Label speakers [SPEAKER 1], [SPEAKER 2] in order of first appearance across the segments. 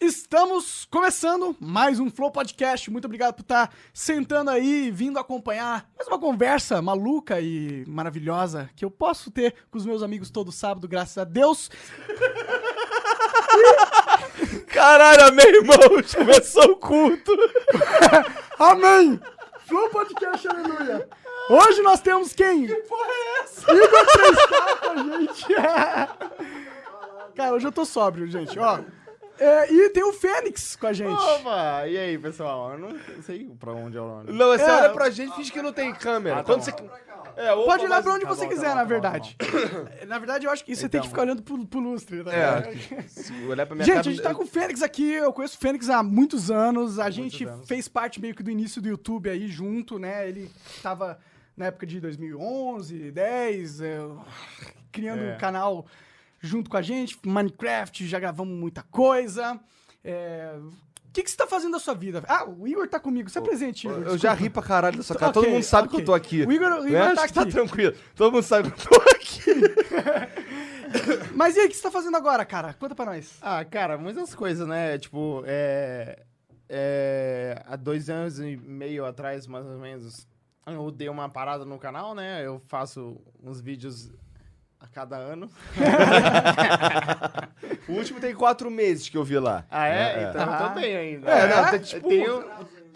[SPEAKER 1] Estamos começando mais um Flow Podcast. Muito obrigado por estar sentando aí vindo acompanhar mais uma conversa maluca e maravilhosa que eu posso ter com os meus amigos todo sábado, graças a Deus.
[SPEAKER 2] Caralho, amém, irmão. Começou o culto.
[SPEAKER 1] Amém! Flow Podcast, aleluia! Hoje nós temos quem? Que
[SPEAKER 2] porra é essa?
[SPEAKER 1] Igor 3K com a gente. Cara, hoje eu tô sóbrio, gente, ó. É, e tem o Fênix com a gente.
[SPEAKER 3] Opa! E aí, pessoal? Eu não sei pra onde é o nome.
[SPEAKER 2] Não, você
[SPEAKER 1] É.
[SPEAKER 2] olha pra gente, finge que não tem câmera.
[SPEAKER 3] Ah, tá
[SPEAKER 2] Quando
[SPEAKER 3] bom.
[SPEAKER 2] você... É, opa,
[SPEAKER 1] Pode olhar pra onde
[SPEAKER 3] tá
[SPEAKER 1] você
[SPEAKER 3] bom, tá
[SPEAKER 1] quiser,
[SPEAKER 3] bom,
[SPEAKER 1] na
[SPEAKER 3] tá bom,
[SPEAKER 1] verdade. Na verdade, eu acho que você tem que
[SPEAKER 3] Então.
[SPEAKER 1] ficar olhando pro, pro lustre. Tá
[SPEAKER 2] É, olhar pra minha
[SPEAKER 1] Gente,
[SPEAKER 2] cara...
[SPEAKER 1] a gente tá com o Fênix aqui, eu conheço o Fênix há muitos anos, a gente
[SPEAKER 3] anos.
[SPEAKER 1] fez parte meio que do início do YouTube aí junto, né? Ele tava na época de 2011, 10, é, criando
[SPEAKER 3] É.
[SPEAKER 1] um canal junto com a gente, Minecraft, já gravamos muita coisa. É, O que, que você tá fazendo da sua vida? Ah, o Igor tá comigo, você é presente, Igor.
[SPEAKER 2] Eu já
[SPEAKER 1] desculpa.
[SPEAKER 2] ri pra caralho dessa cara.
[SPEAKER 1] Ok,
[SPEAKER 2] Todo mundo sabe
[SPEAKER 1] ok.
[SPEAKER 2] que eu tô aqui.
[SPEAKER 1] O Igor- o
[SPEAKER 2] né?
[SPEAKER 1] Igor tá
[SPEAKER 2] Acho que Tá
[SPEAKER 1] aqui.
[SPEAKER 2] tranquilo. Todo mundo sabe que eu tô aqui.
[SPEAKER 1] Mas e aí, o que você tá fazendo agora, cara? Conta pra nós.
[SPEAKER 3] Ah, cara, muitas coisas, né? Tipo, é, é, há dois anos e meio atrás, mais ou menos, eu dei uma parada no canal, né? Eu faço uns vídeos a cada ano.
[SPEAKER 2] O último tem quatro meses que eu vi lá.
[SPEAKER 3] Ah, é?
[SPEAKER 2] É, é.
[SPEAKER 3] Então
[SPEAKER 1] Ah.
[SPEAKER 3] eu tô bem ainda.
[SPEAKER 2] É, não, tá
[SPEAKER 3] Eu
[SPEAKER 2] tipo-
[SPEAKER 3] tenho,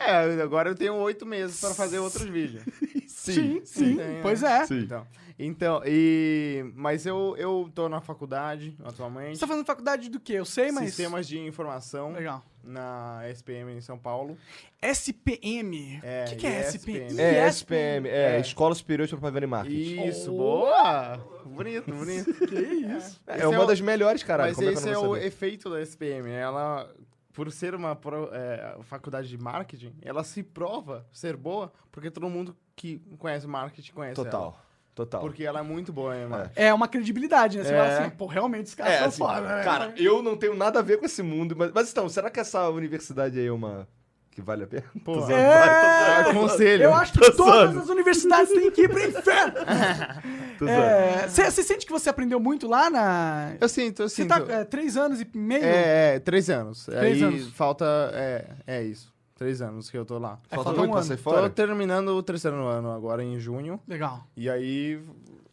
[SPEAKER 3] é, agora eu tenho oito meses pra fazer outros vídeos.
[SPEAKER 1] Sim, sim,
[SPEAKER 3] Tem,
[SPEAKER 1] pois
[SPEAKER 3] né?
[SPEAKER 1] é.
[SPEAKER 3] Então, então e, mas eu, eu tô na faculdade atualmente.
[SPEAKER 1] Você tá fazendo faculdade do quê? Eu sei, mas...
[SPEAKER 3] Sistemas de Informação
[SPEAKER 1] Legal.
[SPEAKER 3] na SPM em São Paulo.
[SPEAKER 1] SPM.
[SPEAKER 3] É,
[SPEAKER 1] o que, que é
[SPEAKER 3] ISPM.
[SPEAKER 1] SPM?
[SPEAKER 2] É. SPM, é,
[SPEAKER 3] É.
[SPEAKER 2] Escola Superior de Propaganda e Marketing.
[SPEAKER 3] Isso,
[SPEAKER 1] Oh.
[SPEAKER 3] boa! Bonito, bonito.
[SPEAKER 1] Que isso?
[SPEAKER 2] É,
[SPEAKER 3] Esse
[SPEAKER 2] uma
[SPEAKER 3] o-
[SPEAKER 2] das melhores, caralho.
[SPEAKER 3] Mas
[SPEAKER 2] Como é
[SPEAKER 3] esse é
[SPEAKER 2] vou
[SPEAKER 3] o efeito da SPM. Ela, por ser uma é, faculdade de marketing, ela se prova ser boa porque todo mundo que conhece marketing conhece
[SPEAKER 2] Total,
[SPEAKER 3] ela.
[SPEAKER 2] total.
[SPEAKER 3] Porque ela é muito boa em marketing.
[SPEAKER 1] É uma credibilidade, né? Você
[SPEAKER 3] É.
[SPEAKER 1] fala assim, pô, realmente os caras
[SPEAKER 2] É,
[SPEAKER 1] são
[SPEAKER 2] assim,
[SPEAKER 1] foda, né?
[SPEAKER 2] cara, eu não tenho nada a ver com esse mundo, mas, mas então, será que essa universidade aí é uma que vale a pena?
[SPEAKER 3] Pô,
[SPEAKER 1] É,
[SPEAKER 2] vai, tô zoando.
[SPEAKER 3] aconselho.
[SPEAKER 1] Eu acho que todas as universidades têm que ir pro inferno.
[SPEAKER 2] Tô.
[SPEAKER 1] É, Você você sente que você aprendeu muito lá na...
[SPEAKER 3] Eu sinto, eu
[SPEAKER 1] Você
[SPEAKER 3] sinto.
[SPEAKER 1] tá é, três anos e meio?
[SPEAKER 3] É, é, três anos.
[SPEAKER 1] Três
[SPEAKER 3] Aí
[SPEAKER 1] anos.
[SPEAKER 3] falta. É, é isso. Três anos que eu tô lá.
[SPEAKER 1] É,
[SPEAKER 2] Falta muito
[SPEAKER 1] um
[SPEAKER 2] pra
[SPEAKER 1] ano.
[SPEAKER 2] sair
[SPEAKER 3] Tô
[SPEAKER 2] fora?
[SPEAKER 3] terminando o terceiro ano agora em junho.
[SPEAKER 1] Legal.
[SPEAKER 3] E aí,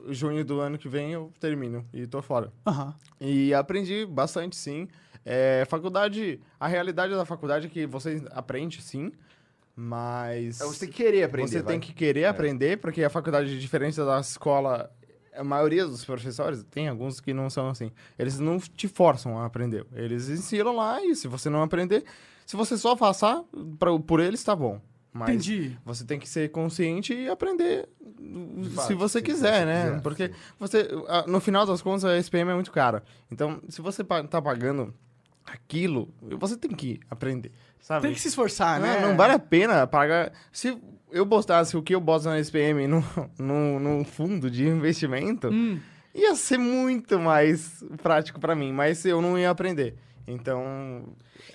[SPEAKER 3] junho do ano que vem eu termino e tô fora.
[SPEAKER 1] Aham.
[SPEAKER 3] E aprendi bastante, sim. É, faculdade, a realidade da faculdade é que você aprende, sim, mas
[SPEAKER 2] É, você tem que querer aprender.
[SPEAKER 3] você
[SPEAKER 2] vai.
[SPEAKER 3] tem que querer aprender, porque a faculdade, diferente da escola, a maioria dos professores, tem alguns que não são assim, eles não te forçam a aprender. Eles ensinam lá e se você não aprender, se você só passar, pra, por eles tá bom. Mas
[SPEAKER 1] Entendi.
[SPEAKER 3] você tem que ser consciente e aprender
[SPEAKER 2] fato,
[SPEAKER 3] se você
[SPEAKER 2] sim,
[SPEAKER 3] quiser,
[SPEAKER 2] se você
[SPEAKER 3] né?
[SPEAKER 2] quiser,
[SPEAKER 3] Porque
[SPEAKER 2] sim.
[SPEAKER 3] você, no final das contas, a SPM é muito cara. Então, se você tá pagando aquilo, você tem que aprender, sabe?
[SPEAKER 1] Tem que se esforçar,
[SPEAKER 3] não,
[SPEAKER 1] né?
[SPEAKER 3] não vale a pena pagar. Se eu botasse o que eu boto na SPM no, no, no fundo de investimento,
[SPEAKER 1] Hum.
[SPEAKER 3] ia ser muito mais prático pra mim, mas eu não ia aprender. Então.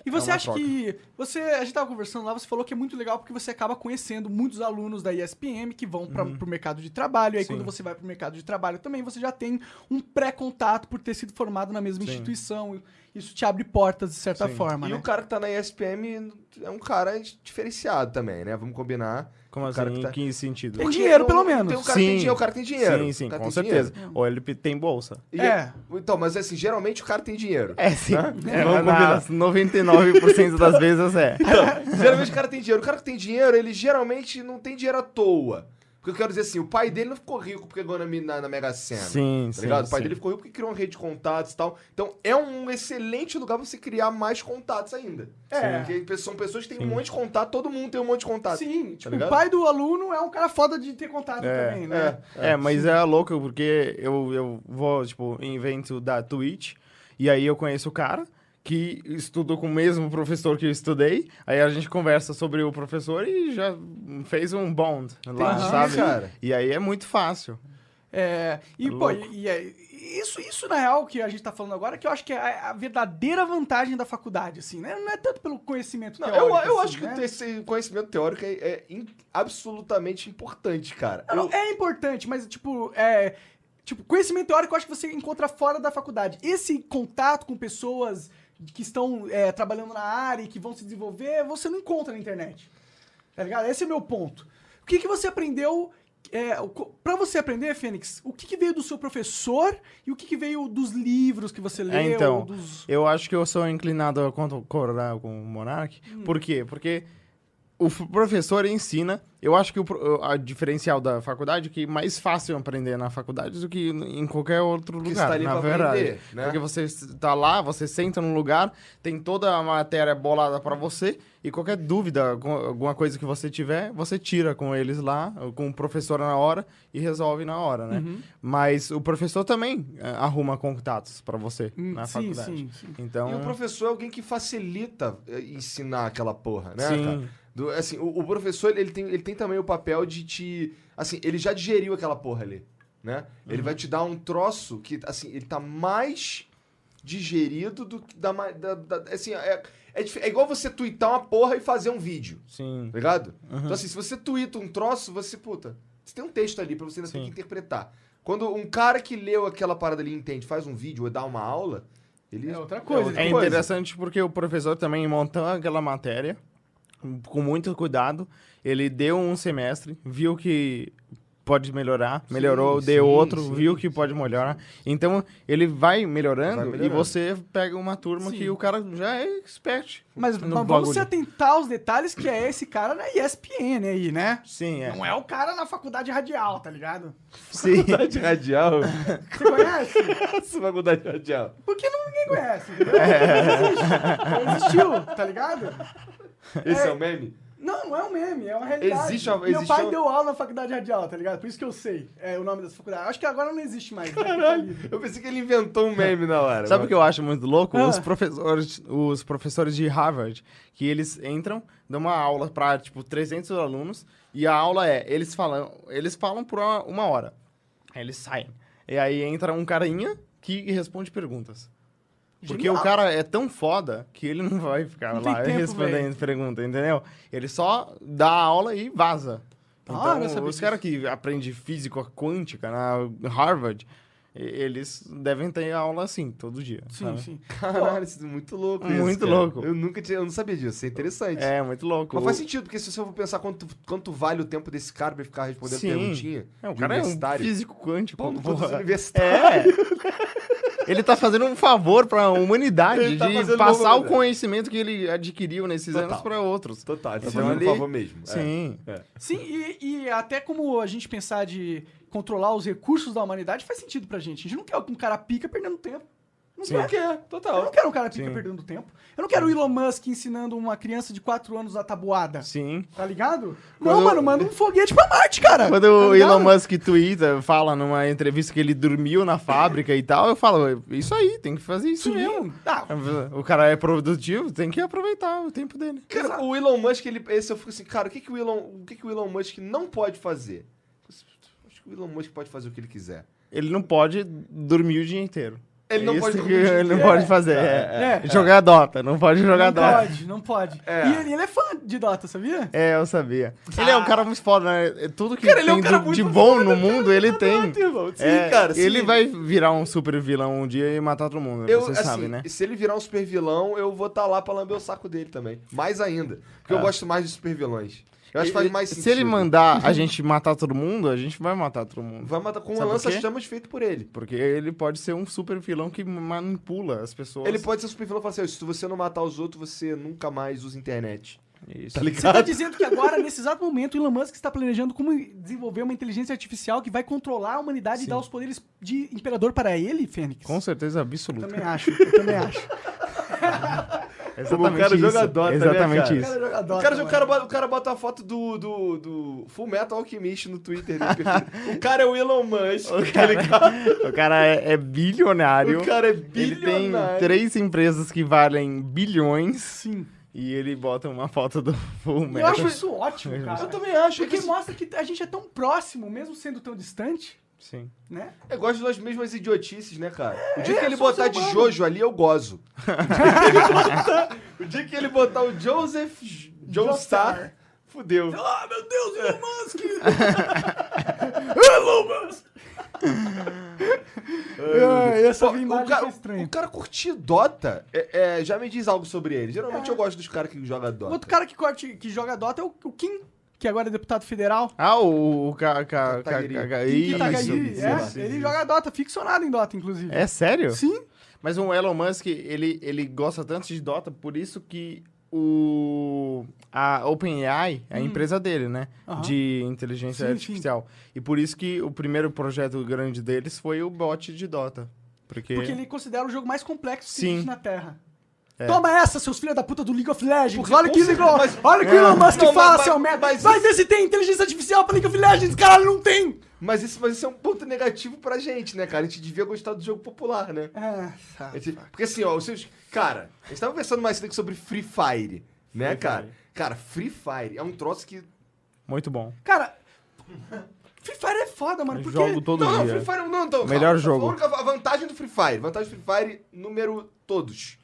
[SPEAKER 1] E você
[SPEAKER 3] é
[SPEAKER 1] acha
[SPEAKER 3] troca.
[SPEAKER 1] que. Você, a gente tava conversando lá, você falou que é muito legal porque você acaba conhecendo muitos alunos da ISPM que vão para pro mercado de trabalho. E aí,
[SPEAKER 3] Uhum. Sim.
[SPEAKER 1] quando você vai pro mercado de trabalho também, você já tem um pré-contato por ter sido formado na mesma
[SPEAKER 3] Sim.
[SPEAKER 1] instituição. Isso te abre portas, de certa
[SPEAKER 3] Sim.
[SPEAKER 1] forma.
[SPEAKER 2] E
[SPEAKER 1] né?
[SPEAKER 2] o cara que tá na ESPM é um cara diferenciado também, né? Vamos combinar.
[SPEAKER 3] Como
[SPEAKER 2] O cara
[SPEAKER 3] assim?
[SPEAKER 2] que tá-
[SPEAKER 3] Em que sentido?
[SPEAKER 1] Tem dinheiro, pelo menos.
[SPEAKER 2] Tem o cara que tem
[SPEAKER 3] Sim.
[SPEAKER 2] dinheiro, o cara tem dinheiro.
[SPEAKER 3] Sim, sim, com certeza.
[SPEAKER 2] dinheiro.
[SPEAKER 3] Ou ele tem bolsa.
[SPEAKER 2] E
[SPEAKER 1] É.
[SPEAKER 2] Então, mas assim, geralmente o cara tem dinheiro.
[SPEAKER 3] É, sim. É,
[SPEAKER 2] Vamos
[SPEAKER 3] nas 99% das vezes é.
[SPEAKER 2] Então, geralmente o cara tem dinheiro. O cara que tem dinheiro, ele geralmente não tem dinheiro à toa. Porque eu quero dizer assim, o pai dele não ficou rico porque ganhou na, na, na Mega Sena.
[SPEAKER 3] Sim,
[SPEAKER 2] Tá
[SPEAKER 3] sim,
[SPEAKER 2] ligado? O pai
[SPEAKER 3] sim.
[SPEAKER 2] dele ficou rico porque criou uma rede de contatos e tal. Então, é um excelente lugar pra você criar mais contatos ainda.
[SPEAKER 1] É.
[SPEAKER 2] Porque pe- são pessoas que têm um
[SPEAKER 3] Sim.
[SPEAKER 2] monte de contato, todo mundo tem um monte de contato.
[SPEAKER 1] Sim, tipo, o pai do aluno é um cara foda de ter contato
[SPEAKER 3] É,
[SPEAKER 1] também, né?
[SPEAKER 3] É, mas é louco porque eu, eu vou, tipo, em evento da Twitch e aí eu conheço o cara que estudo com o mesmo professor que eu estudei. Aí a gente conversa sobre o professor e já fez um bond lá,
[SPEAKER 2] Entendi,
[SPEAKER 3] sabe?
[SPEAKER 2] cara.
[SPEAKER 3] E aí é muito fácil.
[SPEAKER 1] É, e,
[SPEAKER 3] É
[SPEAKER 1] pô, e, e é- isso, isso, na real, que a gente tá falando agora, que eu acho que é a, a verdadeira vantagem da faculdade, assim, né? Não é tanto pelo conhecimento
[SPEAKER 2] Não, eu,
[SPEAKER 1] teórico.
[SPEAKER 2] eu
[SPEAKER 1] assim,
[SPEAKER 2] acho que
[SPEAKER 1] né?
[SPEAKER 2] esse conhecimento teórico é, é in- absolutamente importante, cara.
[SPEAKER 1] Não,
[SPEAKER 2] Eu-
[SPEAKER 1] é importante, mas, tipo, é. Tipo, conhecimento teórico eu acho que você encontra fora da faculdade. Esse contato com pessoas que estão é, trabalhando na área e que vão se desenvolver, você não encontra na internet. Tá ligado? Esse é o meu ponto. O que, que você aprendeu. É, pra você aprender, Fênix, o que, que veio do seu professor e o que, que veio dos livros que você leu?
[SPEAKER 3] É, então,
[SPEAKER 1] dos...
[SPEAKER 3] eu acho que eu sou inclinado a concordar com o Monark.
[SPEAKER 1] Hum.
[SPEAKER 3] Por quê? Porque o professor ensina. Eu acho que o, a diferencial da faculdade é que é mais fácil aprender na faculdade do que em qualquer outro
[SPEAKER 2] Porque
[SPEAKER 3] lugar,
[SPEAKER 2] tá
[SPEAKER 3] na verdade.
[SPEAKER 2] aprender, né?
[SPEAKER 3] Porque você está lá, você senta num lugar, tem toda a matéria bolada para você e qualquer dúvida, alguma coisa que você tiver, você tira com eles lá, com o professor na hora e resolve na hora, né?
[SPEAKER 1] Uhum.
[SPEAKER 3] Mas o professor também eh, arruma contatos para você
[SPEAKER 1] Hum,
[SPEAKER 3] na
[SPEAKER 1] sim,
[SPEAKER 3] faculdade.
[SPEAKER 1] sim, sim.
[SPEAKER 3] Então,
[SPEAKER 2] E o professor é alguém que facilita eh, ensinar aquela porra, né,
[SPEAKER 3] Sim.
[SPEAKER 2] cara? Do- assim, o, o professor, ele tem, ele tem também o papel de te... Assim, ele já digeriu aquela porra ali, né? Ele
[SPEAKER 3] Uhum.
[SPEAKER 2] vai te dar um troço que, assim, ele tá mais digerido do que da... da, da- assim, é, é, é igual você twittar uma porra e fazer um vídeo,
[SPEAKER 3] sim.
[SPEAKER 2] tá ligado?
[SPEAKER 3] Uhum.
[SPEAKER 2] Então, assim, se você twitta um troço, você, puta... Você tem um texto ali pra você ainda ter que interpretar. Quando um cara que leu aquela parada ali e entende, faz um vídeo ou dá uma aula, ele...
[SPEAKER 1] É outra coisa.
[SPEAKER 2] outra
[SPEAKER 3] É
[SPEAKER 2] coisa.
[SPEAKER 3] interessante porque o professor também montou aquela matéria com muito cuidado. Ele deu um semestre, viu que pode melhorar, melhorou,
[SPEAKER 2] Sim,
[SPEAKER 3] deu
[SPEAKER 2] sim,
[SPEAKER 3] outro,
[SPEAKER 2] sim,
[SPEAKER 3] viu que pode melhorar. Então ele vai melhorando,
[SPEAKER 2] Vai
[SPEAKER 3] e
[SPEAKER 2] melhorando.
[SPEAKER 3] você pega uma turma
[SPEAKER 1] Sim.
[SPEAKER 3] que o cara já é expert.
[SPEAKER 1] Mas, mas vamos se atentar aos detalhes que é esse cara na ESPN aí, né?
[SPEAKER 3] Sim, é.
[SPEAKER 1] Não é o cara na faculdade radial, tá ligado?
[SPEAKER 3] Sim.
[SPEAKER 2] Faculdade radial?
[SPEAKER 1] Você conhece?
[SPEAKER 2] Essa faculdade radial.
[SPEAKER 1] Porque não, ninguém conhece, entendeu? Não existiu, tá ligado?
[SPEAKER 2] Esse é, o meme?
[SPEAKER 1] Não, não é um meme, é uma realidade.
[SPEAKER 2] Existe uma-
[SPEAKER 1] Meu
[SPEAKER 2] existe
[SPEAKER 1] pai
[SPEAKER 2] uma-
[SPEAKER 1] deu aula na faculdade radial, tá ligado? Por isso que eu sei é, o nome dessa faculdade. Acho que agora não existe mais. né?
[SPEAKER 2] Caralho, eu pensei que ele inventou um meme na hora.
[SPEAKER 3] Sabe o que eu acho muito louco?
[SPEAKER 1] Ah.
[SPEAKER 3] Os, professores, os professores de Harvard, que eles entram, dão uma aula para tipo, 300 alunos, e a aula é, eles falam, eles falam por uma, uma hora. Aí eles saem. E aí entra um carinha que responde perguntas. Porque
[SPEAKER 1] Genial.
[SPEAKER 3] o cara é tão foda que ele não vai ficar
[SPEAKER 1] Não tem
[SPEAKER 3] lá
[SPEAKER 1] tempo,
[SPEAKER 3] respondendo pergunta, entendeu? Ele só dá a aula e vaza.
[SPEAKER 1] Ah,
[SPEAKER 3] Então, os caras que aprendem física quântica na Harvard, eles devem ter aula assim, todo dia.
[SPEAKER 1] Sim,
[SPEAKER 3] sabe?
[SPEAKER 1] sim.
[SPEAKER 2] Caralho, isso é muito louco isso,
[SPEAKER 3] Muito
[SPEAKER 2] cara.
[SPEAKER 3] louco.
[SPEAKER 2] Eu nunca tinha, eu não sabia disso, isso é interessante.
[SPEAKER 3] É, muito louco.
[SPEAKER 2] Mas faz sentido, porque se você for pensar quanto, quanto vale o tempo desse cara pra ficar respondendo
[SPEAKER 3] Sim.
[SPEAKER 2] perguntinha
[SPEAKER 3] É, o cara é um
[SPEAKER 2] universitário.
[SPEAKER 3] físico quântico.
[SPEAKER 2] Pô, universitário.
[SPEAKER 3] É. Ele tá fazendo um favor pra humanidade
[SPEAKER 2] Ele tá
[SPEAKER 3] de passar o conhecimento que ele adquiriu nesses
[SPEAKER 2] Total.
[SPEAKER 3] anos pra outros.
[SPEAKER 2] Total, ele tá fazendo um favor mesmo. é.
[SPEAKER 3] Sim.
[SPEAKER 1] Sim, e, e até como a gente pensar de controlar os recursos da humanidade faz sentido pra gente. A gente não quer um cara pica perdendo tempo. Não
[SPEAKER 3] Sim.
[SPEAKER 1] quer.
[SPEAKER 2] Não quer,
[SPEAKER 1] Eu
[SPEAKER 2] total.
[SPEAKER 1] não quero um cara pica
[SPEAKER 3] Sim.
[SPEAKER 1] perdendo tempo. Eu não quero o Elon Musk ensinando uma criança de 4 anos a tabuada.
[SPEAKER 3] Sim.
[SPEAKER 1] Tá ligado?
[SPEAKER 3] Quando-
[SPEAKER 1] Não, mano, manda um foguete pra Marte, cara.
[SPEAKER 3] Quando
[SPEAKER 1] Tá
[SPEAKER 3] o
[SPEAKER 1] ligado?
[SPEAKER 3] Elon Musk twitta, fala numa entrevista que ele dormiu na fábrica e tal, eu falo, isso aí, tem que fazer isso
[SPEAKER 1] Sim.
[SPEAKER 3] mesmo.
[SPEAKER 1] Ah,
[SPEAKER 3] O cara é produtivo, tem que aproveitar o tempo dele.
[SPEAKER 2] Cara, o Elon Musk, ele, esse eu fico assim, cara, o que, que, o Elon, o que, que o Elon Musk não pode fazer? Acho que o Elon Musk pode fazer o que ele quiser.
[SPEAKER 3] Ele não pode dormir o dia inteiro.
[SPEAKER 2] Ele
[SPEAKER 3] É
[SPEAKER 2] não
[SPEAKER 3] isso
[SPEAKER 2] pode
[SPEAKER 3] Ele não pode fazer.
[SPEAKER 2] É,
[SPEAKER 3] é. Jogar Dota, não pode jogar
[SPEAKER 1] não
[SPEAKER 3] Dota.
[SPEAKER 1] pode, não pode.
[SPEAKER 2] É.
[SPEAKER 1] E ele, ele é fã de Dota, sabia?
[SPEAKER 3] É, eu sabia. Ele é um cara muito foda, né? Tudo que
[SPEAKER 2] Cara, ele é um
[SPEAKER 3] tem
[SPEAKER 2] cara
[SPEAKER 3] do-
[SPEAKER 2] muito
[SPEAKER 3] de bom no
[SPEAKER 2] cara,
[SPEAKER 3] mundo, ele tem.
[SPEAKER 2] Dota, irmão. Sim,
[SPEAKER 3] É,
[SPEAKER 2] cara, sim.
[SPEAKER 3] Ele vai virar um super vilão um dia e matar todo mundo,
[SPEAKER 2] Eu,
[SPEAKER 3] você
[SPEAKER 2] assim,
[SPEAKER 3] sabe, né?
[SPEAKER 2] se ele virar um super vilão, eu vou estar lá pra lamber o saco dele também. Mais ainda. Porque eu
[SPEAKER 3] Ah.
[SPEAKER 2] gosto mais de super vilões. Eu acho que faz mais sentido.
[SPEAKER 3] Se ele mandar a gente matar todo mundo, a gente vai matar todo mundo.
[SPEAKER 2] Vai matar com um
[SPEAKER 3] Sabe quê?
[SPEAKER 2] lança-chamas feito por ele.
[SPEAKER 3] Porque ele pode ser um super vilão que manipula as pessoas.
[SPEAKER 2] Ele pode ser super vilão e falar assim, "Ó, se você não matar os outros, você nunca mais usa internet.
[SPEAKER 3] Isso.
[SPEAKER 2] Tá
[SPEAKER 1] Você tá
[SPEAKER 2] ligado?
[SPEAKER 1] dizendo que agora, nesse exato momento, o Elon Musk está planejando como desenvolver uma inteligência artificial que vai controlar a humanidade e dar os poderes de imperador para ele, Fênix?
[SPEAKER 3] Com certeza
[SPEAKER 1] Eu
[SPEAKER 3] absoluta.
[SPEAKER 1] também acho, eu também acho.
[SPEAKER 3] Exatamente
[SPEAKER 2] cara
[SPEAKER 3] isso.
[SPEAKER 2] joga Dota, né,
[SPEAKER 3] Exatamente
[SPEAKER 2] cara?
[SPEAKER 1] O
[SPEAKER 3] isso.
[SPEAKER 1] cara joga Dota,
[SPEAKER 2] O cara, o,
[SPEAKER 1] mano.
[SPEAKER 2] cara bota, o cara bota a foto do, do, do Full Metal Alchemist no Twitter. dele, perfil. o cara é o Elon Musk.
[SPEAKER 3] O cara, o cara é, é bilionário.
[SPEAKER 2] O cara é
[SPEAKER 3] Ele tem
[SPEAKER 2] bilionário.
[SPEAKER 3] três empresas que valem bilhões
[SPEAKER 1] Sim.
[SPEAKER 3] e ele bota uma foto do Full
[SPEAKER 1] Eu acho isso ótimo, cara.
[SPEAKER 2] Eu também acho.
[SPEAKER 1] Porque
[SPEAKER 2] que
[SPEAKER 1] mostra que a gente é tão próximo, mesmo sendo tão distante,
[SPEAKER 3] Sim.
[SPEAKER 1] né?
[SPEAKER 2] Eu gosto das mesmas idiotices, né, cara? O dia
[SPEAKER 1] É,
[SPEAKER 2] que ele botar de. Jojo ali, eu gozo. o, dia que ele botar, o Joseph Joestar, fudeu.
[SPEAKER 1] Ah, meu Deus, Elon Musk! Elon Musk! Ah, essa
[SPEAKER 2] Pô, o, cara,
[SPEAKER 1] é estranha.
[SPEAKER 2] o cara curtir Dota é- é, já me diz algo sobre ele. Geralmente
[SPEAKER 1] É.
[SPEAKER 2] eu gosto dos caras que jogam Dota.
[SPEAKER 1] Outro cara que, curte, que joga Dota é o, o Kim, que agora é deputado federal.
[SPEAKER 3] Ah, o, o
[SPEAKER 1] é, ele joga Dota, ficcionado em Dota, inclusive.
[SPEAKER 3] É sério?
[SPEAKER 1] Sim.
[SPEAKER 3] Mas o Elon Musk, ele, ele gosta tanto de Dota, por isso que o a OpenAI é a empresa dele, né?
[SPEAKER 1] Hum.
[SPEAKER 3] De inteligência
[SPEAKER 1] Sim,
[SPEAKER 3] artificial. E por isso que o primeiro projeto grande deles foi o bot de Dota. Porque,
[SPEAKER 1] Porque ele considera o jogo mais complexo que
[SPEAKER 3] Sim.
[SPEAKER 1] existe na Terra.
[SPEAKER 3] É.
[SPEAKER 1] Toma essa, seus filhos da puta do League of Legends.
[SPEAKER 2] Porque
[SPEAKER 1] olha que League
[SPEAKER 2] mas-
[SPEAKER 1] Olha que o Elon Musk
[SPEAKER 2] Não,
[SPEAKER 1] fala,
[SPEAKER 2] mas-
[SPEAKER 1] seu
[SPEAKER 2] mas-
[SPEAKER 1] merda.
[SPEAKER 2] mas
[SPEAKER 1] Vai
[SPEAKER 2] isso-
[SPEAKER 1] ver se tem inteligência artificial pra League of Legends. Caralho, não tem.
[SPEAKER 2] Mas isso, mas isso é um ponto negativo pra gente, né, cara? A gente devia gostar do jogo popular, né?
[SPEAKER 1] É,
[SPEAKER 2] gente- porque assim, ó, os seus. Cara, a gente tava conversando mais cedo aqui sobre Free Fire, né,
[SPEAKER 3] Free
[SPEAKER 2] cara?
[SPEAKER 3] Fire.
[SPEAKER 2] Cara, Free Fire é um troço que.
[SPEAKER 3] Muito bom.
[SPEAKER 1] Cara, Free Fire é foda, mano.
[SPEAKER 3] Eu
[SPEAKER 1] Porque...
[SPEAKER 3] jogo todo
[SPEAKER 2] não, não,
[SPEAKER 3] dia.
[SPEAKER 2] Free Fire não, então.
[SPEAKER 3] Melhor
[SPEAKER 2] calma.
[SPEAKER 3] jogo.
[SPEAKER 2] A única a vantagem do Free Fire, vantagem do Free Fire, número todos.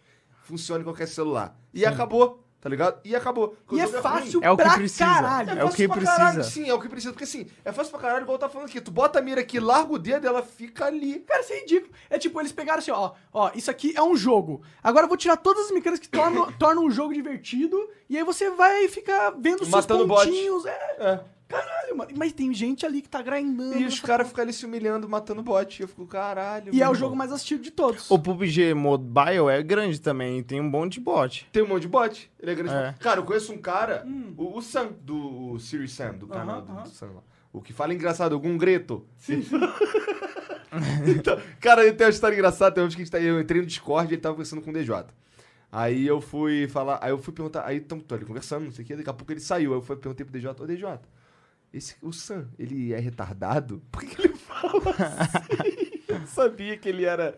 [SPEAKER 2] Funciona em qualquer celular. E acabou, tá ligado? E acabou.
[SPEAKER 1] E é
[SPEAKER 2] O
[SPEAKER 1] fácil.
[SPEAKER 3] É o que
[SPEAKER 1] pra
[SPEAKER 3] precisa.
[SPEAKER 1] caralho.
[SPEAKER 3] É o
[SPEAKER 2] fácil
[SPEAKER 3] que
[SPEAKER 2] pra
[SPEAKER 3] precisa.
[SPEAKER 2] Sim, é o que precisa. Porque assim, é fácil pra caralho, igual eu tava falando aqui. Tu bota a mira aqui, larga o dedo, ela fica ali.
[SPEAKER 1] Cara, isso é ridículo. É tipo, eles pegaram assim, ó, ó, isso aqui é um jogo. Agora eu vou tirar todas as mecânicas que tornam, tornam o jogo divertido, e aí você vai ficar vendo os seus
[SPEAKER 2] Matando bot.
[SPEAKER 1] pontinhos. É,
[SPEAKER 2] É.
[SPEAKER 1] caralho, mano. Mas tem gente ali que tá grindando.
[SPEAKER 2] E os caras ficam ali se humilhando, matando bot. E eu fico, caralho.
[SPEAKER 1] E é
[SPEAKER 2] meu
[SPEAKER 1] o jogo mais assistido de todos.
[SPEAKER 3] O PUBG Mobile é grande também, tem um monte de bot.
[SPEAKER 2] Tem um monte de bot. Ele é grande.
[SPEAKER 3] É.
[SPEAKER 2] Cara, eu conheço um cara, o, o Sam, do o Sirius Sam, do canal
[SPEAKER 1] Aham,
[SPEAKER 2] do,
[SPEAKER 1] aham.
[SPEAKER 2] do Sam lá. O que fala engraçado, algum Greto. Sim. então, cara, ele tem uma história engraçada. Tem uma vez que a gente tá, eu entrei no Discord e ele tava conversando com o DJ. Aí eu fui falar, aí eu fui perguntar, aí tamo, tô ali conversando, não sei o que, daqui a pouco ele saiu. Aí eu fui, perguntei pro DJ, ô DJ, esse, o Sam, ele é retardado? Por que, ele fala assim? Eu sabia que ele era,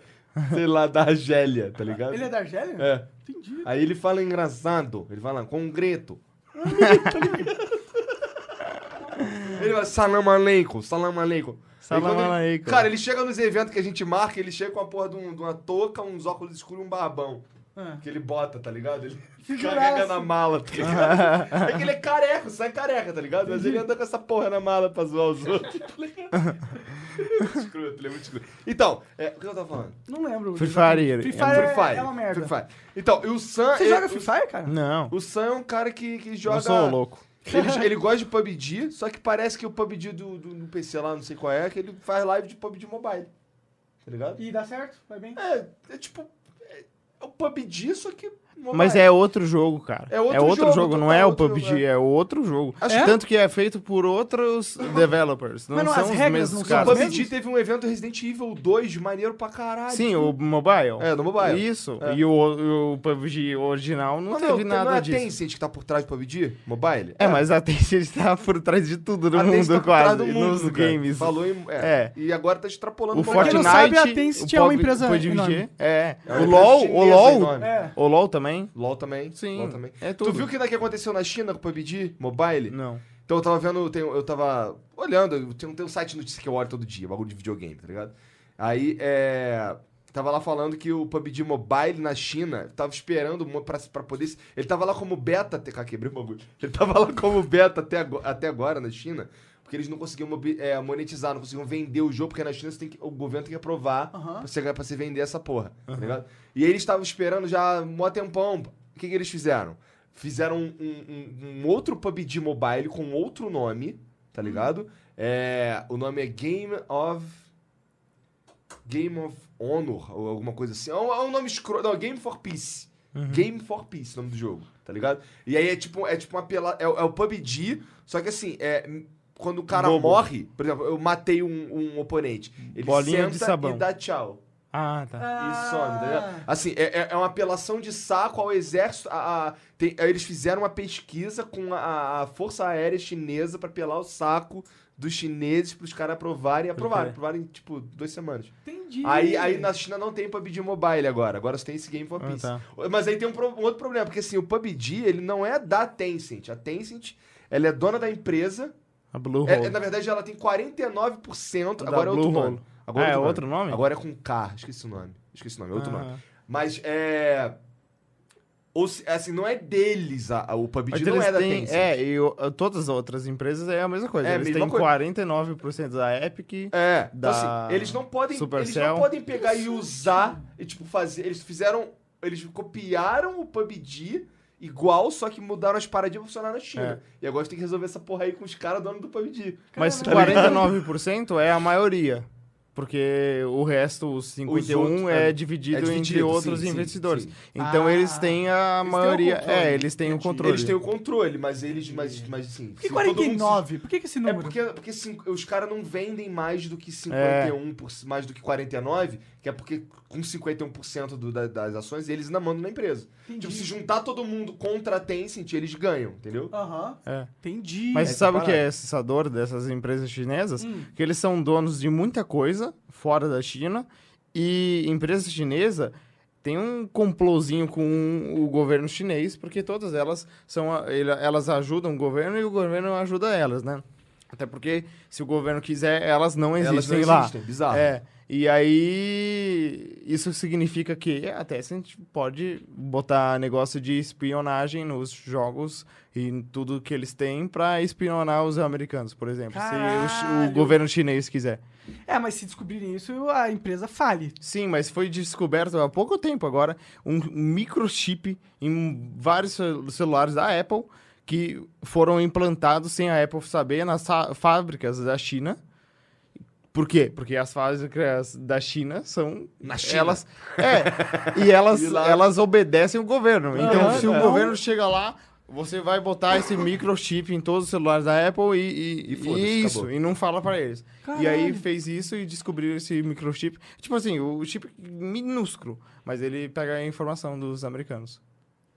[SPEAKER 2] sei lá, da Argélia, tá ligado?
[SPEAKER 1] Ele é da Argélia?
[SPEAKER 2] É.
[SPEAKER 1] Entendi.
[SPEAKER 2] Aí ele fala engraçado, ele fala concreto. ele fala salam aleikum, salam aleikum.
[SPEAKER 3] Salam
[SPEAKER 2] ele-
[SPEAKER 3] aleikum.
[SPEAKER 2] Cara, ele chega nos eventos que a gente marca, ele chega com a porra de, um- de uma touca, uns óculos escuros e um barbão.
[SPEAKER 1] Ah.
[SPEAKER 2] Que ele bota, tá ligado? Ele
[SPEAKER 1] Figuraça.
[SPEAKER 2] carrega na mala, tá ligado? é que ele é careca, sai careca, tá ligado? Mas ele anda com essa porra na mala pra zoar os outros, tá ligado? É muito escroto, ele é muito escroto. Então, é, o que eu tava falando?
[SPEAKER 1] Não lembro.
[SPEAKER 3] Free Fire.
[SPEAKER 1] Free
[SPEAKER 3] É
[SPEAKER 1] Fire,
[SPEAKER 2] Free
[SPEAKER 1] é,
[SPEAKER 2] Fire.
[SPEAKER 1] é uma merda.
[SPEAKER 2] Free Fire. Então, e o Sam...
[SPEAKER 1] Você
[SPEAKER 2] ele-
[SPEAKER 1] joga Free Fire, cara?
[SPEAKER 3] Não,
[SPEAKER 2] O Sam é um cara que, que joga...
[SPEAKER 3] eu sou louco.
[SPEAKER 2] Ele, ele gosta de PUBG, só que parece que o PUBG do, do, do PC lá, não sei qual é, que ele faz live de PUBG Mobile. Tá ligado?
[SPEAKER 1] E dá certo? Vai bem?
[SPEAKER 2] É, é tipo... É, é o PUBG, só que mobile.
[SPEAKER 3] Mas é outro jogo, cara.
[SPEAKER 2] É outro jogo,
[SPEAKER 3] jogo, não
[SPEAKER 2] total
[SPEAKER 3] é o
[SPEAKER 2] outro
[SPEAKER 3] PUBG,
[SPEAKER 2] jogo, é.
[SPEAKER 3] é outro jogo.
[SPEAKER 1] Acho- É?
[SPEAKER 3] Tanto que é feito por outros developers. Não
[SPEAKER 1] Mas não,
[SPEAKER 3] são
[SPEAKER 1] as
[SPEAKER 3] os
[SPEAKER 1] regras
[SPEAKER 3] mesmos
[SPEAKER 1] não são
[SPEAKER 2] O
[SPEAKER 3] caras.
[SPEAKER 2] PUBG teve um evento Resident Evil 2 maneiro pra caralho.
[SPEAKER 3] Sim, o mobile.
[SPEAKER 2] É, no mobile.
[SPEAKER 3] Isso.
[SPEAKER 2] É.
[SPEAKER 3] E o, o PUBG original não,
[SPEAKER 2] Não,
[SPEAKER 3] teve
[SPEAKER 2] não,
[SPEAKER 3] nada
[SPEAKER 2] não é a
[SPEAKER 3] disso.
[SPEAKER 2] Tencent que tá por trás do PUBG Mobile?
[SPEAKER 3] É, mas a Tencent tá por trás de tudo no
[SPEAKER 2] A
[SPEAKER 3] mundo,
[SPEAKER 2] tá
[SPEAKER 3] quase,
[SPEAKER 2] do mundo,
[SPEAKER 3] nos
[SPEAKER 2] cara.
[SPEAKER 3] games.
[SPEAKER 2] Falou em... É.
[SPEAKER 3] É.
[SPEAKER 2] E agora tá extrapolando
[SPEAKER 3] O
[SPEAKER 2] Pra
[SPEAKER 1] quem não
[SPEAKER 3] Fortnite,
[SPEAKER 1] sabe, a Tencent é uma empresa
[SPEAKER 3] PUBG. É.
[SPEAKER 2] É
[SPEAKER 3] o LoL, o LoL.
[SPEAKER 1] É.
[SPEAKER 3] o LoL também.
[SPEAKER 2] LOL também.
[SPEAKER 3] Sim,
[SPEAKER 2] LOL também.
[SPEAKER 3] é
[SPEAKER 2] Tu
[SPEAKER 3] tudo.
[SPEAKER 2] viu o que que aconteceu na China com o PUBG Mobile?
[SPEAKER 3] Não.
[SPEAKER 2] Então eu tava vendo, tem- eu tava olhando, tem um site de notícia que eu olho todo dia, bagulho de videogame, tá ligado? Aí, é... Tava lá falando que o PUBG Mobile na China tava esperando pra, pra poder... Ele tava lá como beta... Até, cara, quebrei o bagulho. Ele tava lá como beta até, até agora na China, porque eles não conseguiam é, monetizar, não conseguiam vender o jogo, porque na China você tem que- o governo tem que aprovar
[SPEAKER 1] Aham.
[SPEAKER 2] pra, você, pra você vender essa porra, tá ligado? E aí eles estavam esperando já um tempão. O que, que eles fizeram? Fizeram um, um- um outro PUBG Mobile com outro nome, tá ligado? É, o nome é Game of... Game of Honor, ou alguma coisa assim. É um, é um nome escroto. Não, Game for Peace. Game for Peace, o nome do jogo, tá ligado? E aí é tipo, é tipo uma pela... É, é o PUBG, só que assim, é... Quando o cara
[SPEAKER 3] Bobo.
[SPEAKER 2] morre, por exemplo, eu matei um, um oponente. Ele
[SPEAKER 3] Bolinha de
[SPEAKER 2] senta
[SPEAKER 3] sabão.
[SPEAKER 2] e dá tchau.
[SPEAKER 3] Ah, tá.
[SPEAKER 2] E some, tá ligado? Assim, é, é- é uma apelação de saco ao exército. A, a- tem- eles fizeram uma pesquisa com a, a Força Aérea Chinesa pra pelar o saco dos chineses pros caras aprovarem e aprovaram.
[SPEAKER 3] crer.
[SPEAKER 2] Aprovaram em, tipo, duas semanas.
[SPEAKER 1] Entendi.
[SPEAKER 2] Aí, aí na China não tem PUBG Mobile agora. Agora só tem esse Game for
[SPEAKER 3] Ah,
[SPEAKER 2] Peace.
[SPEAKER 3] tá.
[SPEAKER 2] Mas aí tem um, pro- um outro problema, porque assim, o PUBG, ele não é da Tencent. A Tencent, ela é dona da empresa.
[SPEAKER 3] A Blue
[SPEAKER 2] É-
[SPEAKER 3] Hole.
[SPEAKER 2] é, na verdade, ela tem 49%.
[SPEAKER 3] Da
[SPEAKER 2] Agora é outro
[SPEAKER 3] Blue
[SPEAKER 2] nome.
[SPEAKER 3] Hole.
[SPEAKER 2] Agora
[SPEAKER 3] Ah, é
[SPEAKER 2] outro
[SPEAKER 3] outro nome?
[SPEAKER 2] Agora é com K. Esqueci o nome. Esqueci o nome, é outro
[SPEAKER 3] Ah.
[SPEAKER 2] nome. Mas é. Ou se- assim, não é deles a, a- o PUBG,
[SPEAKER 3] Mas
[SPEAKER 2] não
[SPEAKER 3] eles
[SPEAKER 2] é da
[SPEAKER 3] têm,
[SPEAKER 2] Tencent.
[SPEAKER 3] é, e o- todas as outras empresas é a mesma coisa.
[SPEAKER 2] É
[SPEAKER 3] eles têm
[SPEAKER 2] coisa.
[SPEAKER 3] 49% da Epic.
[SPEAKER 2] É, então,
[SPEAKER 3] da
[SPEAKER 2] assim, eles não podem, eles
[SPEAKER 3] Supercell.
[SPEAKER 2] não podem pegar e usar e tipo fazer, eles fizeram, eles copiaram o PUBG igual, só que mudaram as paradigmas pra funcionar na China. E agora tem que resolver essa porra aí com os caras donos do PUBG.
[SPEAKER 3] Mas
[SPEAKER 2] Tá ligado?
[SPEAKER 3] 49% é a maioria. Porque o resto, os 51,
[SPEAKER 2] outros,
[SPEAKER 3] é,
[SPEAKER 2] é-
[SPEAKER 3] dividido,
[SPEAKER 2] é
[SPEAKER 3] entre
[SPEAKER 2] dividido,
[SPEAKER 3] outros
[SPEAKER 2] sim, sim,
[SPEAKER 3] investidores.
[SPEAKER 2] sim.
[SPEAKER 3] Então
[SPEAKER 1] Ah,
[SPEAKER 3] eles têm a
[SPEAKER 1] têm o
[SPEAKER 3] maioria.
[SPEAKER 1] controle.
[SPEAKER 3] é, eles têm o controle.
[SPEAKER 2] Eles têm o controle, mas eles, mas, mas assim.
[SPEAKER 1] Por que
[SPEAKER 2] se todo mundo se-
[SPEAKER 1] 49? Por que, que esse
[SPEAKER 2] É
[SPEAKER 1] número?
[SPEAKER 2] porque, porque cinco- os caras não vendem mais do que 51, por, mais do que 49, que é porque com 51% do, da- das ações eles ainda mandam na empresa.
[SPEAKER 1] Entendi.
[SPEAKER 2] Tipo, se juntar todo mundo contra a Tencent, eles ganham, entendeu?
[SPEAKER 1] Aham.
[SPEAKER 3] É.
[SPEAKER 1] Entendi.
[SPEAKER 3] Mas
[SPEAKER 2] Essa
[SPEAKER 3] sabe o que é assustador dessas empresas chinesas?
[SPEAKER 1] Hum.
[SPEAKER 3] Que eles são donos de muita coisa fora da China e empresa chinesa tem um complôzinho com o governo chinês, porque todas elas são elas ajudam o governo e o governo ajuda elas, né? Até porque se o governo quiser, elas não
[SPEAKER 2] Elas
[SPEAKER 3] existem
[SPEAKER 2] não
[SPEAKER 3] lá.
[SPEAKER 2] existem, bizarro.
[SPEAKER 3] É. E aí, isso significa que até a gente pode botar negócio de espionagem nos jogos e em tudo que eles têm pra espionar os americanos, por exemplo. Se o o,
[SPEAKER 1] Caralho.
[SPEAKER 3] governo chinês quiser.
[SPEAKER 1] É, mas se descobrirem isso, a empresa fale.
[SPEAKER 3] Sim, mas foi descoberto há pouco tempo agora um microchip em vários cel- celulares da Apple que foram implantados sem a Apple saber nas fábricas da China. Por quê? Porque as fábricas da China são
[SPEAKER 2] Na China.
[SPEAKER 3] elas é e elas
[SPEAKER 2] E lá-
[SPEAKER 3] elas obedecem o governo. Então, se o governo chega lá, você vai botar esse microchip em todos os celulares da Apple e, e,
[SPEAKER 2] E
[SPEAKER 3] e isso,
[SPEAKER 2] acabou.
[SPEAKER 3] e não fala pra eles. E aí
[SPEAKER 1] Caralho.
[SPEAKER 3] fez isso e descobriu esse microchip. Tipo assim, o chip minúsculo, mas ele pega a informação dos americanos.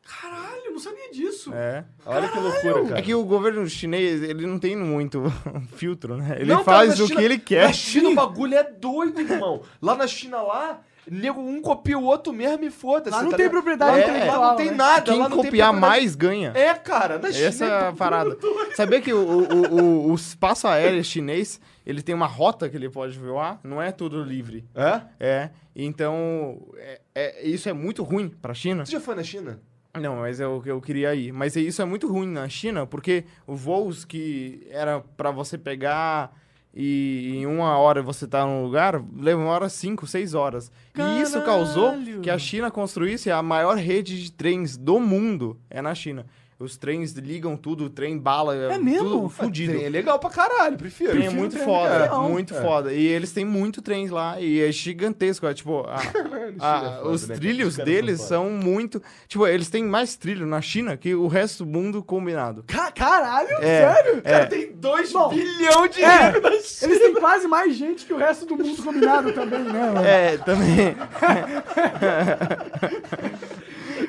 [SPEAKER 1] Caralho, eu não sabia disso.
[SPEAKER 3] É.
[SPEAKER 2] Olha que loucura, cara.
[SPEAKER 3] É que o governo chinês, ele não tem muito filtro, né? Ele
[SPEAKER 2] Não, cara,
[SPEAKER 3] faz
[SPEAKER 2] na
[SPEAKER 3] o
[SPEAKER 2] China-
[SPEAKER 3] que ele quer.
[SPEAKER 2] Na China o bagulho é doido, irmão. Lá na China, lá, nego, um copia o outro mesmo e foda-se.
[SPEAKER 1] Lá não
[SPEAKER 2] tá
[SPEAKER 1] tem
[SPEAKER 2] ligado?
[SPEAKER 1] propriedade
[SPEAKER 2] Lá-
[SPEAKER 1] intelectual,
[SPEAKER 2] Lá não tem
[SPEAKER 1] né?
[SPEAKER 2] nada.
[SPEAKER 3] Quem
[SPEAKER 2] lá não tem
[SPEAKER 3] copiar mais ganha.
[SPEAKER 2] É, cara, na China.
[SPEAKER 3] Essa é a
[SPEAKER 2] tá
[SPEAKER 3] parada. Sabia que o, o, o, o espaço aéreo chinês, ele tem uma rota que ele pode voar, não é tudo livre.
[SPEAKER 2] É?
[SPEAKER 3] É, então, é, é- isso é muito ruim pra China.
[SPEAKER 2] Você já foi na China?
[SPEAKER 3] Não, mas é o que eu queria ir. Mas isso é muito ruim na China, porque os voos que era pra você pegar e em uma hora você tá num lugar, demora cinco, seis horas. E isso causou
[SPEAKER 1] Caralho!
[SPEAKER 3] que a China construísse a maior rede de trens do mundo. É na China. Os trens ligam tudo, o trem bala,
[SPEAKER 1] É mesmo?
[SPEAKER 3] tudo fudido.
[SPEAKER 2] Trem é legal pra caralho, prefiro.
[SPEAKER 3] Trem é muito
[SPEAKER 2] trem,
[SPEAKER 3] foda,
[SPEAKER 2] cara.
[SPEAKER 3] muito
[SPEAKER 2] É.
[SPEAKER 3] foda. E eles têm muito trens lá e é gigantesco. É, tipo, a- a-
[SPEAKER 2] China é foda,
[SPEAKER 3] os
[SPEAKER 2] né?
[SPEAKER 3] trilhos deles
[SPEAKER 2] são
[SPEAKER 3] são muito. Tipo, eles têm mais trilho na China que o resto do mundo combinado.
[SPEAKER 1] Ca- Caralho,
[SPEAKER 3] É,
[SPEAKER 1] sério?
[SPEAKER 2] Cara,
[SPEAKER 3] é.
[SPEAKER 2] tem 2
[SPEAKER 1] Bom,
[SPEAKER 2] bilhões de
[SPEAKER 1] é.
[SPEAKER 2] na China.
[SPEAKER 1] Eles têm quase mais gente que o resto do mundo combinado também, né? mano?
[SPEAKER 3] É, também.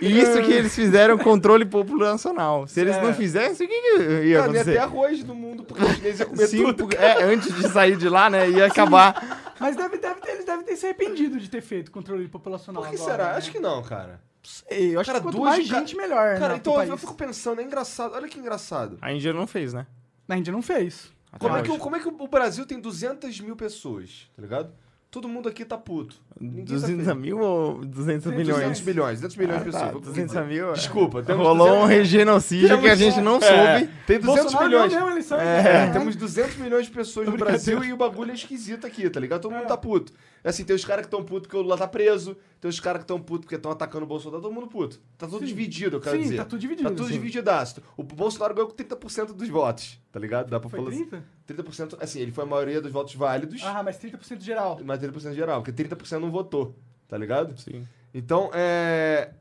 [SPEAKER 3] E Isso que eles fizeram controle populacional. Se eles
[SPEAKER 2] É.
[SPEAKER 3] não fizessem, o que, que ia
[SPEAKER 2] Cara, não ia
[SPEAKER 3] acontecer?
[SPEAKER 2] ter arroz no mundo, porque os chineses iam comer
[SPEAKER 3] Sim,
[SPEAKER 2] tudo.
[SPEAKER 3] é, antes de sair de lá, né? Ia acabar.
[SPEAKER 1] Mas deve, deve ter, eles devem ter se arrependido de ter feito controle populacional.
[SPEAKER 2] Por que
[SPEAKER 1] agora,
[SPEAKER 2] será?
[SPEAKER 1] né?
[SPEAKER 2] Acho que não, cara.
[SPEAKER 1] Sei, eu acho
[SPEAKER 2] Cara,
[SPEAKER 1] que quanto
[SPEAKER 2] duas
[SPEAKER 1] mais
[SPEAKER 2] de ca-
[SPEAKER 1] gente, melhor.
[SPEAKER 2] Cara,
[SPEAKER 1] né,
[SPEAKER 2] então eu
[SPEAKER 1] país.
[SPEAKER 2] fico pensando, é engraçado. Olha que engraçado.
[SPEAKER 3] A Índia não fez, né?
[SPEAKER 1] Na Índia não fez.
[SPEAKER 2] Como é, que, como é que o Brasil tem 200 mil pessoas, tá ligado? Todo mundo aqui tá puto. Ninguém tá
[SPEAKER 3] 200
[SPEAKER 2] feliz.
[SPEAKER 3] mil ou 200
[SPEAKER 2] 200
[SPEAKER 3] milhões?
[SPEAKER 2] milhões, 200 milhões de
[SPEAKER 3] Ah, tá,
[SPEAKER 2] pessoas.
[SPEAKER 3] 200 mil. é.
[SPEAKER 2] Desculpa, temos
[SPEAKER 3] Rolou
[SPEAKER 2] 200
[SPEAKER 3] um genocídio que a gente não
[SPEAKER 2] É,
[SPEAKER 3] soube.
[SPEAKER 2] Tem 200
[SPEAKER 1] Bolsonaro
[SPEAKER 2] milhões.
[SPEAKER 1] mesmo a eleição.
[SPEAKER 2] É,
[SPEAKER 1] né?
[SPEAKER 2] temos 200 milhões de pessoas no Brasil e o bagulho é esquisito aqui, tá ligado? Todo mundo tá puto. Assim, tem os caras que tão puto porque o Lula tá preso, tem os caras que tão puto porque estão atacando o Bolsonaro, tá todo mundo puto. Tá tudo
[SPEAKER 1] Sim.
[SPEAKER 2] dividido, eu quero
[SPEAKER 1] Sim,
[SPEAKER 2] dizer.
[SPEAKER 1] tá tudo dividido,
[SPEAKER 2] Tá tudo
[SPEAKER 1] sim.
[SPEAKER 2] divididaço. O Bolsonaro ganhou com 30% dos votos, tá ligado? Da
[SPEAKER 1] Foi
[SPEAKER 2] população.
[SPEAKER 1] 30?
[SPEAKER 2] 30%, assim, ele foi a maioria dos votos válidos,
[SPEAKER 1] Ah, mas 30% geral.
[SPEAKER 2] mas 30% geral, porque 30% não votou, tá ligado?
[SPEAKER 3] Sim.
[SPEAKER 2] Então, é.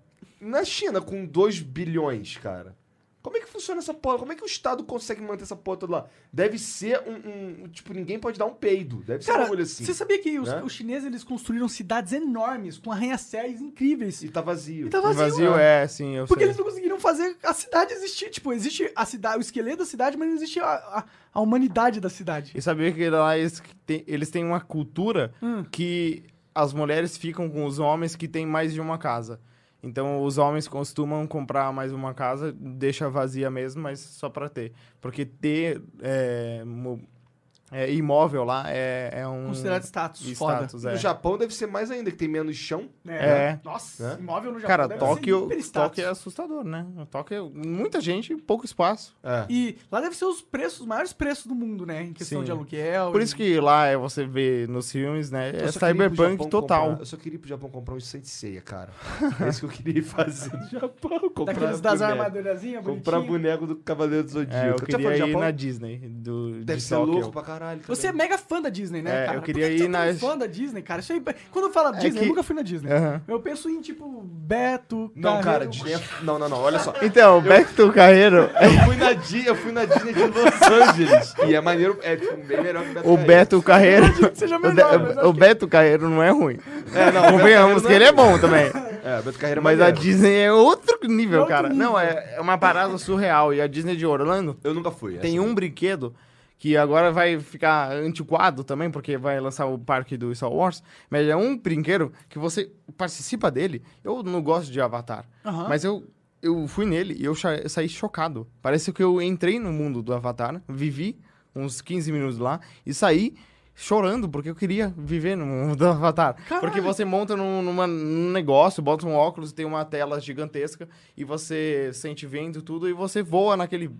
[SPEAKER 2] Na China, com 2 bilhões, cara. Como é que funciona essa porra? Como é que o Estado consegue manter essa porra toda lá? Deve ser um, um- Tipo, ninguém pode dar um peido. Deve ser um bagulho assim.
[SPEAKER 1] você sabia que os,
[SPEAKER 2] né?
[SPEAKER 1] os chineses eles construíram cidades enormes com arranha-céus incríveis?
[SPEAKER 2] E tá vazio.
[SPEAKER 1] E tá vazio.
[SPEAKER 3] vazio
[SPEAKER 1] né?
[SPEAKER 3] é, sim, eu
[SPEAKER 1] Porque
[SPEAKER 3] sei.
[SPEAKER 1] eles não conseguiram fazer a cidade existir. Tipo, existe a cidade, o esqueleto da cidade, mas não existe a, a, a humanidade da cidade.
[SPEAKER 3] E sabia que lá eles têm, eles têm uma cultura
[SPEAKER 1] Hum.
[SPEAKER 3] que as mulheres ficam com os homens que têm mais de uma casa. Então, os homens costumam comprar mais uma casa, deixa vazia mesmo, mas só pra ter. Porque ter é, é, imóvel lá é, é um...
[SPEAKER 1] Considerado status. Foda.
[SPEAKER 3] status, é.
[SPEAKER 2] No Japão deve ser mais ainda, que tem menos chão.
[SPEAKER 3] É.
[SPEAKER 1] Nossa,
[SPEAKER 2] Né?
[SPEAKER 1] imóvel no Japão
[SPEAKER 3] Cara,
[SPEAKER 1] deve
[SPEAKER 3] Tóquio. Tóquio é assustador, né? Tóquio, muita gente, pouco espaço.
[SPEAKER 2] É.
[SPEAKER 1] E lá deve ser os preços, os maiores preços do mundo, né? Em questão
[SPEAKER 3] Sim.
[SPEAKER 1] de aluguel.
[SPEAKER 3] Por
[SPEAKER 1] e-
[SPEAKER 3] isso que lá é, você vê nos filmes, né?
[SPEAKER 2] Eu
[SPEAKER 3] É cyberpunk total.
[SPEAKER 2] comprar- eu só queria ir pro Japão comprar um Senseiya, cara. É isso que eu queria ir fazer no Japão. Comprar
[SPEAKER 1] Daqueles das armadurazinhas,
[SPEAKER 2] Comprar boneco do Cavaleiro do Zodíaco.
[SPEAKER 3] É, eu queria ir na Disney. Do,
[SPEAKER 2] Deve
[SPEAKER 3] de
[SPEAKER 2] ser
[SPEAKER 3] Tóquio.
[SPEAKER 2] louco pra caralho.
[SPEAKER 1] Você é
[SPEAKER 2] também.
[SPEAKER 1] mega fã da Disney, né,
[SPEAKER 3] É,
[SPEAKER 1] cara?
[SPEAKER 3] eu queria
[SPEAKER 1] que que
[SPEAKER 3] ir
[SPEAKER 1] é
[SPEAKER 3] na-
[SPEAKER 1] fã da Disney, cara? Isso aí, quando eu falo Disney,
[SPEAKER 3] que-
[SPEAKER 1] eu nunca fui na Disney. Eu penso em, tipo, Beto,
[SPEAKER 2] Não, cara,
[SPEAKER 1] Carreiro.
[SPEAKER 2] Disney é... Não, não, não, olha só.
[SPEAKER 3] Então, Back to Carreiro,
[SPEAKER 2] Eu fui na, Di- eu fui na Disney de Los Angeles. E é maneiro, é tipo, bem melhor que o Beto
[SPEAKER 3] o
[SPEAKER 2] Carreiro.
[SPEAKER 3] Beto Carreiro.
[SPEAKER 1] que seja
[SPEAKER 3] o,
[SPEAKER 1] melhor,
[SPEAKER 3] de- o
[SPEAKER 1] que-
[SPEAKER 3] Beto Carreiro não é ruim.
[SPEAKER 2] É, não, o Beto
[SPEAKER 3] Convenhamos que ele é bom também.
[SPEAKER 2] É, o Beto Carreiro é
[SPEAKER 3] Mas a. Disney é outro nível,
[SPEAKER 1] Outro
[SPEAKER 3] cara.
[SPEAKER 1] nível.
[SPEAKER 3] Não, é, é uma parada surreal. E a Disney de Orlando
[SPEAKER 2] Eu nunca fui.
[SPEAKER 3] tem um brinquedo que agora vai ficar antiquado também, porque vai lançar o parque do Star Wars. Mas é um brinquedo que você participa dele. Eu não gosto de Avatar,
[SPEAKER 1] Aham.
[SPEAKER 3] mas eu, eu fui nele e eu saí chocado. Parece que eu entrei no mundo do Avatar, vivi uns 15 minutos lá e saí chorando porque eu queria viver no mundo do Avatar.
[SPEAKER 1] Caralho.
[SPEAKER 3] Porque você monta num, numa- num negócio, bota um óculos, tem uma tela gigantesca e você sente vento e tudo e você voa naquele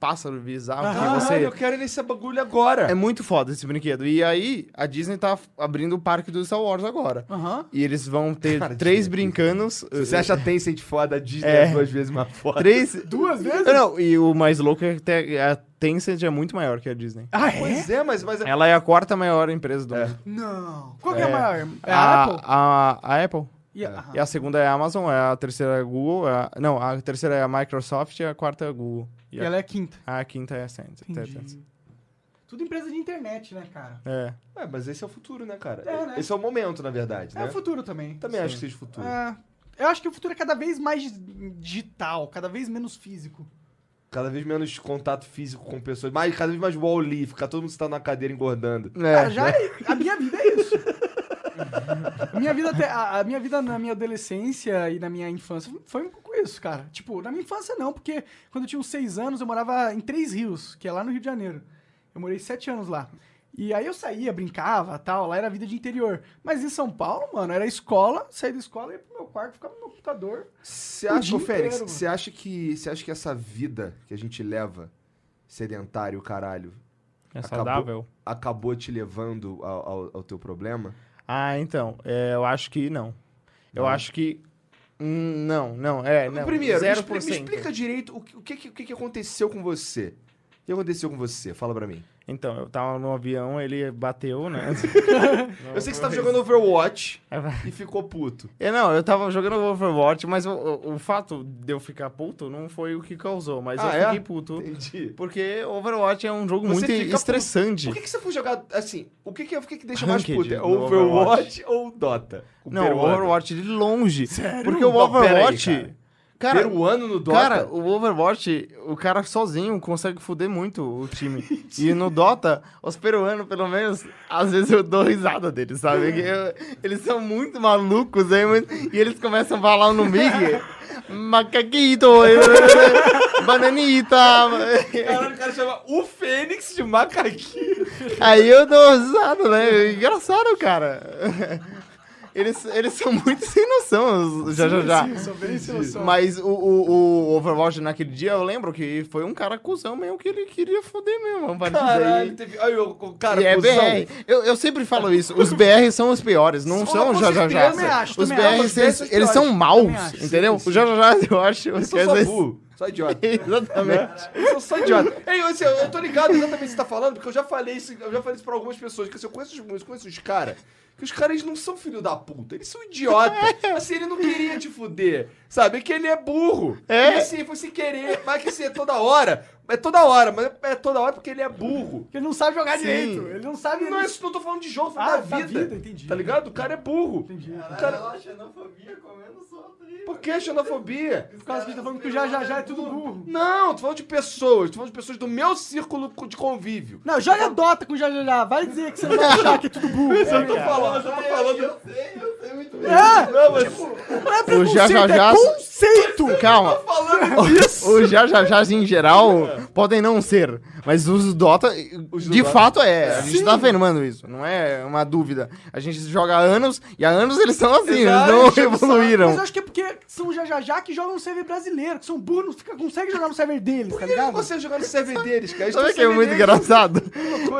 [SPEAKER 3] pássaro bizarro
[SPEAKER 2] Caralho,
[SPEAKER 3] você...
[SPEAKER 2] eu quero ir nesse bagulho agora.
[SPEAKER 3] É muito foda esse brinquedo. E aí, a Disney tá abrindo o parque do Star Wars agora.
[SPEAKER 1] Aham.
[SPEAKER 3] E eles vão ter
[SPEAKER 2] Cara,
[SPEAKER 3] três
[SPEAKER 2] Disney.
[SPEAKER 3] brincanos.
[SPEAKER 2] Se você acha Tencent foda, a Disney
[SPEAKER 3] É.
[SPEAKER 2] é duas vezes mais foda.
[SPEAKER 3] Três.
[SPEAKER 1] Duas vezes?
[SPEAKER 3] Não, e o mais louco é que te- a Tencent é muito maior que a Disney.
[SPEAKER 1] Ah, é?
[SPEAKER 2] Pois é, mas... mas
[SPEAKER 3] Ela é a quarta maior empresa do
[SPEAKER 2] É.
[SPEAKER 3] mundo.
[SPEAKER 1] Não. Qual que é, a
[SPEAKER 3] É.
[SPEAKER 1] maior? É a, Apple?
[SPEAKER 3] A, a Apple.
[SPEAKER 1] E a, aham.
[SPEAKER 3] E a segunda é a Amazon, a terceira é a Google. a- não, a terceira é a Microsoft e a quarta é a Google. E
[SPEAKER 1] E
[SPEAKER 3] a,
[SPEAKER 1] ela é a quinta.
[SPEAKER 3] a quinta é a Tencent.
[SPEAKER 1] Tudo empresa de internet, né, cara?
[SPEAKER 3] É.
[SPEAKER 2] É, mas esse é o futuro, né, cara?
[SPEAKER 1] É, né?
[SPEAKER 2] Esse é o momento, na verdade,
[SPEAKER 1] É
[SPEAKER 2] né?
[SPEAKER 1] o futuro também.
[SPEAKER 2] Também acho que seja o futuro.
[SPEAKER 1] É, eu acho que o futuro é cada vez mais digital, cada vez menos físico.
[SPEAKER 2] Cada vez menos contato físico com pessoas. Mais, cada vez mais wall-e, ficar todo mundo sentado na cadeira engordando.
[SPEAKER 3] É.
[SPEAKER 1] Cara, já é- a minha vida é isso. a, minha vida até, a, a minha vida na minha adolescência e na minha infância foi um pouco isso, cara. Tipo, na minha infância não, porque quando eu tinha uns seis anos eu morava em Três Rios, que é lá no Rio de Janeiro. Eu morei sete anos lá. E aí eu saía, brincava tal, lá era vida de interior. Mas em São Paulo, mano, era escola, saía da escola, ia pro meu quarto, ficava no meu computador.
[SPEAKER 2] Você acha, ô Félix, você acha que você acha que essa vida que a gente leva, sedentário, caralho,
[SPEAKER 3] É
[SPEAKER 2] Acabou.
[SPEAKER 3] saudável.
[SPEAKER 2] acabou te levando ao, ao- ao teu problema?
[SPEAKER 3] Ah, então. é, eu acho que não. Eu
[SPEAKER 2] Não?
[SPEAKER 3] acho que. hum, não, não. É, não.
[SPEAKER 2] Primeiro, me
[SPEAKER 3] 0%.
[SPEAKER 2] expli- me explica direito o que, o, que, o que que aconteceu com você. O que aconteceu com você? Fala pra mim.
[SPEAKER 3] Então, eu tava no avião, ele bateu, né?
[SPEAKER 2] Eu sei que você tava jogando Overwatch
[SPEAKER 3] É,
[SPEAKER 2] e ficou puto.
[SPEAKER 3] É, não, eu tava jogando Overwatch, mas o, o, o fato de eu ficar puto não foi o que causou, mas
[SPEAKER 2] Ah,
[SPEAKER 3] eu
[SPEAKER 2] é?
[SPEAKER 3] fiquei puto.
[SPEAKER 2] Entendi.
[SPEAKER 3] Porque Overwatch é um jogo
[SPEAKER 2] Você
[SPEAKER 3] muito
[SPEAKER 2] fica puto.
[SPEAKER 3] estressante.
[SPEAKER 2] Por que, que você foi jogar assim? O que, que, o que, que deixa mais
[SPEAKER 3] Ranked
[SPEAKER 2] puto? É
[SPEAKER 3] no
[SPEAKER 2] Overwatch, ou Dota? O
[SPEAKER 3] Não, o
[SPEAKER 2] peruano.
[SPEAKER 3] Overwatch de longe. Porque o
[SPEAKER 2] Não,
[SPEAKER 3] Overwatch.
[SPEAKER 2] cara.
[SPEAKER 3] Cara,
[SPEAKER 2] Peruano no Dota?
[SPEAKER 3] Cara, o Overwatch, o cara sozinho consegue foder muito o time. e no Dota, os peruanos, pelo menos, às vezes eu dou risada deles, sabe? Que eu- eles são muito malucos aí, mas- e eles começam a falar no mic. Macaquito, bananita.
[SPEAKER 2] Caralho, o cara chama o Fênix de macaquinho.
[SPEAKER 3] Aí eu dou risada, né? Engraçado, cara. Eles, eles são muito sem noção, os- já já já.
[SPEAKER 1] Sim, sou bem sem noção.
[SPEAKER 3] Mas o, o, o Overwatch naquele dia, eu lembro que foi um cara cuzão mesmo, que ele queria foder mesmo.
[SPEAKER 2] Caralho, teve... Aí, o, cara,
[SPEAKER 3] e é. BR. Eu, eu sempre falo isso, os BR são os piores, não são
[SPEAKER 2] com
[SPEAKER 3] já já já.
[SPEAKER 1] acho,
[SPEAKER 3] Os
[SPEAKER 1] acho.
[SPEAKER 3] BR,
[SPEAKER 2] Os
[SPEAKER 3] eles,
[SPEAKER 2] são os
[SPEAKER 3] eles são maus, entendeu?
[SPEAKER 2] sim,
[SPEAKER 3] O já já já, eu acho.
[SPEAKER 2] Eu sou só só idiota.
[SPEAKER 3] Exatamente.
[SPEAKER 2] Eu sou só idiota. Ei, assim, eu, eu tô ligado exatamente o que você tá falando, porque eu já falei isso, eu já falei isso pra algumas pessoas, que assim, eu conheço os, eu conheço os caras Que os caras não são filho da puta, eles são idiota. assim, ele não queria te fuder. Sabe? É que ele é burro.
[SPEAKER 3] É.
[SPEAKER 2] E assim, foi sem querer. Mas que assim, é toda hora. É toda hora, mas é toda hora porque ele é burro.
[SPEAKER 1] Porque ele não sabe jogar
[SPEAKER 3] Sim.
[SPEAKER 1] direito. Ele não sabe.
[SPEAKER 2] Não, é isso, não tô falando de jogo, tô
[SPEAKER 1] Ah,
[SPEAKER 2] falando da
[SPEAKER 1] da
[SPEAKER 2] vida.
[SPEAKER 1] vida, entendi.
[SPEAKER 2] Tá ligado? O cara é burro.
[SPEAKER 1] Entendi.
[SPEAKER 2] O cara...
[SPEAKER 4] xenofobia comendo aí.
[SPEAKER 2] Por que xenofobia?
[SPEAKER 1] Por causa que tá falando que o já já já é tudo burro.
[SPEAKER 2] Não, tô falando de pessoas. Tô falando de pessoas do meu círculo de convívio.
[SPEAKER 1] Não, joga Dota com o já já já. Vai dizer que você não vai achar que é tudo burro.
[SPEAKER 2] Eu tô falando, eu tô falando.
[SPEAKER 4] Eu sei, eu sei muito bem.
[SPEAKER 1] É!
[SPEAKER 2] Não, mas
[SPEAKER 1] Não é
[SPEAKER 3] O
[SPEAKER 1] preconceito,
[SPEAKER 3] já já já.
[SPEAKER 1] é conceito!
[SPEAKER 3] Calma.
[SPEAKER 2] falando disso.
[SPEAKER 3] Os já já já em geral podem não ser. Mas os Dota,
[SPEAKER 2] Os
[SPEAKER 3] de
[SPEAKER 2] Dota.
[SPEAKER 3] fato é. A gente
[SPEAKER 1] Sim.
[SPEAKER 3] tá afirmando isso. Não é uma dúvida. A gente joga há anos e há anos eles são assim.
[SPEAKER 2] Exato,
[SPEAKER 3] eles não evoluíram.
[SPEAKER 1] Mas eu acho que é porque são já já já que jogam no server brasileiro, que são burros, não fica- conseguem jogar no server deles, tá
[SPEAKER 2] Por que
[SPEAKER 1] ligado?
[SPEAKER 2] você jogar no server deles, cara?
[SPEAKER 3] Sabe que é muito
[SPEAKER 2] deles.
[SPEAKER 3] engraçado?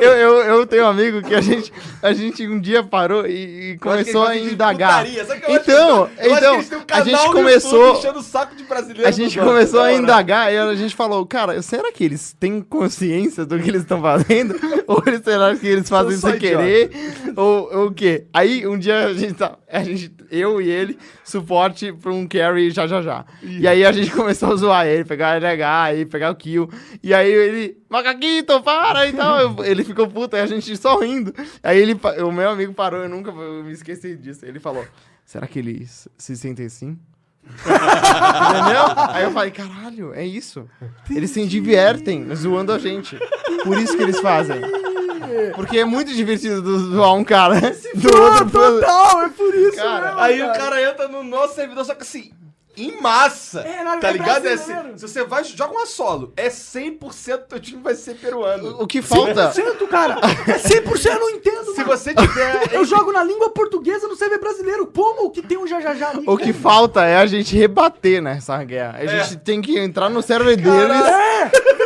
[SPEAKER 3] Eu, eu, eu tenho um amigo que a gente, a gente um dia parou e, e começou a
[SPEAKER 2] que eles gostam de
[SPEAKER 3] indagar.
[SPEAKER 2] que que-
[SPEAKER 3] Então,
[SPEAKER 2] acho que
[SPEAKER 3] então
[SPEAKER 2] um
[SPEAKER 3] a gente começou.
[SPEAKER 2] YouTube
[SPEAKER 3] A gente começou a indagar e a gente falou, cara, será que eles têm consciência do que eles estão fazendo? ou eles- será que eles fazem sem querer? ou, ou o quê? Aí um dia a gente tá. A gente, eu e ele, suporte pra um carry já já já. E aí a gente começou a zoar ele, pegar LH, aí pegar o kill. E aí ele, macaquito, para e tal. Ele ficou puto, aí a gente só rindo. Aí ele, o meu amigo parou, eu nunca eu me esqueci disso. Ele falou, será que eles se sentem assim? Entendeu? Aí eu falei, caralho, é isso. Eles se divertem zoando a gente. Por isso que eles fazem. Porque é muito divertido do- zoar um cara do outro. pro-
[SPEAKER 1] Total, é por isso
[SPEAKER 3] Cara,
[SPEAKER 1] mesmo,
[SPEAKER 2] Aí
[SPEAKER 1] cara.
[SPEAKER 2] o cara entra no nosso servidor, só que assim, em massa.
[SPEAKER 1] É, na-
[SPEAKER 2] tá
[SPEAKER 1] é
[SPEAKER 2] ligado? É
[SPEAKER 1] brasileiro.
[SPEAKER 2] se você vai, joga uma solo, é 100% teu time vai ser peruano.
[SPEAKER 3] O que falta.
[SPEAKER 1] 100%, cara. É 100%, eu não entendo,
[SPEAKER 2] Se
[SPEAKER 1] mano.
[SPEAKER 2] você tiver.
[SPEAKER 1] Eu jogo na língua portuguesa no server brasileiro. Como que tem um já já já ali?
[SPEAKER 3] O que falta é a gente rebater nessa guerra. A gente tem que entrar no server deles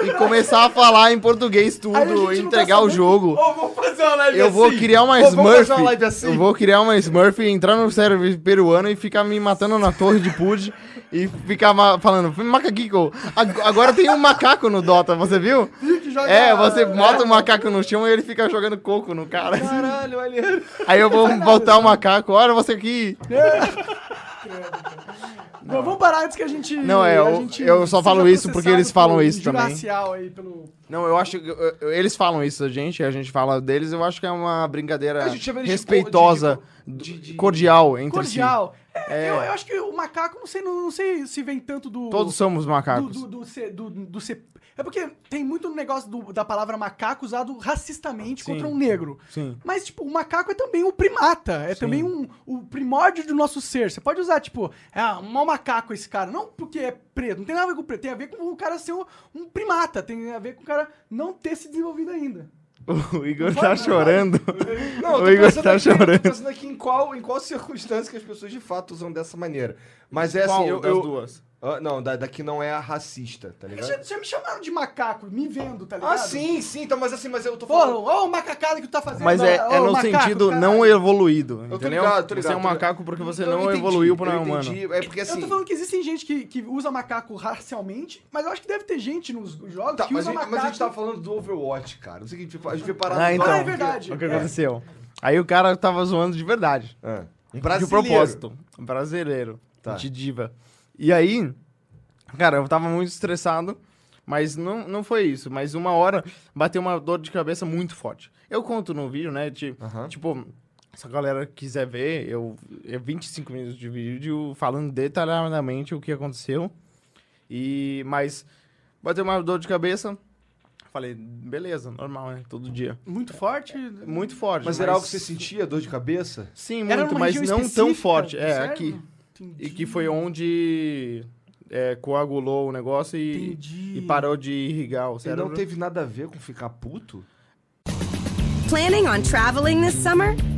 [SPEAKER 3] e começar a falar em português tudo, entregar o jogo.
[SPEAKER 2] Ô, vou fazer uma live
[SPEAKER 3] Eu vou
[SPEAKER 2] assim.
[SPEAKER 3] criar uma Smurf.
[SPEAKER 2] uma assim?
[SPEAKER 3] Eu vou criar uma Smurf, entrar no server peruano e ficar me matando na torre de Pud e ficar falando, macaquico. Ag- Agora tem um macaco no Dota, você viu?
[SPEAKER 1] joga-
[SPEAKER 3] É, você bota o macaco no chão e ele fica jogando coco no cara.
[SPEAKER 2] Caralho.
[SPEAKER 3] Aí eu vou botar o macaco, olha você aqui.
[SPEAKER 1] Não, vamos parar antes que a gente.
[SPEAKER 3] Não, é, eu- eu só falo isso porque eles falam isso também.
[SPEAKER 1] aí pelo.
[SPEAKER 3] Não, eu acho que eu- eu- eles falam isso a gente, a gente fala deles, eu acho que é uma brincadeira respeitosa,
[SPEAKER 2] de- de-
[SPEAKER 3] cordial entre
[SPEAKER 1] Cordial. É,
[SPEAKER 3] É.
[SPEAKER 1] Eu, eu acho que o macaco, não sei, não, não sei se vem tanto do.
[SPEAKER 3] si. Todos somos
[SPEAKER 1] do,
[SPEAKER 3] macacos.
[SPEAKER 1] do, do, ser- do, do ser- É porque tem muito negócio do- da palavra macaco usado racistamente
[SPEAKER 3] Sim.
[SPEAKER 1] contra um negro.
[SPEAKER 3] Sim.
[SPEAKER 1] Mas, tipo, o macaco é também o primata. É também um, o primórdio do nosso ser. Você pode usar, tipo, é um mau macaco esse cara. Não porque é preto. Não tem nada a ver com o preto. Tem a ver com o cara ser um, um primata. Tem a ver com o cara não ter se desenvolvido ainda.
[SPEAKER 3] O Igor
[SPEAKER 1] Não
[SPEAKER 3] tá chorando.
[SPEAKER 2] Não, eu
[SPEAKER 3] O Igor tá
[SPEAKER 2] aqui, eu
[SPEAKER 3] chorando.
[SPEAKER 2] tô pensando aqui em qual, em qual circunstância que as pessoas de fato usam dessa maneira. Mas é
[SPEAKER 3] Qual
[SPEAKER 2] assim, eu.
[SPEAKER 3] das
[SPEAKER 2] eu-
[SPEAKER 3] duas?
[SPEAKER 2] Ah, não, da, daqui não é a racista, tá ligado?
[SPEAKER 1] Já, já me chamaram de macaco, me vendo, tá ligado?
[SPEAKER 2] Ah, sim, sim, então, mas assim, mas eu tô
[SPEAKER 1] Pô,
[SPEAKER 2] falando.
[SPEAKER 1] ó o macacada que tu tá fazendo.
[SPEAKER 3] Mas é,
[SPEAKER 1] ó,
[SPEAKER 3] é
[SPEAKER 1] o
[SPEAKER 3] no
[SPEAKER 1] macaco,
[SPEAKER 3] sentido
[SPEAKER 1] caralho.
[SPEAKER 3] não evoluído,
[SPEAKER 2] Eu tô
[SPEAKER 3] entendeu?
[SPEAKER 2] ligado, tô ligado,
[SPEAKER 3] você é um macaco porque você
[SPEAKER 2] Eu
[SPEAKER 3] não
[SPEAKER 2] entendi,
[SPEAKER 3] evoluiu para
[SPEAKER 2] eu
[SPEAKER 3] um humano.
[SPEAKER 2] É porque
[SPEAKER 1] Eu
[SPEAKER 2] assim.
[SPEAKER 1] tô falando que existem gente que, que usa macaco racialmente, mas eu acho que deve ter gente nos jogos
[SPEAKER 2] Tá,
[SPEAKER 1] que
[SPEAKER 2] mas,
[SPEAKER 1] usa
[SPEAKER 2] a gente,
[SPEAKER 1] macaco.
[SPEAKER 2] mas a gente tava falando do Overwatch, cara. Não sei o que a gente foi- a gente foi parar
[SPEAKER 3] Ah, então.
[SPEAKER 1] Ah, é verdade.
[SPEAKER 3] O que
[SPEAKER 1] É.
[SPEAKER 3] aconteceu? Aí o cara tava zoando de verdade.
[SPEAKER 2] Ah, um
[SPEAKER 3] De
[SPEAKER 2] brasileiro.
[SPEAKER 3] propósito. Um brasileiro.
[SPEAKER 2] Tá.
[SPEAKER 3] De diva. E aí, cara, eu tava muito estressado, mas não, não foi isso. Mas uma hora bateu uma dor de cabeça muito forte. Eu conto no vídeo, né? ti-
[SPEAKER 2] Aham.
[SPEAKER 3] Tipo, se a galera quiser ver, eu, é 25 minutos de vídeo falando detalhadamente o que aconteceu. E, mas bateu uma dor de cabeça. Falei, beleza, normal, né? Todo dia.
[SPEAKER 1] Muito forte.
[SPEAKER 3] Muito forte.
[SPEAKER 2] Mas era algo que você sentia, dor de cabeça?
[SPEAKER 3] Sim, muito, mas não tão forte. É,
[SPEAKER 1] sério?
[SPEAKER 3] aqui.
[SPEAKER 1] Entendi.
[SPEAKER 3] E que foi onde é, coagulou o negócio e,
[SPEAKER 1] Entendi.
[SPEAKER 3] e parou de irrigar o
[SPEAKER 2] E
[SPEAKER 3] cérebro.
[SPEAKER 2] não teve nada a ver com ficar puto?
[SPEAKER 5] Planning on traveling this summer?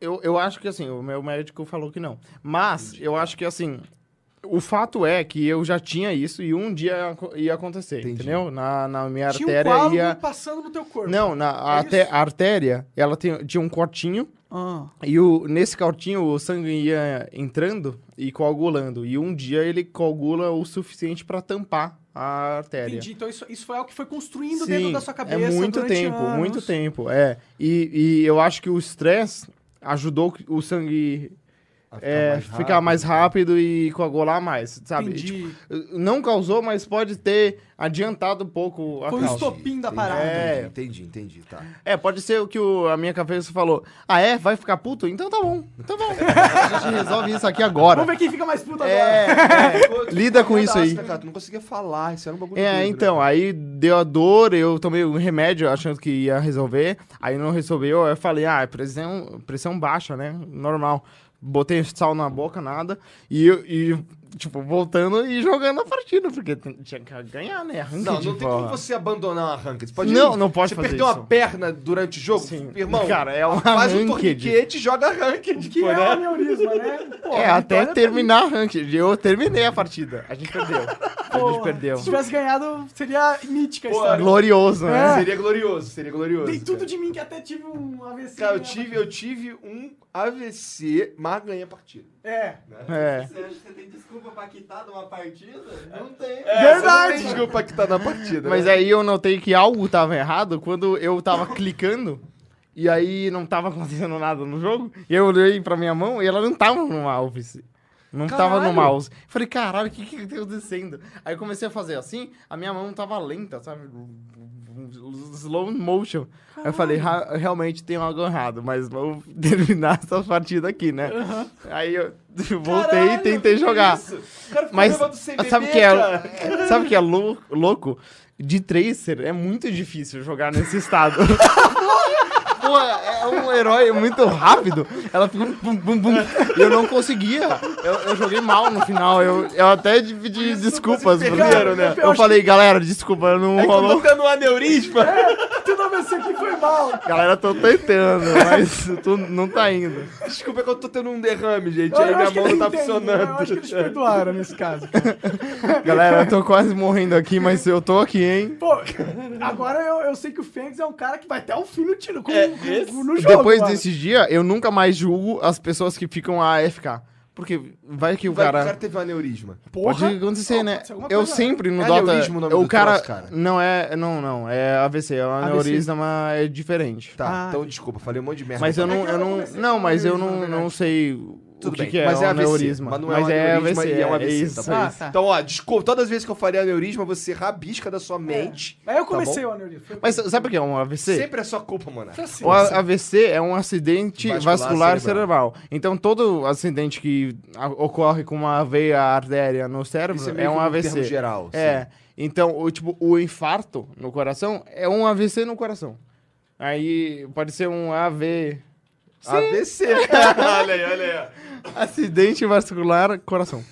[SPEAKER 3] Eu, eu acho que assim, o meu médico falou que não. Mas eu acho que assim, o fato é que eu já tinha isso e um dia ia aco- ia acontecer,
[SPEAKER 2] Entendi.
[SPEAKER 3] entendeu? Na, na minha
[SPEAKER 1] Tinha um
[SPEAKER 3] artéria
[SPEAKER 1] coágulo
[SPEAKER 3] ia.
[SPEAKER 1] passando no teu corpo.
[SPEAKER 3] Não, na, a,
[SPEAKER 1] É
[SPEAKER 3] arte- a artéria, ela tem, tinha um cortinho
[SPEAKER 1] Ah.
[SPEAKER 3] e o, nesse cortinho o sangue ia entrando e coagulando. E um dia ele coagula o suficiente pra tampar a artéria.
[SPEAKER 1] Entendi. Então isso, isso foi algo que foi construindo
[SPEAKER 3] Sim,
[SPEAKER 1] dentro da sua cabeça.
[SPEAKER 3] É muito tempo,
[SPEAKER 1] anos.
[SPEAKER 3] muito tempo, é. E, e eu acho que o estresse ajudou o sangue
[SPEAKER 2] A
[SPEAKER 3] é, ficar mais rápido e coagular mais, sabe?
[SPEAKER 1] Entendi.
[SPEAKER 3] Tipo, não causou, mas pode ter adiantado um pouco a
[SPEAKER 1] Foi o estopim da parada.
[SPEAKER 3] É.
[SPEAKER 2] Entendi, entendi, tá.
[SPEAKER 3] É, pode ser o que o- a minha cabeça falou. Ah, é? Vai ficar puto? Então tá bom. Então tá bom. a gente resolve isso aqui agora.
[SPEAKER 1] Vamos ver quem fica mais puto agora.
[SPEAKER 3] É, é. Lida com isso aí.
[SPEAKER 2] né, cara? Tu não conseguia falar, isso era um bagulho
[SPEAKER 3] É,
[SPEAKER 2] doido, né?
[SPEAKER 3] então, aí deu a dor, eu tomei um remédio achando que ia resolver, aí não resolveu, aí eu falei, ah, é pressão, pressão baixa, né? Normal. Botei sal na boca, nada, e, e tipo, voltando e jogando a partida, porque tinha que ganhar, né? Arranque
[SPEAKER 2] Não, não tem
[SPEAKER 3] bola.
[SPEAKER 2] como você abandonar um arranque. Você pode
[SPEAKER 3] Não, não pode
[SPEAKER 2] Você
[SPEAKER 3] fazer
[SPEAKER 2] perdeu
[SPEAKER 3] isso.
[SPEAKER 2] uma perna durante o jogo?
[SPEAKER 3] Sim.
[SPEAKER 2] Irmão,
[SPEAKER 3] Cara, é um
[SPEAKER 2] faz um torniquete e joga arranque.
[SPEAKER 1] Que
[SPEAKER 2] tipo,
[SPEAKER 1] é
[SPEAKER 2] né?
[SPEAKER 1] o aneurisma, né? Pô,
[SPEAKER 3] É, até
[SPEAKER 1] vitória
[SPEAKER 3] terminar a ranked. Eu terminei a partida. A gente perdeu. A gente perdeu.
[SPEAKER 1] Se tivesse ganhado, seria mítica a história.
[SPEAKER 3] Glorioso, né?
[SPEAKER 2] Seria glorioso, seria glorioso.
[SPEAKER 1] Tem tudo
[SPEAKER 2] cara.
[SPEAKER 1] de mim que até tive um AVC.
[SPEAKER 2] Cara, eu tive, eu tive um AVC, mas ganhei a partida.
[SPEAKER 1] É.
[SPEAKER 3] É.
[SPEAKER 4] Você acha que você tem desculpa pra quitar de uma partida? Não tem.
[SPEAKER 1] Verdade.
[SPEAKER 2] Você não tem desculpa que tá na partida.
[SPEAKER 3] Mas
[SPEAKER 2] né?
[SPEAKER 3] aí eu notei que algo tava errado quando eu tava clicando e aí não tava acontecendo nada no jogo. E eu olhei pra minha mão e ela não tava no mouse. Não tava no
[SPEAKER 2] Caralho.
[SPEAKER 3] mouse. Falei, caralho, o que que tá acontecendo? Aí eu comecei a fazer assim, a minha mão tava lenta, sabe? Slow motion. Aí eu falei, "Ra- realmente tem algo errado, mas vou terminar essa partida aqui, né? Aí eu voltei e
[SPEAKER 2] Caralho,
[SPEAKER 3] tentei
[SPEAKER 2] que
[SPEAKER 3] jogar.
[SPEAKER 2] isso? O cara ficou
[SPEAKER 3] Mas
[SPEAKER 2] CBD,
[SPEAKER 3] sabe o que é, sabe que é lou- louco? De tracer é muito difícil jogar nesse estado. Pô, é um herói muito rápido. Ela fica bum, bum, bum. E eu não conseguia. Eu, eu joguei mal no final. Eu, eu até pedi desculpas. porque
[SPEAKER 2] perderam, né?
[SPEAKER 3] Eu falei, galera, desculpa, não
[SPEAKER 2] É que eu tô
[SPEAKER 3] rolou.
[SPEAKER 2] tendo um aneurisma.
[SPEAKER 1] Tudo AVC aqui foi mal.
[SPEAKER 3] Galera, tô tentando, mas tu não tá indo.
[SPEAKER 2] Desculpa é que eu tô tendo um derrame, gente.
[SPEAKER 1] Eu
[SPEAKER 2] aí minha
[SPEAKER 1] que
[SPEAKER 2] mão não tá
[SPEAKER 1] entendem,
[SPEAKER 2] funcionando.
[SPEAKER 1] Eu acho que eles perdoaram nesse caso. cara.
[SPEAKER 3] Galera, eu tô quase morrendo aqui, mas eu tô aqui, hein?
[SPEAKER 1] Pô, agora eu, eu sei que o Fênix é um cara que vai até o fim no tiro com,
[SPEAKER 2] É, esse?
[SPEAKER 1] no jogo.
[SPEAKER 3] Depois
[SPEAKER 1] mano.
[SPEAKER 3] desse dia, eu nunca mais julgo as pessoas que ficam AFK. Porque vai que o
[SPEAKER 2] Vai que
[SPEAKER 3] cara.
[SPEAKER 2] o cara teve um aneurisma.
[SPEAKER 3] Pode
[SPEAKER 1] Porra.
[SPEAKER 3] acontecer,
[SPEAKER 1] Pô,
[SPEAKER 3] né?
[SPEAKER 1] pode
[SPEAKER 3] Eu
[SPEAKER 1] coisa-
[SPEAKER 3] sempre no
[SPEAKER 2] É
[SPEAKER 3] Dota.
[SPEAKER 2] aneurisma o nome
[SPEAKER 3] o
[SPEAKER 2] do
[SPEAKER 3] cara,
[SPEAKER 2] troço, cara?
[SPEAKER 3] Não é. Não, não. É AVC. É um aneurisma é diferente.
[SPEAKER 2] Tá,
[SPEAKER 1] Ah,
[SPEAKER 2] então desculpa, falei um monte de merda.
[SPEAKER 3] Mas eu
[SPEAKER 1] É
[SPEAKER 3] não. Eu não não, mas eu não, não sei
[SPEAKER 2] Tudo
[SPEAKER 3] o que,
[SPEAKER 2] bem,
[SPEAKER 3] que é
[SPEAKER 2] mas é AVC,
[SPEAKER 3] aneurisma.
[SPEAKER 2] mas não é um aneurisma e é um AVC,
[SPEAKER 3] isso,
[SPEAKER 2] tá
[SPEAKER 3] é
[SPEAKER 2] bom?
[SPEAKER 1] Ah,
[SPEAKER 3] isso.
[SPEAKER 1] tá.
[SPEAKER 2] Então, ó, desculpa, todas as vezes que eu falei aneurisma, você rabisca da sua mente.
[SPEAKER 1] Aí eu
[SPEAKER 2] tá
[SPEAKER 1] comecei
[SPEAKER 2] bom?
[SPEAKER 1] o aneurisma.
[SPEAKER 3] Mas sabe o que é um AVC?
[SPEAKER 2] Sempre é sua culpa, mano.
[SPEAKER 1] Assim,
[SPEAKER 3] O A- AVC é um acidente
[SPEAKER 2] Vascular
[SPEAKER 3] vascular,
[SPEAKER 2] cerebral.
[SPEAKER 3] cerebral. Então, todo acidente que ocorre com uma veia artéria no cérebro
[SPEAKER 2] Isso é
[SPEAKER 3] é, um
[SPEAKER 2] um
[SPEAKER 3] AVC.
[SPEAKER 2] geral,
[SPEAKER 3] É. Então, o, tipo, o infarto no coração é um AVC no coração. Aí pode ser um AV.
[SPEAKER 2] AVC. olha aí, olha aí.
[SPEAKER 3] Acidente vascular coração.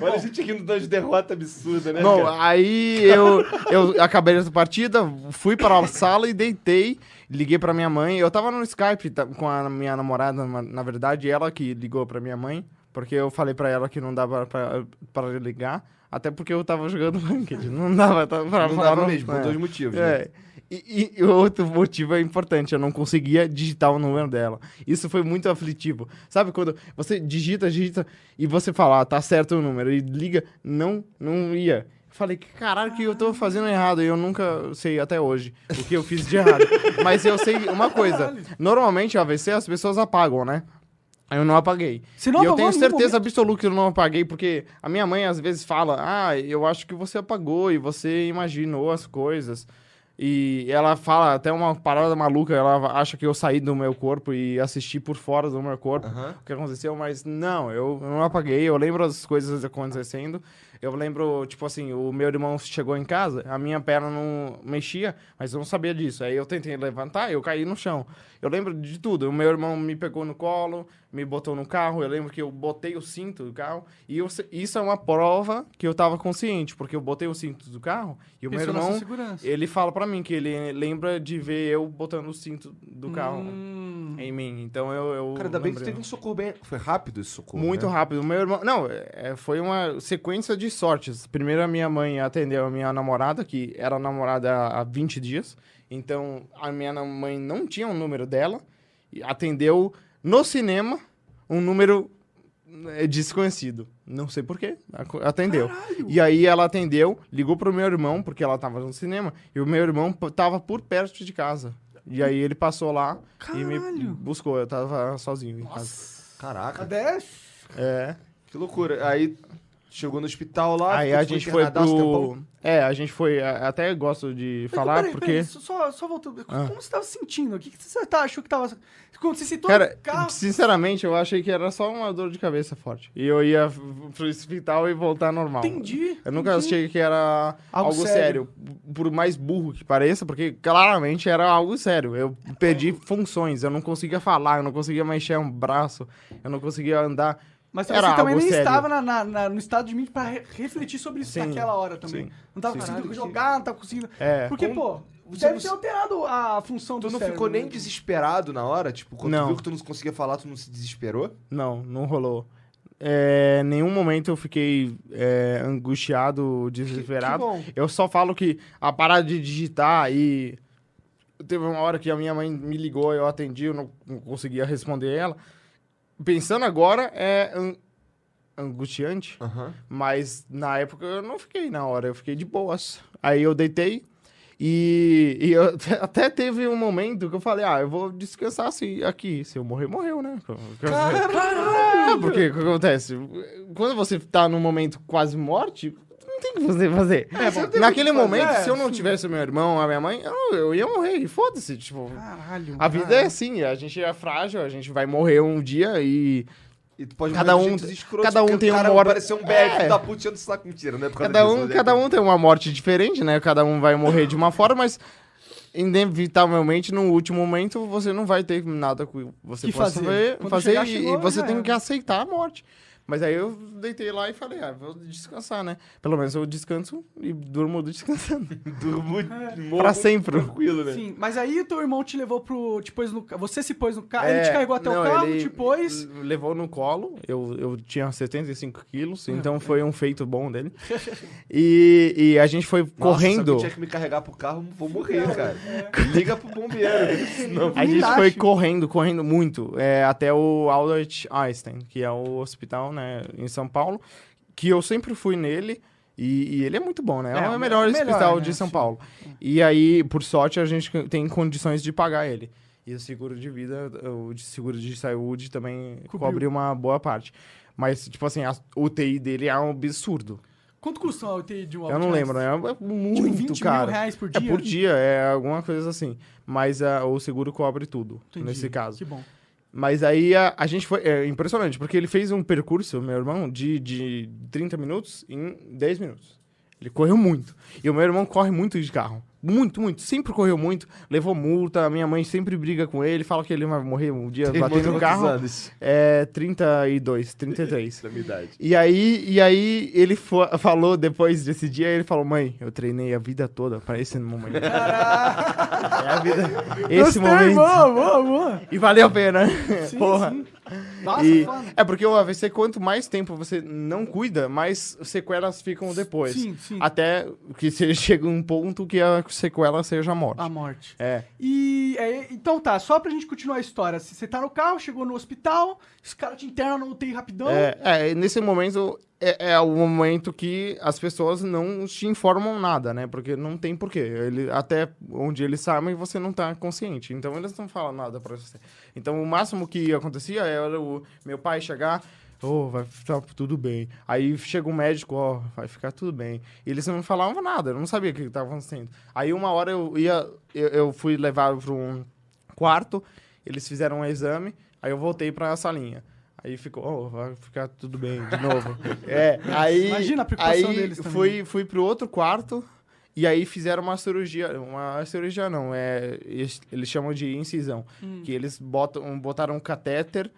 [SPEAKER 2] Olha a gente aqui dando de derrota absurda, né?
[SPEAKER 3] Bom,
[SPEAKER 2] cara?
[SPEAKER 3] aí eu, eu acabei essa partida, fui para a sala e deitei, liguei para minha mãe. Eu tava no Skype com a minha namorada, na, verdade, ela que ligou para minha mãe, porque eu falei para ela que não dava para ligar, até porque eu tava jogando Ranked, não dava pra pra
[SPEAKER 2] Não
[SPEAKER 3] falar
[SPEAKER 2] dava
[SPEAKER 3] no-
[SPEAKER 2] mesmo, por
[SPEAKER 3] é.
[SPEAKER 2] dois motivos, né?
[SPEAKER 3] E, e o outro motivo é importante, eu não conseguia digitar o número dela. Isso foi muito aflitivo. Sabe quando você digita, digita e você fala, ah, tá certo o número, e liga, não, não ia. Falei, que caralho que eu tô fazendo errado, e eu nunca sei até hoje o que eu fiz de errado. Mas eu sei uma coisa, normalmente AVC as pessoas apagam, né? Eu não apaguei.
[SPEAKER 1] Você não
[SPEAKER 3] e eu tenho certeza
[SPEAKER 1] momento?
[SPEAKER 3] absoluta que eu não apaguei, porque a minha mãe às vezes fala, ah, eu acho que você apagou e você imaginou as coisas. E ela fala até uma parada maluca, ela acha que eu saí do meu corpo e assisti por fora do meu corpo
[SPEAKER 2] Aham.
[SPEAKER 3] o que aconteceu, mas não, eu não apaguei, eu lembro as coisas acontecendo. Eu lembro, tipo assim, o meu irmão chegou em casa, a minha perna não mexia, mas eu não sabia disso. Aí eu tentei levantar, eu caí no chão. Eu lembro de tudo. O meu irmão me pegou no colo, me botou no carro. Eu lembro que eu botei o cinto do carro. E eu isso é uma prova que eu tava consciente, porque eu botei o cinto do carro e o meu
[SPEAKER 1] Pensou
[SPEAKER 3] irmão, ele fala pra mim que ele lembra de ver eu botando o cinto do carro
[SPEAKER 1] Hum.
[SPEAKER 3] em mim. Então eu. eu
[SPEAKER 2] Cara, ainda bem que teve um socorro bem. Foi rápido esse socorro.
[SPEAKER 3] Muito
[SPEAKER 2] né?
[SPEAKER 3] rápido. O meu irmão. Não, é, foi uma sequência de sortes. Primeiro, a minha mãe atendeu a minha namorada, que era namorada há 20 dias. Então, a minha mãe não tinha o número dela. E atendeu no cinema um número é, desconhecido. Não sei porquê. Atendeu. E aí ela atendeu, ligou pro meu irmão, porque ela tava no cinema, e o meu irmão tava por perto de casa. E aí ele passou lá e me
[SPEAKER 1] Caralho.
[SPEAKER 3] buscou. Eu tava sozinho em casa.
[SPEAKER 2] Caraca,
[SPEAKER 1] Até
[SPEAKER 3] É.
[SPEAKER 2] que loucura. Aí chegou no hospital lá.
[SPEAKER 3] Aí a
[SPEAKER 2] tipo,
[SPEAKER 3] gente foi pro. É, a gente foi. Até gosto de
[SPEAKER 1] Mas,
[SPEAKER 3] falar,
[SPEAKER 1] peraí,
[SPEAKER 3] porque.
[SPEAKER 1] peraí, só, só voltando. Como você tava se sentindo? O que, que você tá, achou que tava. Quando você citou
[SPEAKER 3] Cara,
[SPEAKER 1] carro.
[SPEAKER 3] sinceramente, eu achei que era só uma dor de cabeça forte. E eu ia pro hospital e voltar normal.
[SPEAKER 1] Entendi.
[SPEAKER 3] Eu nunca
[SPEAKER 1] entendi.
[SPEAKER 3] achei que era
[SPEAKER 1] Algo
[SPEAKER 3] algo,
[SPEAKER 1] sério.
[SPEAKER 3] sério. Por mais burro que pareça, porque claramente era algo sério. Eu perdi funções, eu não conseguia falar, eu não conseguia mexer um braço, eu não conseguia andar.
[SPEAKER 1] Mas
[SPEAKER 3] Era
[SPEAKER 1] você também nem
[SPEAKER 3] sério.
[SPEAKER 1] estava na- na- na- no estado de mente pra re- refletir sobre isso
[SPEAKER 3] Sim,
[SPEAKER 1] naquela hora também.
[SPEAKER 3] sim,
[SPEAKER 1] Não tava
[SPEAKER 3] sim.
[SPEAKER 1] conseguindo
[SPEAKER 2] Caralho,
[SPEAKER 1] jogar, não tava conseguindo.
[SPEAKER 3] É.
[SPEAKER 1] Porque,
[SPEAKER 2] Como-
[SPEAKER 1] pô,
[SPEAKER 2] você
[SPEAKER 1] deve
[SPEAKER 2] não
[SPEAKER 1] ter alterado a função
[SPEAKER 2] Tu
[SPEAKER 1] do
[SPEAKER 2] não
[SPEAKER 1] cérebro,
[SPEAKER 2] ficou nem
[SPEAKER 1] né?
[SPEAKER 2] desesperado na hora? Tipo, quando tu
[SPEAKER 3] Não.
[SPEAKER 2] viu que tu não conseguia falar, tu não se desesperou?
[SPEAKER 3] Não, não rolou. É, nenhum momento eu fiquei é, angustiado, desesperado.
[SPEAKER 2] bom.
[SPEAKER 3] Eu só falo que a parada de digitar e. Teve uma hora que a minha mãe me ligou, eu atendi, eu não, não conseguia responder ela. Pensando agora, é an- angustiante,
[SPEAKER 2] Aham.
[SPEAKER 3] mas na época eu não fiquei na hora, eu fiquei de boas. Aí eu deitei e, e eu até teve um momento que eu falei, ah, eu vou descansar assim, aqui. Se eu morrer, morreu, né? É, porque o que acontece? Quando você tá num momento quase morte, que você fazer. Naquele momento,
[SPEAKER 1] É,
[SPEAKER 3] se eu não tivesse o meu irmão, a minha mãe, eu, eu ia morrer, e foda-se, tipo...
[SPEAKER 1] Caralho.
[SPEAKER 3] A vida é assim, a gente é frágil, a gente vai morrer um dia e
[SPEAKER 2] E tu pode
[SPEAKER 3] Cada um-
[SPEAKER 2] jeitos escrotos,
[SPEAKER 3] cada um
[SPEAKER 2] porque
[SPEAKER 3] tem
[SPEAKER 2] cara
[SPEAKER 3] uma
[SPEAKER 2] parecer um
[SPEAKER 3] É.
[SPEAKER 2] da puta enchendo o saco. Mentira, né?
[SPEAKER 3] Cada
[SPEAKER 2] disso,
[SPEAKER 3] um,
[SPEAKER 2] mas é
[SPEAKER 3] cada um tem uma morte diferente, né? Cada um vai morrer de uma forma, mas inevitavelmente no último momento você não vai ter nada que você
[SPEAKER 1] Que
[SPEAKER 3] possa
[SPEAKER 1] fazer.
[SPEAKER 3] fazer, fazer
[SPEAKER 1] chegar,
[SPEAKER 3] e,
[SPEAKER 1] chegou,
[SPEAKER 3] e você
[SPEAKER 1] já
[SPEAKER 3] tem que aceitar a morte. Mas aí eu deitei lá e falei, ah, vou descansar, né? Pelo menos eu descanso e durmo descansando.
[SPEAKER 2] Durmo morro
[SPEAKER 3] Pra sempre.
[SPEAKER 2] Tranquilo, né?
[SPEAKER 1] Sim, mas aí o teu irmão te levou pro. Te pôs no, você se pôs no carro.
[SPEAKER 3] É,
[SPEAKER 1] ele te carregou até
[SPEAKER 3] não,
[SPEAKER 1] o carro,
[SPEAKER 3] ele
[SPEAKER 1] te pôs.
[SPEAKER 3] Levou no colo, eu, eu tinha 75 quilos, então foi um feito bom dele. E, e a gente foi
[SPEAKER 2] Nossa, se
[SPEAKER 3] correndo.
[SPEAKER 2] alguém tiver que me carregar pro carro, vou morrer, cara. Liga pro bombeiro. Senão...
[SPEAKER 3] A gente foi correndo, correndo muito, é, até o Albert Einstein, que é o hospital, né, em São Paulo, que eu sempre fui nele, e, e ele é muito bom, né? É,
[SPEAKER 1] É,
[SPEAKER 3] o melhor,
[SPEAKER 1] melhor,
[SPEAKER 3] hospital
[SPEAKER 1] né?
[SPEAKER 3] de São. Paulo. E aí, por sorte, a gente tem condições de pagar ele. E o seguro de vida, o de seguro de saúde também
[SPEAKER 1] Cobriu.
[SPEAKER 3] cobre uma boa parte. Mas, tipo assim, a UTI dele é um absurdo.
[SPEAKER 1] Quanto custa uma UTI de um
[SPEAKER 3] Eu não lembro, né? É muito,
[SPEAKER 1] Tipo, 20 mil
[SPEAKER 3] cara.
[SPEAKER 1] reais por
[SPEAKER 3] É
[SPEAKER 1] dia?
[SPEAKER 3] por dia, é alguma coisa assim. Mas ah, o seguro cobre tudo,
[SPEAKER 1] Entendi.
[SPEAKER 3] nesse caso.
[SPEAKER 1] Que bom.
[SPEAKER 3] Mas aí a, a gente foi. É impressionante, porque ele fez um percurso, meu irmão, de, de 30 minutos em 10 minutos. Ele correu muito. E o meu irmão corre muito de carro. Muito, muito. Sempre correu muito. Levou multa. Minha mãe sempre briga com ele. Fala que ele vai morrer um dia
[SPEAKER 2] Tem
[SPEAKER 3] batendo no carro.
[SPEAKER 2] anos?
[SPEAKER 3] É 32, 33.
[SPEAKER 2] Da minha idade.
[SPEAKER 3] E aí, e aí ele falou depois desse dia, ele falou, mãe, eu treinei a vida toda pra esse momento. é a vida. Esse
[SPEAKER 1] Gostei,
[SPEAKER 3] momento.
[SPEAKER 1] Boa, boa, boa.
[SPEAKER 3] E valeu a pena. Porra.
[SPEAKER 1] sim. Nossa,
[SPEAKER 3] E- é porque o AVC, quanto mais tempo você não cuida, mais sequelas ficam depois.
[SPEAKER 1] Sim, sim.
[SPEAKER 3] Até que você chega um ponto que a sequela seja a morte.
[SPEAKER 1] A morte.
[SPEAKER 3] É.
[SPEAKER 1] E é, então tá, só pra gente continuar a história. Se Você tá no carro, chegou no hospital, os caras te internam no UTI rapidão.
[SPEAKER 3] É, é, nesse momento é, é o momento que as pessoas não te informam nada, né? Porque não tem porquê. Ele, até onde eles sabem, você não tá consciente. Então eles não falam nada pra você. Então o máximo que acontecia era o meu pai chegar. Ô, vai ficar tudo bem. Aí chega um médico, ó, vai ficar tudo bem. E eles não falavam nada, eu não sabia o que estava acontecendo. Aí uma hora eu ia, eu, eu fui levado para um quarto, eles fizeram um exame, aí eu voltei para a salinha. Aí ficou, ó, vai ficar tudo bem de novo. é, aí.
[SPEAKER 1] Imagina a preocupação
[SPEAKER 3] aí
[SPEAKER 1] deles também.
[SPEAKER 3] Fui, fui pro outro quarto. E aí fizeram uma cirurgia, uma cirurgia não, é, eles, eles chamam de incisão,
[SPEAKER 1] Hum.
[SPEAKER 3] que eles botam, botaram um catéter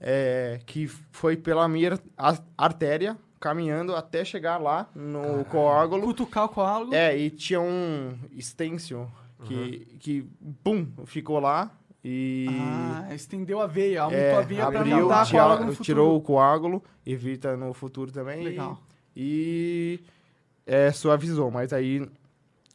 [SPEAKER 3] é, que foi pela minha ar- artéria, caminhando até chegar lá no coágulo.
[SPEAKER 1] Cutucar o coágulo.
[SPEAKER 3] É, e tinha um stencil que, que pum, ficou lá e
[SPEAKER 1] Ah, estendeu a veia, aumentou
[SPEAKER 3] é,
[SPEAKER 1] a veia pra
[SPEAKER 3] abriu,
[SPEAKER 1] dar
[SPEAKER 3] tia-
[SPEAKER 1] coágulo
[SPEAKER 3] tirou o coágulo, evita no futuro também.
[SPEAKER 1] Legal.
[SPEAKER 3] E é, suavizou, mas aí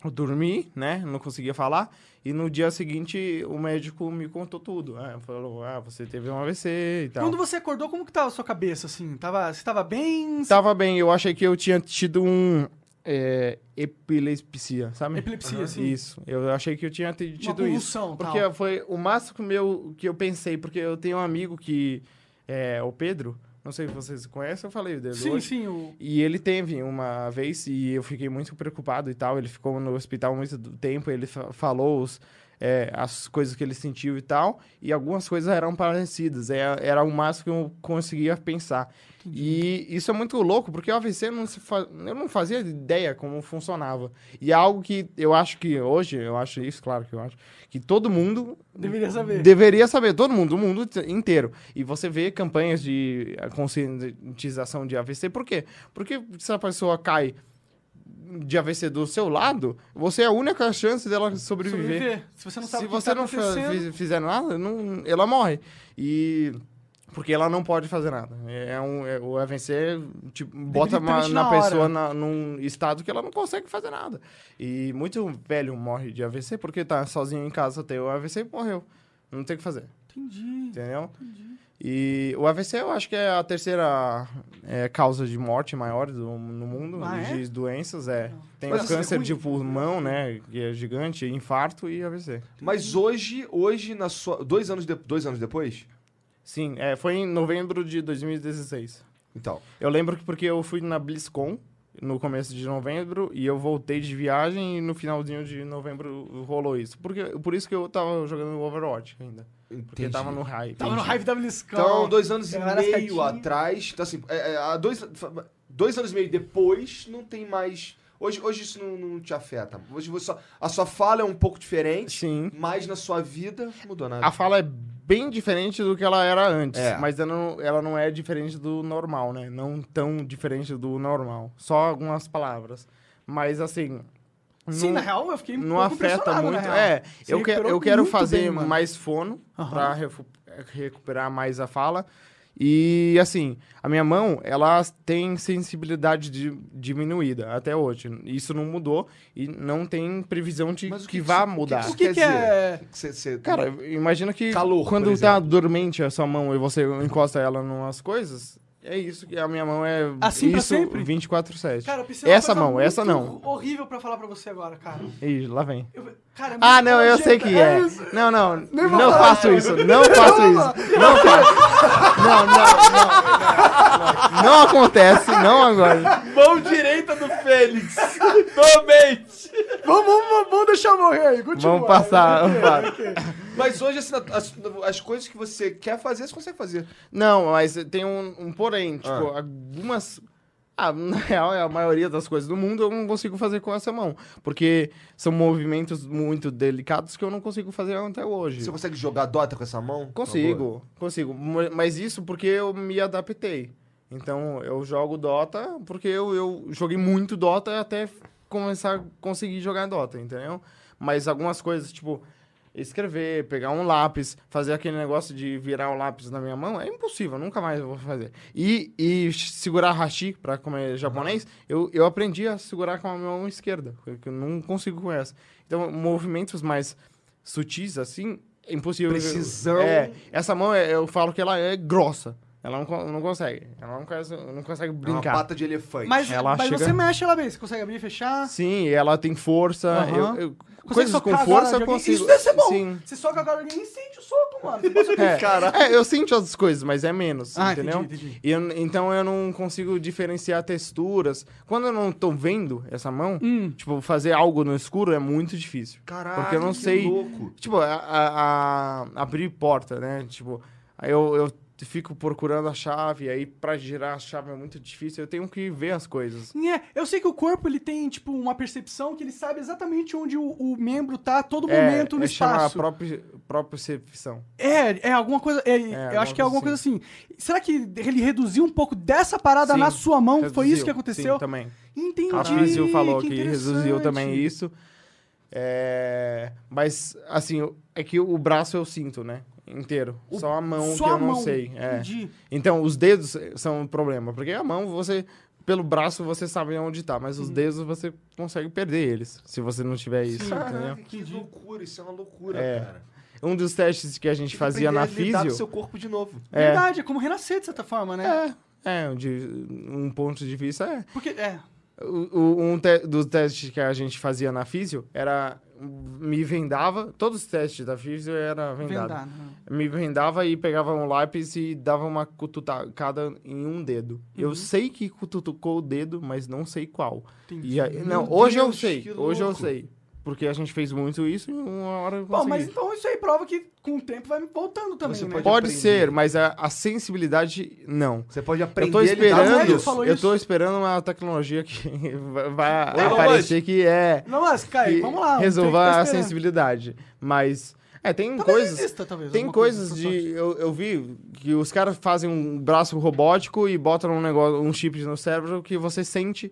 [SPEAKER 3] eu dormi, né? Não conseguia falar. E no dia seguinte o médico me contou tudo. né, falou, ah, você teve um AVC e tal.
[SPEAKER 1] Quando você acordou, como que tava a sua cabeça, assim? Tava, você tava bem?
[SPEAKER 3] Tava bem, eu achei que eu tinha tido um é, epilepsia, sabe?
[SPEAKER 1] Epilepsia,
[SPEAKER 3] Aham.
[SPEAKER 1] sim.
[SPEAKER 3] Isso, eu achei que eu tinha tido isso.
[SPEAKER 1] convulsão,
[SPEAKER 3] Porque
[SPEAKER 1] tal.
[SPEAKER 3] foi o máximo meu que eu pensei, porque eu tenho um amigo que é o Pedro, não sei se vocês conhecem, eu falei dele
[SPEAKER 1] Sim,
[SPEAKER 3] hoje.
[SPEAKER 1] sim, o...
[SPEAKER 3] E ele teve uma vez e eu fiquei muito preocupado e tal. Ele ficou no hospital muito tempo, ele fa- falou os, é, as coisas que ele sentiu e tal. E algumas coisas eram parecidas. É, era o máximo que eu conseguia pensar. E isso é muito louco, porque o AVC não se fa... eu não fazia ideia como funcionava. E é algo que eu acho que hoje, eu acho isso, claro que eu acho, que todo mundo
[SPEAKER 1] Deveria saber.
[SPEAKER 3] Deveria saber, todo mundo, o mundo inteiro. E você vê campanhas de eh, conscientização de AVC, por quê? Porque se a pessoa cai de AVC do seu lado, você é a única chance dela sobreviver.
[SPEAKER 1] Sobreviver. Se você não sabe
[SPEAKER 3] Se você
[SPEAKER 1] tá
[SPEAKER 3] não fizer nada, não, ela morre. E porque ela não pode fazer nada. É um, é- o AVC tipo, bota uma, na
[SPEAKER 1] na
[SPEAKER 3] pessoa na, num estado que ela não consegue fazer nada. E muito velho morre de AVC porque tá sozinho em casa, tem o AVC e morreu. Não tem o que fazer.
[SPEAKER 1] Entendi.
[SPEAKER 3] Entendeu? E o AVC eu acho que é a terceira é, causa de morte maior do, no mundo
[SPEAKER 1] Ah, é?
[SPEAKER 3] de doenças. É. Tem
[SPEAKER 2] Mas
[SPEAKER 3] o
[SPEAKER 2] é
[SPEAKER 3] câncer de pulmão, né? Que é gigante, infarto e AVC.
[SPEAKER 2] Mas hoje, hoje, na sua. Dois anos, de- dois anos depois?
[SPEAKER 3] Sim, é, foi em novembro de 2016.
[SPEAKER 2] Então.
[SPEAKER 3] Eu lembro que porque eu fui na BlizzCon no começo de novembro e eu voltei de viagem e no finalzinho de novembro rolou isso. Porque, por isso que eu tava jogando Overwatch ainda. Porque
[SPEAKER 2] Entendi.
[SPEAKER 3] tava no hype.
[SPEAKER 1] Tava no hype da BlizzCon.
[SPEAKER 2] Então, dois anos e meio atrás. Então, assim, é, é, dois, dois anos e meio depois, não tem mais. Hoje, hoje isso não, não te afeta. Hoje você só, a sua fala é um pouco diferente,
[SPEAKER 3] Sim.
[SPEAKER 2] mas na sua vida mudou nada.
[SPEAKER 3] A fala é bem diferente do que ela era antes,
[SPEAKER 2] É.
[SPEAKER 3] mas ela não, ela não é diferente do normal, né? Não tão diferente do normal. Só algumas palavras. Mas assim.
[SPEAKER 1] Sim,
[SPEAKER 3] não-
[SPEAKER 1] na real, eu fiquei um
[SPEAKER 3] não
[SPEAKER 1] pouco
[SPEAKER 3] afeta muito.
[SPEAKER 1] real.
[SPEAKER 3] É,
[SPEAKER 1] Você
[SPEAKER 3] eu, que, eu quero fazer
[SPEAKER 1] bem,
[SPEAKER 3] mais fono
[SPEAKER 1] Aham.
[SPEAKER 3] pra refu- recuperar mais a fala. E assim, a minha mão, ela tem sensibilidade di- diminuída até hoje. Isso não mudou e não tem previsão de que,
[SPEAKER 2] que
[SPEAKER 3] vá
[SPEAKER 2] isso- o que
[SPEAKER 3] mudar.
[SPEAKER 1] O que,
[SPEAKER 2] quer
[SPEAKER 1] que é...
[SPEAKER 2] dizer? Cê- cê-
[SPEAKER 3] Cara, imagina que
[SPEAKER 2] Calor,
[SPEAKER 3] quando tá dormente a sua mão e você encosta ela em umas coisas, é isso que a minha mão é
[SPEAKER 1] Assim pra
[SPEAKER 3] isso
[SPEAKER 1] sempre?
[SPEAKER 3] 24/7.
[SPEAKER 1] Cara, eu
[SPEAKER 3] essa
[SPEAKER 1] coisa
[SPEAKER 3] mão, essa não.
[SPEAKER 1] horrível pra falar pra você agora, cara.
[SPEAKER 3] Ih, lá vem.
[SPEAKER 1] Eu- cara, é
[SPEAKER 3] Ah, não, eu sei que é.
[SPEAKER 1] isso.
[SPEAKER 3] Não, não, não
[SPEAKER 1] falar.
[SPEAKER 3] faço isso, não faço isso. Não faço. Não, não, não, não. Não acontece, não agora.
[SPEAKER 2] Mão direita do Fênix! Totalmente!
[SPEAKER 1] Vamos, vamos, vamos deixar eu morrer aí, continua.
[SPEAKER 3] Vamos passar. para.
[SPEAKER 2] Mas hoje, assim, as, as coisas que você quer fazer, você consegue fazer.
[SPEAKER 3] Não, mas tem um, um porém, tipo,
[SPEAKER 2] Ah.
[SPEAKER 3] algumas. Ah, na real, a maioria das coisas do mundo eu não consigo fazer com essa mão. Porque são movimentos muito delicados que eu não consigo fazer até hoje.
[SPEAKER 2] Você consegue jogar Dota com essa mão?
[SPEAKER 3] Consigo, consigo. Mas isso porque eu me adaptei. Então, eu jogo Dota porque eu, eu joguei muito Dota até começar a conseguir jogar Dota, entendeu? Mas algumas coisas, tipo, escrever, pegar um lápis, fazer aquele negócio de virar o lápis na minha mão, é impossível, nunca mais eu vou fazer. E, e segurar hashi, pra comer japonês, eu, eu aprendi a segurar com a minha mão esquerda, porque eu não consigo com essa. Então, movimentos mais sutis, assim, é impossível.
[SPEAKER 2] Precisão.
[SPEAKER 3] É, essa mão, é- eu falo que ela é grossa. Ela não, não consegue. Ela não consegue, não consegue
[SPEAKER 2] É uma
[SPEAKER 3] brincar.
[SPEAKER 2] pata de elefante.
[SPEAKER 1] Mas,
[SPEAKER 3] Ela
[SPEAKER 1] mas
[SPEAKER 3] chega-
[SPEAKER 1] você mexe ela bem, você consegue abrir e fechar.
[SPEAKER 3] Sim, ela tem força.
[SPEAKER 1] Aham.
[SPEAKER 3] Eu, eu- coisas com força eu consigo.
[SPEAKER 1] Isso deve ser bom.
[SPEAKER 3] Sim.
[SPEAKER 1] Você soca agora e sente o soco, mano.
[SPEAKER 3] É, é, eu sinto as coisas, mas é menos,
[SPEAKER 1] Ah,
[SPEAKER 3] entendeu?
[SPEAKER 1] entendi, entendi.
[SPEAKER 3] E eu- então eu não consigo diferenciar texturas. Quando eu não tô vendo essa mão,
[SPEAKER 1] Hum.
[SPEAKER 3] tipo, fazer algo no escuro é muito difícil.
[SPEAKER 2] Caralho,
[SPEAKER 3] porque eu não sei.
[SPEAKER 2] louco.
[SPEAKER 3] Tipo, a, a- a- abrir porta, né? Tipo, aí eu, eu fico procurando a chave, aí pra girar a chave é muito difícil, eu tenho que ver as coisas.
[SPEAKER 1] É, eu sei que o corpo ele tem, tipo, uma percepção que ele sabe exatamente onde o, o membro tá a todo
[SPEAKER 3] É,
[SPEAKER 1] momento no
[SPEAKER 3] é
[SPEAKER 1] espaço.
[SPEAKER 3] própria percepção.
[SPEAKER 1] É, é alguma coisa. é, eu
[SPEAKER 3] alguma
[SPEAKER 1] acho que é alguma coisa
[SPEAKER 3] coisa
[SPEAKER 1] assim. Será que ele reduziu um pouco dessa parada
[SPEAKER 3] Sim,
[SPEAKER 1] na sua mão? Foi
[SPEAKER 3] Reduziu,
[SPEAKER 1] isso que aconteceu?
[SPEAKER 3] Sim, também.
[SPEAKER 1] Entendi.
[SPEAKER 3] A falou que,
[SPEAKER 1] interessante.
[SPEAKER 3] reduziu também isso. É, mas, assim, é que o braço eu sinto, né? Inteiro. Só a mão
[SPEAKER 1] Só
[SPEAKER 3] que
[SPEAKER 1] a
[SPEAKER 3] eu não
[SPEAKER 1] mão,
[SPEAKER 3] sei. É.
[SPEAKER 1] Entendi.
[SPEAKER 3] Então, os dedos são um problema. Porque a mão, você... Pelo braço, você sabe onde tá. Mas os dedos, você consegue perder eles. Se você não tiver isso, entendeu?
[SPEAKER 2] Caraca, que loucura, isso é uma loucura,
[SPEAKER 3] É.
[SPEAKER 2] cara.
[SPEAKER 3] Um dos testes que a gente fazia na
[SPEAKER 2] a lidar com
[SPEAKER 3] Físio...
[SPEAKER 2] seu corpo de novo.
[SPEAKER 3] É.
[SPEAKER 1] Verdade, é como renascer, de certa forma, né?
[SPEAKER 3] É, é, de, um ponto de vista é...
[SPEAKER 1] Porque, é.
[SPEAKER 3] O, o- um te- dos testes que a gente fazia na Físio era... Me vendava... Todos os testes da Físio era vendado.
[SPEAKER 1] Vendado.
[SPEAKER 3] Me vendava e pegava um lápis e dava uma cutucada em um dedo. Eu sei que cutucou o dedo, mas não sei qual.
[SPEAKER 1] Entendi.
[SPEAKER 3] E aí- não,
[SPEAKER 2] Meu
[SPEAKER 3] hoje eu
[SPEAKER 2] Deus,
[SPEAKER 3] sei.
[SPEAKER 2] que
[SPEAKER 3] Hoje eu sei. Porque a gente fez muito isso e uma hora eu
[SPEAKER 1] Bom, mas então isso aí prova que com o tempo vai voltando também,
[SPEAKER 2] Você
[SPEAKER 1] né?
[SPEAKER 2] pode-
[SPEAKER 3] ser, mas a, a sensibilidade, não.
[SPEAKER 2] Você pode
[SPEAKER 3] Eu
[SPEAKER 2] aprender
[SPEAKER 3] tô
[SPEAKER 2] a com
[SPEAKER 1] Mas
[SPEAKER 3] esperando, eu tô esperando uma tecnologia que vai-
[SPEAKER 2] Ô,
[SPEAKER 3] aparecer que é
[SPEAKER 1] Não, mas, Kai,
[SPEAKER 3] que
[SPEAKER 1] vamos lá.
[SPEAKER 3] resolva
[SPEAKER 1] vamos ver o que
[SPEAKER 3] a
[SPEAKER 1] tá esperando.
[SPEAKER 3] sensibilidade. Mas é, tem
[SPEAKER 1] Talvez
[SPEAKER 3] coisas
[SPEAKER 1] exista, talvez,
[SPEAKER 3] Tem coisas
[SPEAKER 1] coisa,
[SPEAKER 3] de. Eu, eu vi que os caras fazem um braço robótico e botam um negócio, um chip no cérebro que você sente.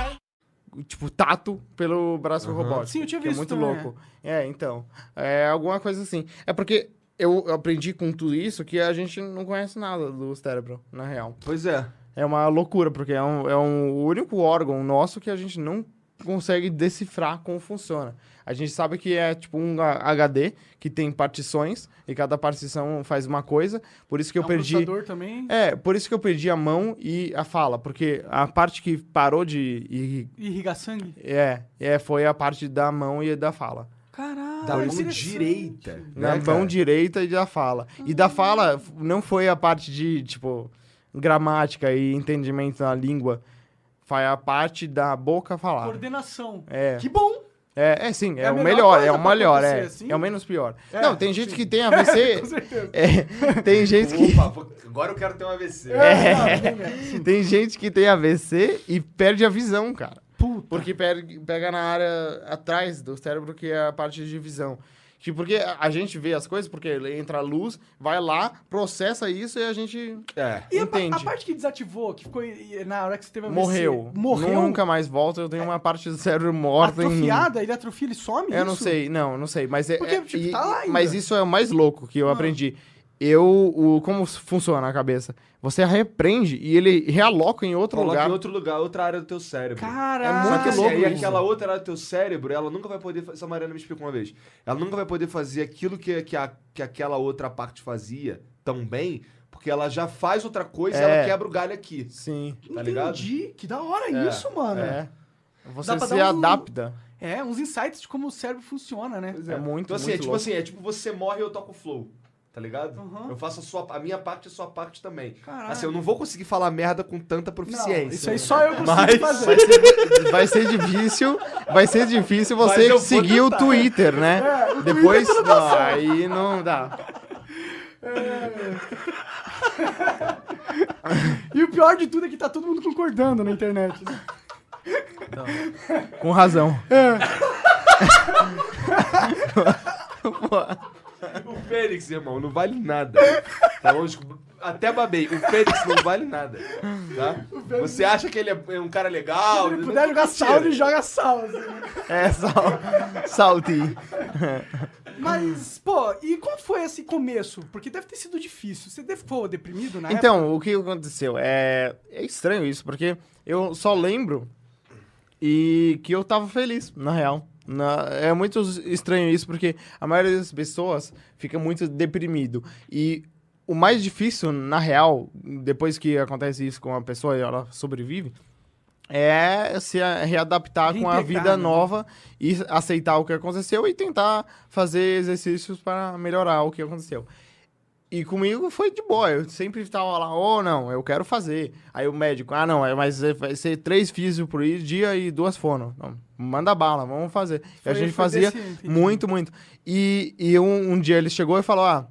[SPEAKER 3] Tipo, tato pelo braço robótico.
[SPEAKER 1] Sim, eu tinha
[SPEAKER 3] que
[SPEAKER 1] visto
[SPEAKER 3] É muito
[SPEAKER 1] também,
[SPEAKER 3] louco. É, então. É alguma coisa assim. É porque eu aprendi com tudo isso que a gente não conhece nada do cérebro, na real.
[SPEAKER 2] Pois é.
[SPEAKER 3] É uma loucura, porque é um, é um o único órgão nosso que a gente não consegue decifrar como funciona. A gente sabe que é tipo um HD que tem partições e cada partição faz uma coisa. Por isso que eu
[SPEAKER 1] É um
[SPEAKER 3] perdi.
[SPEAKER 1] também.
[SPEAKER 3] É, por isso que eu perdi a mão e a fala, porque a parte que parou de irri-
[SPEAKER 1] Irrigar sangue.
[SPEAKER 3] é, é foi a parte da mão e da fala.
[SPEAKER 1] Caralho.
[SPEAKER 2] Da mão direita.
[SPEAKER 3] Na
[SPEAKER 2] né,
[SPEAKER 3] mão
[SPEAKER 2] cara?
[SPEAKER 3] direita e da fala. E da fala não foi a parte de, tipo, gramática e entendimento da língua. Foi a parte da boca falar.
[SPEAKER 1] Coordenação.
[SPEAKER 3] É.
[SPEAKER 1] Que bom.
[SPEAKER 3] É, é sim, é,
[SPEAKER 1] É
[SPEAKER 3] o
[SPEAKER 1] melhor
[SPEAKER 3] é o melhor, é.
[SPEAKER 1] assim?
[SPEAKER 3] É o menos pior.
[SPEAKER 1] É,
[SPEAKER 3] não, tem gente
[SPEAKER 1] sim.
[SPEAKER 3] que tem AVC.
[SPEAKER 1] Com certeza.
[SPEAKER 3] é, tem gente que.
[SPEAKER 2] Opa, agora eu quero ter um AVC.
[SPEAKER 1] É.
[SPEAKER 3] Tem gente que tem AVC e perde a visão, cara.
[SPEAKER 1] Puta.
[SPEAKER 3] Porque pega na área atrás do cérebro, que é a parte de visão. Tipo, porque a a gente vê as coisas, porque entra a luz, vai lá, processa isso e a gente
[SPEAKER 2] É.
[SPEAKER 1] E a,
[SPEAKER 3] entende.
[SPEAKER 1] a parte que desativou, que ficou na hora que você teve AVC,
[SPEAKER 3] morreu.
[SPEAKER 1] Morreu?
[SPEAKER 3] Nunca mais volta. Eu tenho uma parte do cérebro morta em.
[SPEAKER 1] Atrofiada? Ele atrofia, ele some
[SPEAKER 3] Eu não
[SPEAKER 1] isso?
[SPEAKER 3] sei, não, não sei. Mas é,
[SPEAKER 1] Porque,
[SPEAKER 3] é-
[SPEAKER 1] tipo,
[SPEAKER 3] e-
[SPEAKER 1] tá lá ainda.
[SPEAKER 3] Mas isso é o mais louco que eu
[SPEAKER 1] Ah.
[SPEAKER 3] aprendi. Eu, o, como funciona a cabeça? Você repreende e ele realoca em outro
[SPEAKER 2] Coloca
[SPEAKER 3] lugar.
[SPEAKER 2] em outro lugar, outra área do teu cérebro.
[SPEAKER 1] Caralho.
[SPEAKER 3] É muito louco
[SPEAKER 2] aí
[SPEAKER 3] isso.
[SPEAKER 2] aquela outra área do teu cérebro, ela nunca vai poder. Essa Mariana me explicou uma vez. Ela nunca vai poder fazer aquilo que, que, a, que aquela outra parte fazia tão bem, porque ela já faz outra coisa e
[SPEAKER 3] É.
[SPEAKER 2] ela quebra o galho aqui.
[SPEAKER 3] Sim.
[SPEAKER 2] Tá ligado?
[SPEAKER 1] Entendi. Que da hora
[SPEAKER 2] É,
[SPEAKER 1] isso, mano.
[SPEAKER 3] É. Você se
[SPEAKER 1] um-
[SPEAKER 3] adapta.
[SPEAKER 1] É, uns insights de como o cérebro funciona, né?
[SPEAKER 3] É muito,
[SPEAKER 2] Então, assim,
[SPEAKER 3] muito
[SPEAKER 2] é tipo
[SPEAKER 3] louco.
[SPEAKER 2] assim, é tipo você morre e eu toco o flow. Tá ligado?
[SPEAKER 1] Uhum.
[SPEAKER 2] Eu faço a, sua, a minha parte e a sua parte também.
[SPEAKER 1] Caralho.
[SPEAKER 2] Assim, eu não vou conseguir falar merda com tanta proficiência.
[SPEAKER 1] Não, isso aí só eu consigo
[SPEAKER 2] Mas-
[SPEAKER 1] fazer.
[SPEAKER 3] Vai ser, vai ser difícil, vai ser difícil você seguir o. Twitter, né?
[SPEAKER 1] É, o
[SPEAKER 3] Depois,
[SPEAKER 1] Twitter não
[SPEAKER 3] não, aí não dá.
[SPEAKER 1] E o pior de tudo é que tá todo mundo concordando na internet. né?
[SPEAKER 3] Com razão.
[SPEAKER 2] O Fênix, irmão, não vale nada. Tá longe. até babei. O Fênix não vale nada. Tá? Você acha que ele é um cara legal?
[SPEAKER 1] Se ele puder jogar sal, ele joga sal. assim.
[SPEAKER 3] É, sal, salty.
[SPEAKER 1] Mas, pô, e como foi esse começo? Porque deve ter sido difícil. Você deve ficou deprimido na
[SPEAKER 3] Então, o que aconteceu? É, é estranho isso, porque eu só lembro e que eu tava feliz, na real. Na- é muito estranho isso, porque a maioria das pessoas fica muito deprimido. E o mais difícil, na real, depois que acontece isso com a pessoa e ela sobrevive, é se readaptar com a vida
[SPEAKER 1] né?
[SPEAKER 3] nova e aceitar o que aconteceu e tentar fazer exercícios para melhorar o que aconteceu. E comigo foi de boa, eu sempre tava lá, oh não, eu quero fazer. Aí o médico, ah não, é, mas vai ser três físicos por dia e duas fono. Não, manda bala, vamos fazer. e a
[SPEAKER 1] Foi-
[SPEAKER 3] gente
[SPEAKER 1] foi
[SPEAKER 3] fazia muito, muito. E, e um, um dia ele chegou e falou, ah,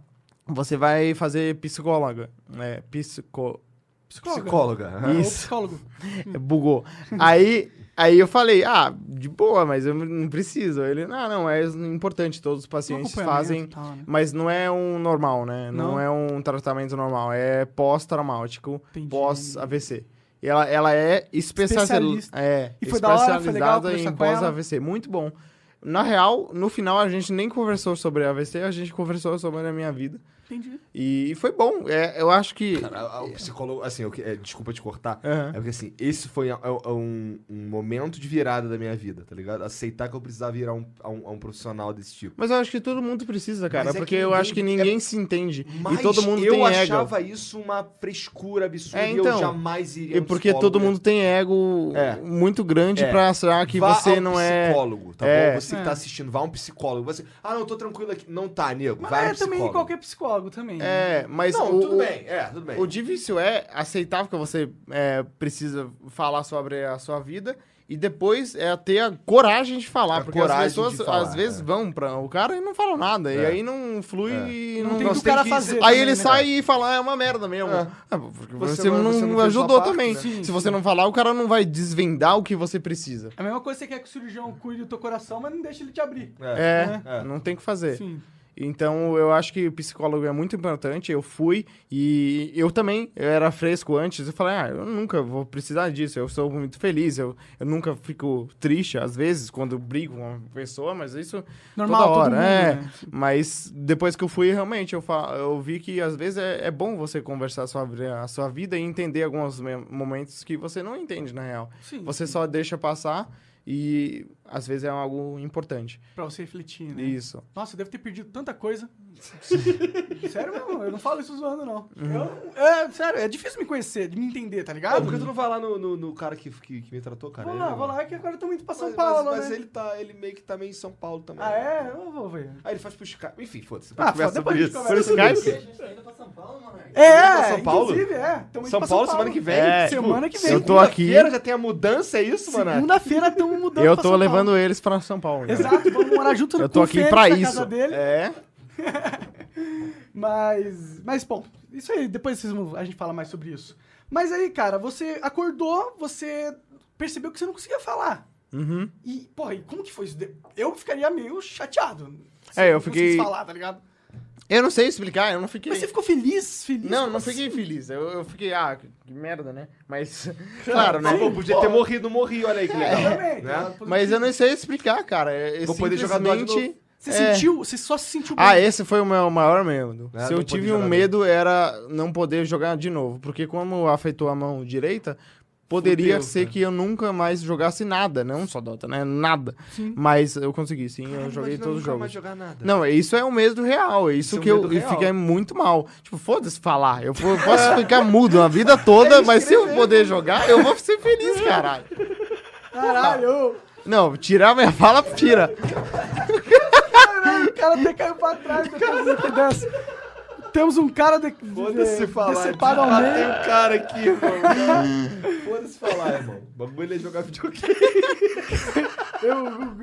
[SPEAKER 3] você vai fazer psicóloga. É, psico...
[SPEAKER 1] Psicólogo.
[SPEAKER 2] Psicóloga.
[SPEAKER 1] Ou
[SPEAKER 3] Isso.
[SPEAKER 1] psicólogo.
[SPEAKER 3] Bugou. aí, aí eu falei, ah, de boa, mas eu não preciso. Ele, ah, não, é importante, todos os pacientes fazem,
[SPEAKER 1] tal, né?
[SPEAKER 3] mas não é um normal, né? Não,
[SPEAKER 1] Não?
[SPEAKER 3] é um tratamento normal, é pós-traumático,
[SPEAKER 1] Entendi.
[SPEAKER 3] pós-AVC. E ela, ela é especialista, é,
[SPEAKER 1] E foi da hora, foi legal
[SPEAKER 3] especializada em pós-AVC. Muito bom. Na real, no final a gente nem conversou sobre AVC, a gente conversou sobre a minha vida.
[SPEAKER 1] Entendi.
[SPEAKER 3] E foi bom. É, eu acho que.
[SPEAKER 2] Cara, o psicólogo, assim, eu é, desculpa te cortar.
[SPEAKER 3] Aham.
[SPEAKER 2] É porque assim, esse foi a- a- um, um momento de virada da minha vida, tá ligado? Aceitar que eu precisava virar um, a um, a um profissional desse tipo.
[SPEAKER 3] Mas eu acho que todo mundo precisa, cara.
[SPEAKER 2] É
[SPEAKER 3] porque
[SPEAKER 2] que
[SPEAKER 3] eu acho que ninguém se entende.
[SPEAKER 2] Mas
[SPEAKER 3] e todo mundo
[SPEAKER 2] eu
[SPEAKER 3] tem ego.
[SPEAKER 2] achava isso uma frescura absurda
[SPEAKER 3] É,
[SPEAKER 2] e eu
[SPEAKER 3] então.
[SPEAKER 2] jamais iria
[SPEAKER 3] E
[SPEAKER 2] no
[SPEAKER 3] porque todo mundo tem ego
[SPEAKER 2] É.
[SPEAKER 3] muito grande
[SPEAKER 2] É.
[SPEAKER 3] pra achar que
[SPEAKER 2] Vá
[SPEAKER 3] você não é.
[SPEAKER 2] psicólogo, tá
[SPEAKER 3] É.
[SPEAKER 2] bom? Você que
[SPEAKER 1] É.
[SPEAKER 2] tá assistindo, vá a um psicólogo. Você, ah, não, tô tranquilo aqui. Não tá, nego.
[SPEAKER 1] Mas
[SPEAKER 2] vai
[SPEAKER 1] é
[SPEAKER 2] no psicólogo.
[SPEAKER 1] também qualquer psicólogo também. né?
[SPEAKER 3] É, mas
[SPEAKER 2] Não,
[SPEAKER 3] o,
[SPEAKER 2] tudo bem. É, tudo bem.
[SPEAKER 3] O difícil é aceitar que você é, precisa falar sobre a sua vida e depois é ter a coragem de falar.
[SPEAKER 2] A
[SPEAKER 3] porque as pessoas
[SPEAKER 2] falar,
[SPEAKER 3] às vezes
[SPEAKER 2] é.
[SPEAKER 3] vão pra o cara e não falam nada. E
[SPEAKER 2] É.
[SPEAKER 3] aí não flui
[SPEAKER 2] É.
[SPEAKER 3] e
[SPEAKER 1] Não
[SPEAKER 3] não,
[SPEAKER 1] tem o que o cara fazer.
[SPEAKER 3] Aí ele
[SPEAKER 1] né,
[SPEAKER 3] sai e fala, é uma merda mesmo.
[SPEAKER 2] É.
[SPEAKER 3] Ah, porque
[SPEAKER 2] Você
[SPEAKER 3] você,
[SPEAKER 2] não- você não
[SPEAKER 3] ajudou
[SPEAKER 2] parte,
[SPEAKER 3] também.
[SPEAKER 2] né?
[SPEAKER 1] Sim,
[SPEAKER 3] Se você
[SPEAKER 1] sim.
[SPEAKER 3] não falar, o cara não vai desvendar o que você precisa.
[SPEAKER 1] É a mesma coisa que você quer que o cirurgião cuide do teu coração, mas não deixa ele te abrir.
[SPEAKER 3] É,
[SPEAKER 2] É.
[SPEAKER 3] não tem o que fazer.
[SPEAKER 1] Sim.
[SPEAKER 3] Então, eu acho que o psicólogo é muito importante. Eu fui e eu também eu era fresco antes. Eu falei, ah, eu nunca vou precisar disso. Eu sou muito feliz. Eu, eu nunca fico triste, às vezes, quando brigo com uma pessoa, mas isso
[SPEAKER 1] Normal,
[SPEAKER 3] toda hora.
[SPEAKER 1] mundo,
[SPEAKER 3] é.
[SPEAKER 1] né?
[SPEAKER 3] Mas depois que eu fui, realmente, eu, fa- eu vi que às vezes é, é bom você conversar sobre a sua vida e entender alguns me- momentos que você não entende, na real.
[SPEAKER 1] Sim.
[SPEAKER 3] Você só deixa passar e às vezes é algo importante.
[SPEAKER 1] Pra você refletir, né?
[SPEAKER 3] Isso.
[SPEAKER 1] Nossa, eu devo ter perdido tanta coisa. sério mesmo, eu não falo isso zoando, não.
[SPEAKER 3] Uhum.
[SPEAKER 1] Eu- é, sério, é difícil me conhecer, de me entender, tá ligado?
[SPEAKER 2] por que tu não vai lá no, no, no cara que, que, que me tratou, cara?
[SPEAKER 1] Vou
[SPEAKER 2] Ele-
[SPEAKER 1] lá, vou lá, que agora eu tô indo pra São
[SPEAKER 2] Mas,
[SPEAKER 1] Paulo,
[SPEAKER 2] mas, mas
[SPEAKER 1] né?
[SPEAKER 2] ele tá, ele meio que tá meio em São Paulo também.
[SPEAKER 1] Ah, é? Eu vou ver.
[SPEAKER 2] Aí ele faz pro Skype. Enfim, foda-se.
[SPEAKER 1] Ah,
[SPEAKER 2] conversa
[SPEAKER 1] depois
[SPEAKER 2] sobre
[SPEAKER 1] a gente
[SPEAKER 2] isso.
[SPEAKER 1] conversa sobre
[SPEAKER 3] Skype?
[SPEAKER 4] Tá indo pra São Paulo, mano?
[SPEAKER 1] É,
[SPEAKER 2] pra São Paulo?
[SPEAKER 1] inclusive, é.
[SPEAKER 2] São
[SPEAKER 1] pra
[SPEAKER 2] Paulo, semana que vem?
[SPEAKER 3] É,
[SPEAKER 1] semana que vem.
[SPEAKER 3] eu tô aqui-
[SPEAKER 2] Segunda-feira já tem a mudança, é isso, mano?
[SPEAKER 1] Segunda-feira estamos mudando
[SPEAKER 3] Eu
[SPEAKER 1] pra
[SPEAKER 3] tô
[SPEAKER 1] São
[SPEAKER 3] levando eles pra São Paulo. né?
[SPEAKER 1] Exato, vamos morar junto
[SPEAKER 3] Eu
[SPEAKER 1] com
[SPEAKER 3] tô aqui pra isso.
[SPEAKER 1] casa dele.
[SPEAKER 3] É.
[SPEAKER 1] Mas, mas, bom, isso aí, depois vocês a gente fala mais sobre isso. Mas aí, cara, você acordou, você percebeu que você não conseguia falar.
[SPEAKER 3] Uhum.
[SPEAKER 1] E, porra, e como que foi isso? Eu ficaria meio chateado. se
[SPEAKER 3] É, eu fiquei-
[SPEAKER 1] falar, tá ligado?
[SPEAKER 3] Eu não sei explicar, eu não fiquei.
[SPEAKER 1] Mas você ficou feliz? Feliz?
[SPEAKER 3] Não, não fiquei
[SPEAKER 1] assim?
[SPEAKER 3] feliz. Eu, eu fiquei, ah, que merda, né? Mas, claro, né?
[SPEAKER 2] Pô, podia ter morrido, morri, olha aí que legal.
[SPEAKER 1] Exatamente.
[SPEAKER 2] Né?
[SPEAKER 3] Mas eu não sei explicar, cara. É,
[SPEAKER 2] Vou poder jogar
[SPEAKER 3] simplesmente...
[SPEAKER 1] Você
[SPEAKER 3] É.
[SPEAKER 1] sentiu, você só se sentiu bem.
[SPEAKER 3] Ah, esse foi o meu maior medo.
[SPEAKER 2] É,
[SPEAKER 3] Se eu tive um medo era não poder jogar de novo, porque como afetou a mão direita, poderia
[SPEAKER 2] Fudeu,
[SPEAKER 3] ser
[SPEAKER 2] né?
[SPEAKER 3] que eu nunca mais jogasse nada, não só Dota, né? Nada. Mas eu consegui, sim, eu joguei todos os jogos.
[SPEAKER 2] jogar nada.
[SPEAKER 3] Não, isso é um medo real, é isso
[SPEAKER 2] Isso é um
[SPEAKER 3] que eu e
[SPEAKER 2] real.
[SPEAKER 3] fiquei muito mal. Tipo, foda-se falar, eu po- posso ficar mudo a vida toda, mas se eu poder jogar, eu vou ser feliz, caralho.
[SPEAKER 1] Caralho,
[SPEAKER 3] Não, tirar minha fala, tira.
[SPEAKER 1] O cara até caiu pra trás depois que dessa. Temos um cara de, de,
[SPEAKER 2] Foda-se falar.
[SPEAKER 1] decepado ao
[SPEAKER 2] Ah,
[SPEAKER 1] meio.
[SPEAKER 2] tem um cara aqui, irmão. Foda-se falar, irmão. O bagulho é jogar videogame.
[SPEAKER 1] Eu, eu-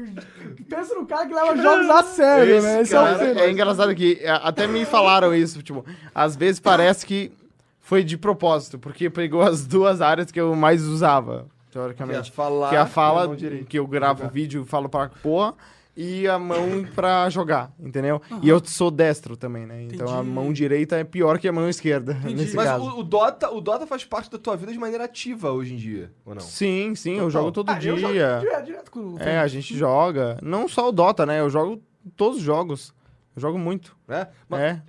[SPEAKER 1] pensa no cara que leva jogos a sério,
[SPEAKER 2] Esse
[SPEAKER 1] né? Esse
[SPEAKER 2] cara
[SPEAKER 1] é o.
[SPEAKER 3] É engraçado que é, até me falaram isso, tipo, às vezes parece que foi de propósito, porque pegou as duas áreas que eu mais usava, teoricamente.
[SPEAKER 2] Que é falar
[SPEAKER 3] que é a fala, que eu gravo
[SPEAKER 2] Jogar.
[SPEAKER 3] vídeo e falo pra porra, e a mão pra jogar, entendeu? E eu sou destro também, né? Então a mão direita é pior que a mão esquerda, nesse
[SPEAKER 2] Mas
[SPEAKER 3] caso.
[SPEAKER 2] o, o Dota, o Dota faz parte da tua vida de maneira ativa hoje em dia, ou não?
[SPEAKER 3] Sim, sim, eu
[SPEAKER 2] Total.
[SPEAKER 3] jogo todo
[SPEAKER 1] Ah, eu jogo
[SPEAKER 3] dia.
[SPEAKER 1] direto, direto com o
[SPEAKER 3] É, a gente joga. Não só o Dota, né? Eu jogo todos os jogos. Eu jogo muito.
[SPEAKER 2] Né? Mas
[SPEAKER 3] É.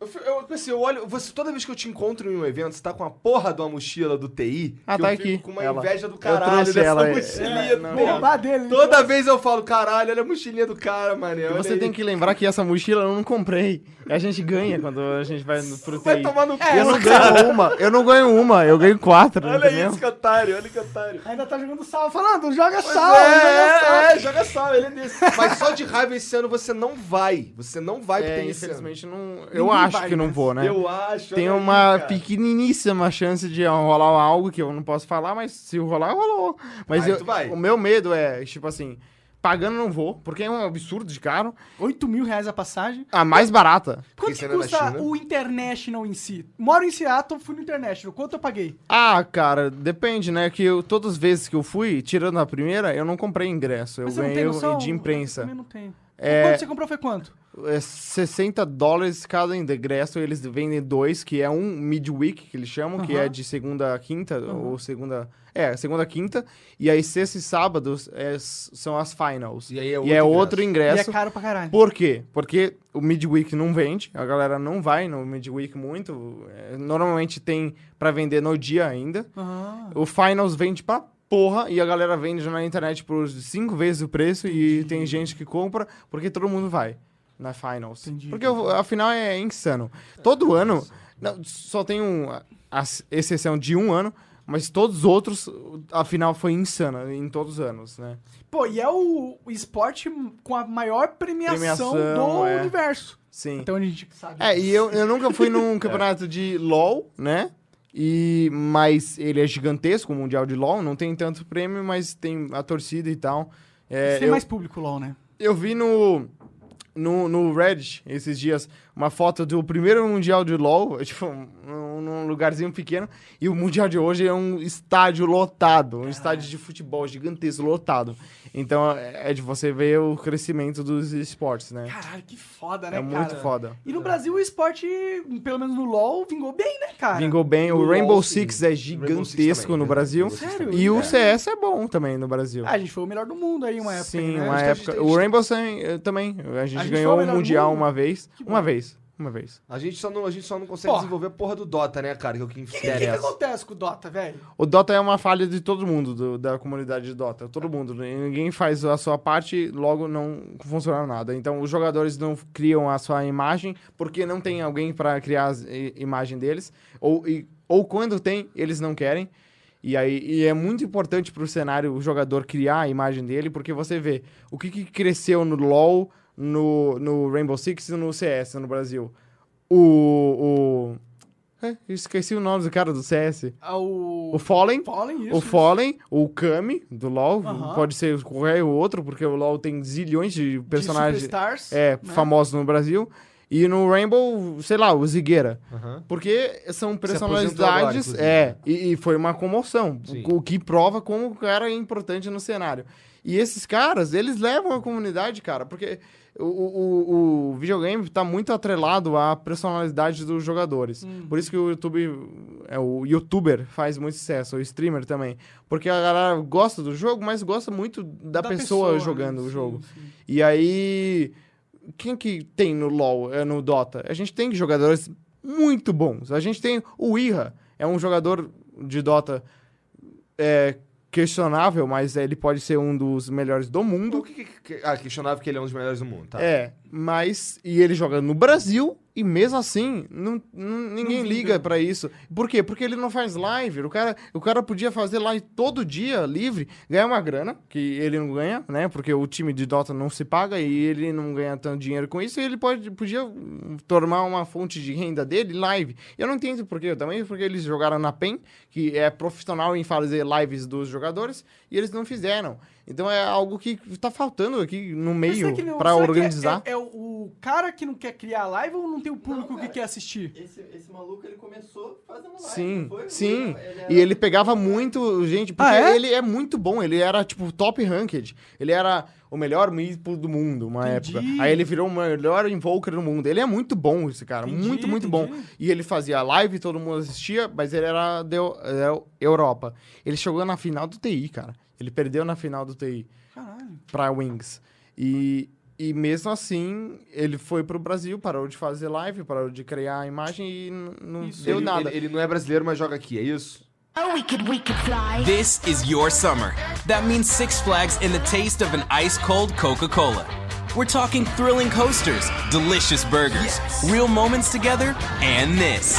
[SPEAKER 2] eu, eu, assim, eu olho, você, toda vez que eu te encontro em um evento, você tá com a porra de uma mochila do TI,
[SPEAKER 3] Ah,
[SPEAKER 2] que
[SPEAKER 3] tá
[SPEAKER 2] eu fico
[SPEAKER 3] aqui,
[SPEAKER 2] com uma
[SPEAKER 3] ela.
[SPEAKER 2] inveja do caralho dessa
[SPEAKER 3] ela, é-
[SPEAKER 2] mochilinha
[SPEAKER 3] é,
[SPEAKER 2] do
[SPEAKER 3] não,
[SPEAKER 1] dele.
[SPEAKER 2] Toda vez eu falo, caralho, olha a mochilinha do cara, mané. Olha
[SPEAKER 3] você
[SPEAKER 2] aí.
[SPEAKER 3] tem que lembrar que essa mochila eu não comprei. A gente ganha quando a gente vai no pro
[SPEAKER 2] Vai tomar no cu,
[SPEAKER 3] Eu não
[SPEAKER 2] cara.
[SPEAKER 3] ganho uma, eu não ganho uma, eu ganho quatro,
[SPEAKER 2] Olha
[SPEAKER 3] entendeu?
[SPEAKER 2] isso, que otário, olha que otário.
[SPEAKER 1] Ainda tá jogando sal, falando, joga
[SPEAKER 2] Pois
[SPEAKER 1] sal, joga sal.
[SPEAKER 2] é, é, joga sal, ele é desse. Mas só de raiva esse ano você não vai. Você não vai
[SPEAKER 3] É,
[SPEAKER 2] esse ano.
[SPEAKER 3] infelizmente não. Eu
[SPEAKER 1] Ninguém
[SPEAKER 3] acho
[SPEAKER 1] vai,
[SPEAKER 3] que não
[SPEAKER 1] né?
[SPEAKER 3] vou, né?
[SPEAKER 2] Eu acho.
[SPEAKER 3] Tem
[SPEAKER 2] aí,
[SPEAKER 3] uma
[SPEAKER 2] cara.
[SPEAKER 3] pequeniníssima chance de rolar algo que eu não posso falar, mas se rolar, rolou. Mas
[SPEAKER 2] Aí
[SPEAKER 3] eu-
[SPEAKER 2] tu vai.
[SPEAKER 3] o meu medo é, tipo assim, pagando não vou, porque é um absurdo de caro.
[SPEAKER 1] 8 mil reais a passagem.
[SPEAKER 3] A mais barata.
[SPEAKER 1] Quanto que
[SPEAKER 2] é na
[SPEAKER 1] custa
[SPEAKER 2] China?
[SPEAKER 1] o International em si? Moro em Seattle, fui no International. Quanto eu paguei?
[SPEAKER 3] Ah, cara, depende, né? Que eu, todas as vezes que eu fui, tirando a primeira, eu não comprei ingresso. Eu
[SPEAKER 1] Mas
[SPEAKER 3] ganhei
[SPEAKER 1] noção?
[SPEAKER 3] de
[SPEAKER 1] Eu
[SPEAKER 3] imprensa.
[SPEAKER 1] também não tenho.
[SPEAKER 3] É-
[SPEAKER 1] Quanto você comprou foi quanto?
[SPEAKER 3] É 60 dólares cada ingresso. Eles vendem dois, que é um midweek, que eles chamam, que
[SPEAKER 1] Aham.
[SPEAKER 3] é de segunda a quinta, ou segunda. É, segunda a quinta. E aí, sexta e sábados é, são as finals.
[SPEAKER 2] E aí é
[SPEAKER 3] e é
[SPEAKER 2] outro
[SPEAKER 3] outro
[SPEAKER 1] E
[SPEAKER 3] ingresso.
[SPEAKER 1] é caro pra caralho.
[SPEAKER 3] Por quê? Porque o midweek não vende, a galera não vai no midweek muito. é, normalmente tem pra vender no dia ainda.
[SPEAKER 1] Ah.
[SPEAKER 3] O finals vende pra porra e a galera vende na internet por cinco vezes o preço e tem gente que compra porque todo mundo vai na finals.
[SPEAKER 1] Entendi.
[SPEAKER 3] Porque o- a final é insano. Todo ano, não, só tem um, a exceção de um ano, mas todos os outros, a final foi insana em todos os anos, né?
[SPEAKER 1] Pô, e é o, o esporte com a maior premiação,
[SPEAKER 3] Premiação,
[SPEAKER 1] do
[SPEAKER 3] é.
[SPEAKER 1] universo.
[SPEAKER 3] Sim.
[SPEAKER 1] Então a gente sabe.
[SPEAKER 3] É, e eu, eu nunca fui num campeonato de LoL, né? E, mas ele é gigantesco, o Mundial de LoL, não tem tanto prêmio, mas tem a torcida e tal. É,
[SPEAKER 1] tem
[SPEAKER 3] eu,
[SPEAKER 1] mais público LOL, né?
[SPEAKER 3] eu vi no, no, no Reddit esses dias uma foto do primeiro Mundial de LoL, tipo, num, num lugarzinho pequeno, e o Mundial de hoje é um estádio lotado, um estádio de futebol gigantesco, lotado. Então é é de você ver o crescimento dos esportes, né?
[SPEAKER 1] Caralho, que foda, né,
[SPEAKER 3] É
[SPEAKER 1] cara?
[SPEAKER 3] muito foda.
[SPEAKER 1] E no Brasil o esporte, pelo menos no LoL, vingou bem, né, cara?
[SPEAKER 3] Vingou bem. O
[SPEAKER 2] No
[SPEAKER 3] Rainbow
[SPEAKER 2] LoL, sim.
[SPEAKER 3] Six é
[SPEAKER 2] Rainbow Six
[SPEAKER 3] gigantesco
[SPEAKER 2] também,
[SPEAKER 3] no
[SPEAKER 2] né?
[SPEAKER 3] Brasil.
[SPEAKER 2] Rainbow Six
[SPEAKER 1] Sério?
[SPEAKER 3] E o
[SPEAKER 1] É.
[SPEAKER 3] CS é bom também no Brasil.
[SPEAKER 1] Ah, a gente foi o melhor do mundo aí uma época,
[SPEAKER 3] Sim,
[SPEAKER 1] né?
[SPEAKER 3] uma
[SPEAKER 2] gente
[SPEAKER 3] época.
[SPEAKER 2] tem-
[SPEAKER 3] O Rainbow Six, eh, também. A gente,
[SPEAKER 1] A gente
[SPEAKER 3] ganhou
[SPEAKER 1] o
[SPEAKER 3] Mundial uma vez. Uma vez. Uma vez.
[SPEAKER 2] A gente só não, a gente só não consegue
[SPEAKER 1] Porra.
[SPEAKER 2] desenvolver a porra do Dota, né, cara? Que é o que
[SPEAKER 1] O que, que, acontece com o Dota, velho?
[SPEAKER 3] O Dota é uma falha de todo mundo, do- da comunidade de Dota. Todo mundo. Ninguém faz a sua parte, logo não funciona nada. Então, os jogadores não criam a sua imagem, porque não tem alguém para criar a imagem deles. Ou, e- ou quando tem, eles não querem. E, aí, e é muito importante pro cenário o jogador criar a imagem dele, porque você vê o que, que cresceu no LoL, no, no Rainbow Six e no CS no Brasil. O. o é, esqueci o nome do cara do CS.
[SPEAKER 1] Ah, O...
[SPEAKER 3] O Fallen.
[SPEAKER 1] Fallen, isso.
[SPEAKER 3] O Fallen, o Kami do LoL,
[SPEAKER 1] Aham.
[SPEAKER 3] pode ser qualquer outro, porque o LoL tem zilhões de
[SPEAKER 1] de
[SPEAKER 3] personagens
[SPEAKER 1] Superstars,
[SPEAKER 3] é,
[SPEAKER 1] né?
[SPEAKER 3] famosos no Brasil. E no Rainbow, sei lá, o Zigueira.
[SPEAKER 2] Aham.
[SPEAKER 3] Porque são
[SPEAKER 2] agora,
[SPEAKER 3] personalidades.
[SPEAKER 2] inclusive,
[SPEAKER 3] é,
[SPEAKER 2] né?
[SPEAKER 3] e, e foi uma comoção.
[SPEAKER 2] Sim.
[SPEAKER 3] O, o que prova como o cara é importante no cenário. E esses caras, eles levam a comunidade, cara, porque o, o, o videogame tá muito atrelado à personalidade dos jogadores.
[SPEAKER 1] Hum.
[SPEAKER 3] Por isso que o YouTube, é, o youtuber faz muito sucesso, o streamer também. Porque a galera gosta do jogo, mas gosta muito da, pessoa, jogando
[SPEAKER 1] né?
[SPEAKER 3] o jogo.
[SPEAKER 1] sim.
[SPEAKER 3] E aí, quem que tem no LoL, é, no Dota? A gente tem jogadores muito bons. A gente tem o Ira, é um jogador de Dota é, questionável, mas ele pode ser um dos melhores do
[SPEAKER 2] O
[SPEAKER 3] mundo.
[SPEAKER 2] que, que, que- ah, questionava que ele é um dos melhores do mundo, tá?
[SPEAKER 3] É, mas e ele joga no Brasil e mesmo assim não, não- ninguém
[SPEAKER 1] Não
[SPEAKER 3] liga pra isso. Por quê? Porque ele não faz live. O cara, o cara podia fazer live todo dia livre, ganhar uma grana que ele não ganha, né? Porque o time de Dota não se paga e ele não ganha tanto dinheiro com isso. E ele pode podia tornar uma fonte de renda dele live. Eu não entendo por quê. Também porque eles jogaram na PEN, que é profissional em fazer lives dos jogadores, e eles não fizeram. Então é algo que tá faltando aqui no meio
[SPEAKER 1] não- que é-
[SPEAKER 3] organizar.
[SPEAKER 1] É, é o, o cara que não quer criar live ou não tem o público
[SPEAKER 4] cara.
[SPEAKER 1] que quer assistir?
[SPEAKER 4] Esse, esse maluco, ele começou fazendo live,
[SPEAKER 3] Sim,
[SPEAKER 4] não foi?
[SPEAKER 3] sim.
[SPEAKER 4] era-
[SPEAKER 3] E ele pegava muito gente, porque
[SPEAKER 1] Ah, é?
[SPEAKER 3] ele é muito bom, ele era tipo top ranked. Ele era o melhor meeple do mundo, uma
[SPEAKER 1] Entendi.
[SPEAKER 3] época. Aí ele virou o melhor invoker do mundo. Ele é muito bom, esse cara,
[SPEAKER 1] Entendi,
[SPEAKER 3] muito, muito bom.
[SPEAKER 1] entendi.
[SPEAKER 3] E ele fazia live, todo mundo assistia, mas ele era da Eu- da Europa. Ele chegou na final do TI, cara. Ele perdeu na final do TI
[SPEAKER 1] Caralho.
[SPEAKER 3] pra Wings. E, e mesmo assim, ele foi pro Brasil, parou de fazer live, parou de criar a imagem e não
[SPEAKER 1] Isso.
[SPEAKER 3] deu
[SPEAKER 2] ele,
[SPEAKER 3] nada.
[SPEAKER 2] Ele, ele não é brasileiro, mas joga aqui, é isso?
[SPEAKER 6] Oh, we could, we could fly.
[SPEAKER 7] This is your summer. That means Six Flags and the taste of an ice cold Coca Cola. We're talking thrilling coasters, delicious burgers, real moments together, and this.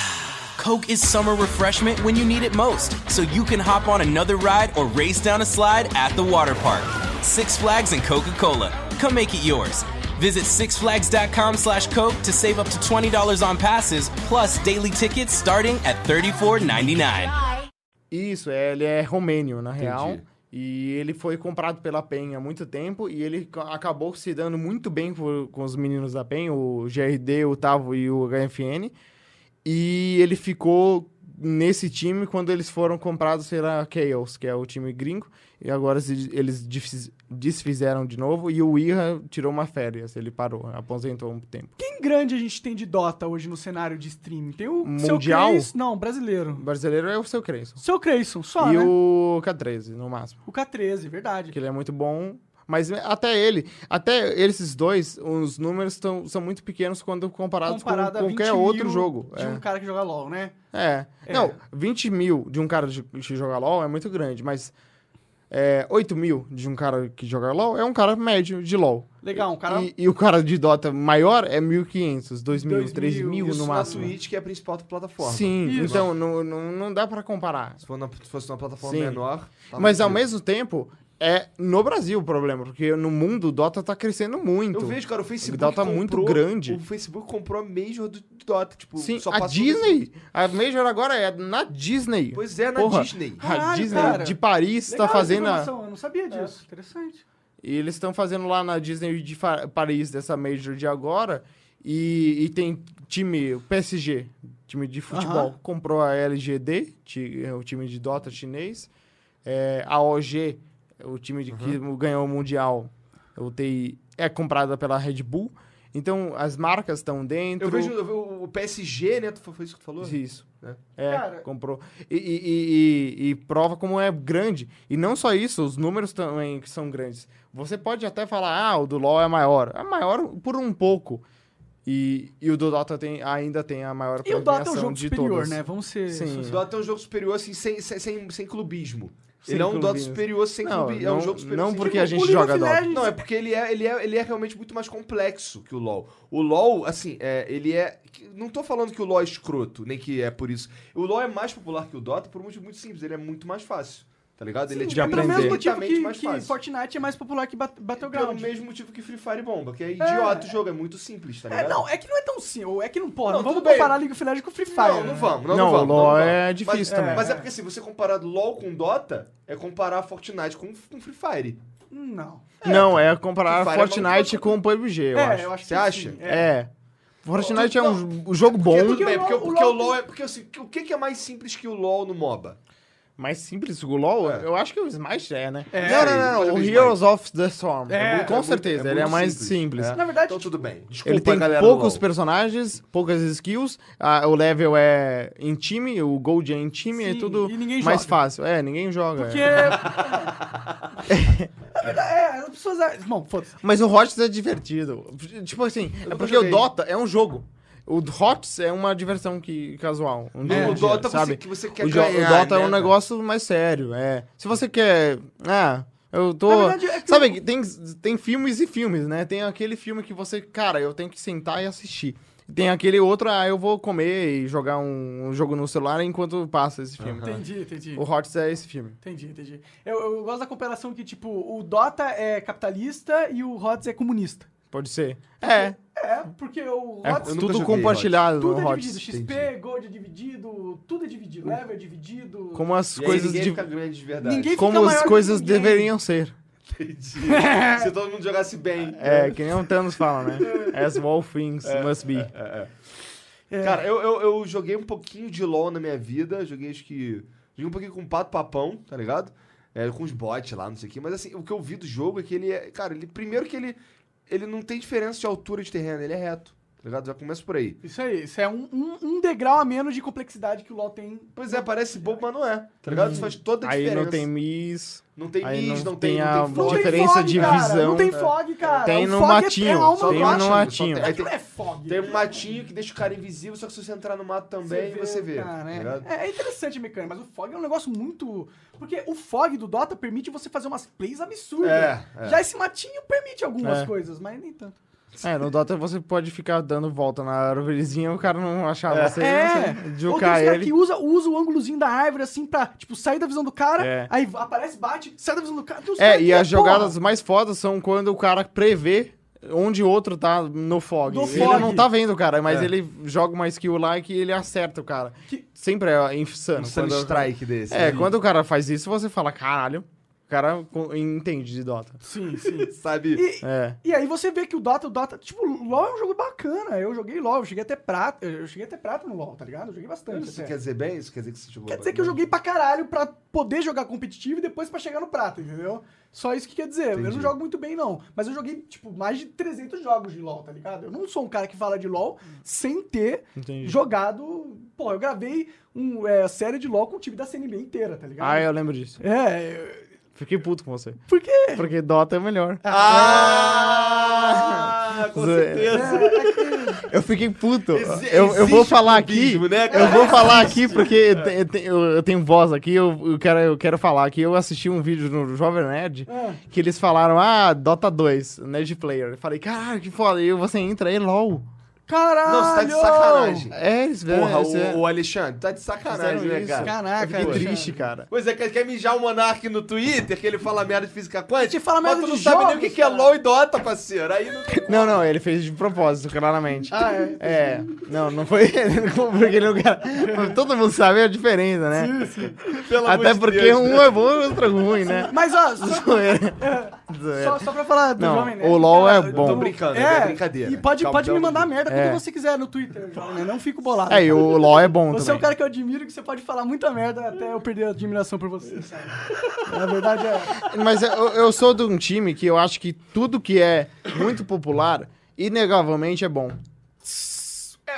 [SPEAKER 7] Coke is summer refreshment when you need it most, so you can hop on another ride or race down a slide at the water park. Six Flags and Coca Cola. Come make it yours. Visit sixflags.com slash Coke to save up to $20 on passes, plus daily tickets starting at $34.99.
[SPEAKER 6] Fly.
[SPEAKER 3] Isso, é, ele é romênio, na real.
[SPEAKER 2] Entendi.
[SPEAKER 3] E ele foi comprado pela PEN há muito tempo e ele ca- acabou se dando muito bem com, com os meninos da PEN, o GRD, o Tavo e o HFN. E ele ficou nesse time quando eles foram comprados pela Chaos, que é o time gringo. E agora eles desfiz- desfizeram de novo e o Ira tirou uma férias, ele parou, aposentou um tempo.
[SPEAKER 1] Quem grande a gente tem de Dota hoje no cenário de streaming? Tem o seu
[SPEAKER 3] Mundial?
[SPEAKER 1] Creyson- Não, brasileiro.
[SPEAKER 3] O brasileiro é o seu Creyson.
[SPEAKER 1] Seu Creyson, só,
[SPEAKER 3] e
[SPEAKER 1] né?
[SPEAKER 3] o K13, no máximo.
[SPEAKER 1] O K13, verdade.
[SPEAKER 3] que ele é muito bom. Mas até ele, até esses dois, os números tão, são muito pequenos quando comparados
[SPEAKER 1] Comparado
[SPEAKER 3] com
[SPEAKER 1] 20
[SPEAKER 3] qualquer outro jogo.
[SPEAKER 1] De
[SPEAKER 3] é.
[SPEAKER 1] um cara que joga LOL, né?
[SPEAKER 3] É.
[SPEAKER 1] É.
[SPEAKER 3] Não, 20 mil de um cara que joga LOL é muito grande, mas é, 8 mil de um cara que joga LOL é um cara médio de LOL.
[SPEAKER 1] Legal, um cara.
[SPEAKER 3] E, e o cara de Dota maior é 1.500, 2.000,
[SPEAKER 1] 2.000,
[SPEAKER 3] 3.000
[SPEAKER 2] Isso
[SPEAKER 3] no
[SPEAKER 2] na
[SPEAKER 3] máximo.
[SPEAKER 2] Twitch, que é a principal plataforma.
[SPEAKER 3] Sim,
[SPEAKER 1] Isso.
[SPEAKER 3] então não, não, não dá pra comparar.
[SPEAKER 2] Se, for na- se fosse uma plataforma
[SPEAKER 3] Sim.
[SPEAKER 2] menor... tava
[SPEAKER 3] Mas ao mesmo tempo, é no Brasil o problema, porque no mundo o Dota tá crescendo muito.
[SPEAKER 2] Eu vejo, cara, o Facebook
[SPEAKER 3] Dota
[SPEAKER 2] comprou,
[SPEAKER 3] muito grande.
[SPEAKER 2] O Facebook comprou a Major do do Dota, tipo,
[SPEAKER 3] Sim,
[SPEAKER 2] só
[SPEAKER 3] a Disney. A Major agora é na Disney.
[SPEAKER 2] Pois é, na
[SPEAKER 3] Porra,
[SPEAKER 2] Disney.
[SPEAKER 3] A Disney
[SPEAKER 1] cara.
[SPEAKER 3] de Paris
[SPEAKER 1] Legal
[SPEAKER 3] está
[SPEAKER 1] essa
[SPEAKER 3] fazendo. A...
[SPEAKER 1] Eu não sabia disso. Interessante.
[SPEAKER 3] E eles estão fazendo lá na Disney de Paris dessa Major de agora. E, e tem time, o PSG, time de futebol,
[SPEAKER 1] Aham.
[SPEAKER 3] comprou a LGD, é o time de Dota chinês. É, a OG, o time de, que ganhou o Mundial, o TI, é comprada pela Red Bull. Então as marcas estão dentro.
[SPEAKER 2] Eu vejo, eu vejo o PSG, né? Foi isso que tu falou?
[SPEAKER 3] Isso.
[SPEAKER 2] né?
[SPEAKER 3] É,
[SPEAKER 1] Cara-
[SPEAKER 3] comprou. E, e- e- e- prova como é grande. E não só isso, os números também que são grandes. Você pode até falar, ah, o do LoL é maior. É maior por um pouco. E, e o do Dota tem, ainda tem a maior
[SPEAKER 1] E o Dota é um
[SPEAKER 3] premiação
[SPEAKER 1] jogo
[SPEAKER 3] de
[SPEAKER 1] superior,
[SPEAKER 3] todas.
[SPEAKER 1] né? Vamos ser.
[SPEAKER 3] Sim.
[SPEAKER 2] O Dota é um jogo superior, assim, sem, sem, sem, sem clubismo.
[SPEAKER 3] Sem
[SPEAKER 2] ele é um Dota
[SPEAKER 3] clubismo.
[SPEAKER 2] superior sem
[SPEAKER 3] Não,
[SPEAKER 2] clubismo. É um
[SPEAKER 3] não-
[SPEAKER 2] jogo superior
[SPEAKER 3] não porque a gente
[SPEAKER 1] League
[SPEAKER 3] joga Dota.
[SPEAKER 1] Legends-
[SPEAKER 2] Não, é porque ele é, ele, é, ele é realmente muito mais complexo que o LoL. O LoL, assim, é, ele é... Não tô falando que o LoL é escroto, nem que é por isso. O LoL é mais popular que o Dota por um motivo muito simples. Ele é muito mais fácil, tá ligado? ele é,
[SPEAKER 3] de
[SPEAKER 1] Pelo mesmo
[SPEAKER 3] aprender.
[SPEAKER 1] motivo que,
[SPEAKER 2] mais
[SPEAKER 1] que
[SPEAKER 2] fácil.
[SPEAKER 1] Fortnite é mais popular que Bat-
[SPEAKER 2] Pelo
[SPEAKER 1] Battleground.
[SPEAKER 2] mesmo motivo que Free Fire Bomba, que é idiota o jogo, é muito simples, tá ligado?
[SPEAKER 1] É, não, é que não é tão simples. É que não pode.
[SPEAKER 2] Não,
[SPEAKER 1] Não, vamos
[SPEAKER 2] bem.
[SPEAKER 1] comparar League of Legends com Free Fire.
[SPEAKER 2] Não,
[SPEAKER 1] né?
[SPEAKER 2] não vamos, não,
[SPEAKER 3] Não,
[SPEAKER 2] não vamos.
[SPEAKER 3] o LoL
[SPEAKER 2] não vamos.
[SPEAKER 3] é difícil
[SPEAKER 2] mas,
[SPEAKER 3] também.
[SPEAKER 2] Mas é porque se você comparar LoL com Dota, é comparar Fortnite com, com Free Fire.
[SPEAKER 1] Não.
[SPEAKER 3] Não, é comparar
[SPEAKER 2] é
[SPEAKER 3] Fortnite
[SPEAKER 2] uma-
[SPEAKER 3] com o PUBG, eu
[SPEAKER 1] é,
[SPEAKER 3] acho.
[SPEAKER 1] eu acho que
[SPEAKER 2] Você acha?
[SPEAKER 1] sim,
[SPEAKER 3] É. Fortnite é um, jogo bom,
[SPEAKER 2] Porque, tudo bem,
[SPEAKER 1] Porque o
[SPEAKER 2] porque o
[SPEAKER 1] LoL-
[SPEAKER 2] LoL é. Porque assim, o que, que é mais simples que o LoL no MOBA?
[SPEAKER 3] Mais simples que o LoL.
[SPEAKER 2] É.
[SPEAKER 3] Eu acho que o Smash é, né?
[SPEAKER 1] É,
[SPEAKER 3] não, não, não, não.
[SPEAKER 2] o
[SPEAKER 3] O Heroes of the Storm.
[SPEAKER 1] É,
[SPEAKER 3] com
[SPEAKER 2] é muito-
[SPEAKER 3] certeza,
[SPEAKER 2] é
[SPEAKER 3] ele é mais
[SPEAKER 2] simples. É.
[SPEAKER 1] Na verdade,
[SPEAKER 2] Então tudo bem. Desculpa,
[SPEAKER 3] Ele tem poucos personagens, poucas skills, ah, o level é em time, o gold é em time, é
[SPEAKER 1] Sim,
[SPEAKER 3] tudo
[SPEAKER 1] e ninguém
[SPEAKER 3] mais
[SPEAKER 1] joga.
[SPEAKER 3] fácil. É, ninguém joga.
[SPEAKER 1] Porque.
[SPEAKER 3] é.
[SPEAKER 1] é, as pessoas. Bom, foda-se.
[SPEAKER 3] Mas o HOTS é divertido. Tipo assim, é
[SPEAKER 2] nunca
[SPEAKER 3] porque
[SPEAKER 2] joguei.
[SPEAKER 3] o Dota é um jogo. O HOTS é uma diversão que, casual. Um dia
[SPEAKER 2] É, o Dota você-
[SPEAKER 3] sabe?
[SPEAKER 2] que você quer
[SPEAKER 3] o, jo- o
[SPEAKER 2] ganhar,
[SPEAKER 3] Dota é
[SPEAKER 2] né,
[SPEAKER 3] um
[SPEAKER 2] cara?
[SPEAKER 3] negócio mais sério. É. Se você quer. Ah, Eu tô.
[SPEAKER 1] Verdade, é que
[SPEAKER 3] Sabe,
[SPEAKER 1] eu-
[SPEAKER 3] tem, tem filmes e filmes, né? Tem aquele filme que você, cara, eu tenho que sentar e assistir. Tem aquele outro, ah, eu vou comer e jogar um, um jogo no celular enquanto passa esse filme.
[SPEAKER 1] Entendi, entendi.
[SPEAKER 3] O Hots é esse filme.
[SPEAKER 1] Entendi, entendi. Eu, eu gosto da comparação que, tipo, o Dota é capitalista e o HOTS é comunista.
[SPEAKER 3] Pode ser. É,
[SPEAKER 1] É, porque o
[SPEAKER 3] é
[SPEAKER 2] nunca
[SPEAKER 3] tudo
[SPEAKER 2] joguei
[SPEAKER 3] compartilhado
[SPEAKER 1] Tudo é
[SPEAKER 3] Hots.
[SPEAKER 1] dividido. XP, Gold é dividido, tudo é dividido. Level é dividido.
[SPEAKER 3] Como as
[SPEAKER 2] E aí
[SPEAKER 3] coisas
[SPEAKER 2] ninguém
[SPEAKER 3] de,
[SPEAKER 2] fica grande de verdade.
[SPEAKER 1] Ninguém
[SPEAKER 3] como
[SPEAKER 1] fica maior
[SPEAKER 3] as
[SPEAKER 1] que
[SPEAKER 3] coisas
[SPEAKER 1] ninguém.
[SPEAKER 3] deveriam ser.
[SPEAKER 2] Entendi. Se todo mundo jogasse bem.
[SPEAKER 3] É, que nem o Thanos fala, né? As all things must be.
[SPEAKER 1] É.
[SPEAKER 2] Cara, eu, eu, eu joguei um pouquinho de LoL na minha vida. Joguei, acho que. Joguei um pouquinho com o Pato Papão, tá ligado? É, com os bots lá, não sei o quê. Mas assim, o que eu vi do jogo é que ele é. Cara, ele. Primeiro que ele. Ele não tem diferença de altura de terreno, ele é reto. Tá ligado? Já começa por aí.
[SPEAKER 1] Isso aí, isso é um, um, um degrau a menos de complexidade que o LoL tem.
[SPEAKER 2] Pois é, parece bobo, mas não é. Tá ligado? Isso faz toda a
[SPEAKER 3] Aí
[SPEAKER 2] diferença.
[SPEAKER 3] não tem Miss.
[SPEAKER 2] Não tem
[SPEAKER 3] aí não
[SPEAKER 2] não tem,
[SPEAKER 3] a
[SPEAKER 2] tem
[SPEAKER 1] Não tem
[SPEAKER 3] diferença
[SPEAKER 1] fog,
[SPEAKER 3] de
[SPEAKER 1] cara,
[SPEAKER 3] visão.
[SPEAKER 1] Não tem fog, cara.
[SPEAKER 3] Tem no
[SPEAKER 1] fog é-
[SPEAKER 3] matinho,
[SPEAKER 1] É, alma
[SPEAKER 2] só
[SPEAKER 1] do
[SPEAKER 3] tem no matinho.
[SPEAKER 2] Tem-
[SPEAKER 1] não é fog.
[SPEAKER 2] Tem um matinho que deixa o cara invisível, só que se você entrar no mato também, você vê. tá
[SPEAKER 1] é. é, é interessante a mecânica, mas o fog é um negócio muito. Porque o fog do Dota permite você fazer umas plays absurdas.
[SPEAKER 2] É, é.
[SPEAKER 1] Já esse matinho permite algumas
[SPEAKER 3] É.
[SPEAKER 1] coisas, mas nem tanto.
[SPEAKER 3] É, no Dota você pode ficar dando volta na árvorezinha, o cara não achar você,
[SPEAKER 1] É,
[SPEAKER 3] você
[SPEAKER 1] ou tem caras
[SPEAKER 3] ele.
[SPEAKER 1] que usa, usa o ângulozinho da árvore assim pra, tipo, sair da visão do cara,
[SPEAKER 3] É.
[SPEAKER 1] aí aparece, bate, sai da visão do cara.
[SPEAKER 3] É, e as
[SPEAKER 1] porra,
[SPEAKER 3] jogadas mais fodas são quando o cara prevê onde o outro tá no fog.
[SPEAKER 1] No
[SPEAKER 3] ele
[SPEAKER 1] fog.
[SPEAKER 3] não tá vendo o cara, mas
[SPEAKER 2] É.
[SPEAKER 3] ele joga uma skill lá e que ele acerta o cara.
[SPEAKER 1] Que-
[SPEAKER 3] Sempre é insano.
[SPEAKER 2] Um Sun
[SPEAKER 3] quando-
[SPEAKER 2] Strike desse.
[SPEAKER 3] É,
[SPEAKER 2] né?
[SPEAKER 3] quando o cara faz isso, você fala, caralho, cara entende de Dota.
[SPEAKER 1] Sim, sim.
[SPEAKER 2] Sabe?
[SPEAKER 1] E,
[SPEAKER 3] É.
[SPEAKER 1] e aí você vê que o Dota, o Dota, tipo, LoL é um jogo bacana. Eu joguei LoL, eu cheguei até prata, eu cheguei até prata no LoL, tá ligado? Eu joguei bastante.
[SPEAKER 2] Isso
[SPEAKER 1] até.
[SPEAKER 2] quer dizer bem? Isso quer dizer que você jogou
[SPEAKER 1] Quer dizer que eu joguei pra caralho pra poder jogar competitivo e depois pra chegar no prata, entendeu? Só isso que quer dizer. Eu
[SPEAKER 2] Entendi.
[SPEAKER 1] não jogo muito bem, não. Mas eu joguei, tipo, mais de 300 jogos de LoL, tá ligado? Eu não sou um cara que fala de LoL sem ter
[SPEAKER 3] Entendi.
[SPEAKER 1] jogado... Pô, eu gravei uma é, série de LoL com o time da CNB inteira, tá ligado?
[SPEAKER 3] Ah, eu lembro disso.
[SPEAKER 1] É, eu-
[SPEAKER 3] Fiquei puto com você.
[SPEAKER 1] por quê?
[SPEAKER 3] Porque Dota é melhor.
[SPEAKER 2] Ah, com
[SPEAKER 3] Zoeira.
[SPEAKER 2] certeza.
[SPEAKER 3] Eu fiquei puto.
[SPEAKER 2] Exi-
[SPEAKER 3] eu, eu vou falar aqui.
[SPEAKER 2] né,
[SPEAKER 3] eu vou falar aqui porque eu- eu tenho voz aqui. Eu, eu quero, eu quero falar aqui. Eu assisti um vídeo no Jovem Nerd
[SPEAKER 1] Ah.
[SPEAKER 3] que eles falaram: Ah, Dota 2, Nerd Player. Eu falei: Caralho, que foda. E você entra aí, LOL.
[SPEAKER 1] Caralho!
[SPEAKER 2] Não, você tá de sacanagem.
[SPEAKER 3] É, eles vieram.
[SPEAKER 2] Porra,
[SPEAKER 3] eles
[SPEAKER 2] o, o Alexandre, tá de sacanagem, né, cara?
[SPEAKER 1] Caraca, Alexandre.
[SPEAKER 3] triste, cara.
[SPEAKER 2] Pois é, quer, quer mijar o Monark no Twitter, que ele fala merda de física quântica?
[SPEAKER 1] Ele fala
[SPEAKER 2] mas
[SPEAKER 1] merda
[SPEAKER 2] tu não
[SPEAKER 1] de
[SPEAKER 2] sabe nem o que, que é. LOL e Dota, parceiro. Aí não tem
[SPEAKER 3] Não, não, ele fez de propósito, claramente.
[SPEAKER 1] Ah, é?
[SPEAKER 3] É, não, não foi porque ele não quer. Todo mundo sabe a diferença, né?
[SPEAKER 2] pelo amor
[SPEAKER 3] Até
[SPEAKER 2] de
[SPEAKER 3] porque
[SPEAKER 2] Deus, né?
[SPEAKER 3] um é bom e o outro é ruim, né?
[SPEAKER 1] Mas, ó, só,
[SPEAKER 3] Zoeira.
[SPEAKER 1] só, só pra falar do
[SPEAKER 3] Não,
[SPEAKER 1] Jovem Nerd.
[SPEAKER 3] o LoL é bom.
[SPEAKER 2] Tô brincando, é,
[SPEAKER 1] É,
[SPEAKER 2] brincadeira.
[SPEAKER 1] E pode, pode me
[SPEAKER 2] pelo
[SPEAKER 1] mandar
[SPEAKER 2] de
[SPEAKER 1] merda
[SPEAKER 3] É.
[SPEAKER 1] quando você quiser no Twitter, Nerd. Não fico bolado.
[SPEAKER 3] É, e o LoL é bom
[SPEAKER 1] Você é
[SPEAKER 3] também.
[SPEAKER 1] um cara que eu admiro que você pode falar muita merda até eu perder a admiração por você, sabe? Na verdade é.
[SPEAKER 3] Mas eu, eu sou de um time que eu acho que tudo que é muito popular, inegavelmente é bom.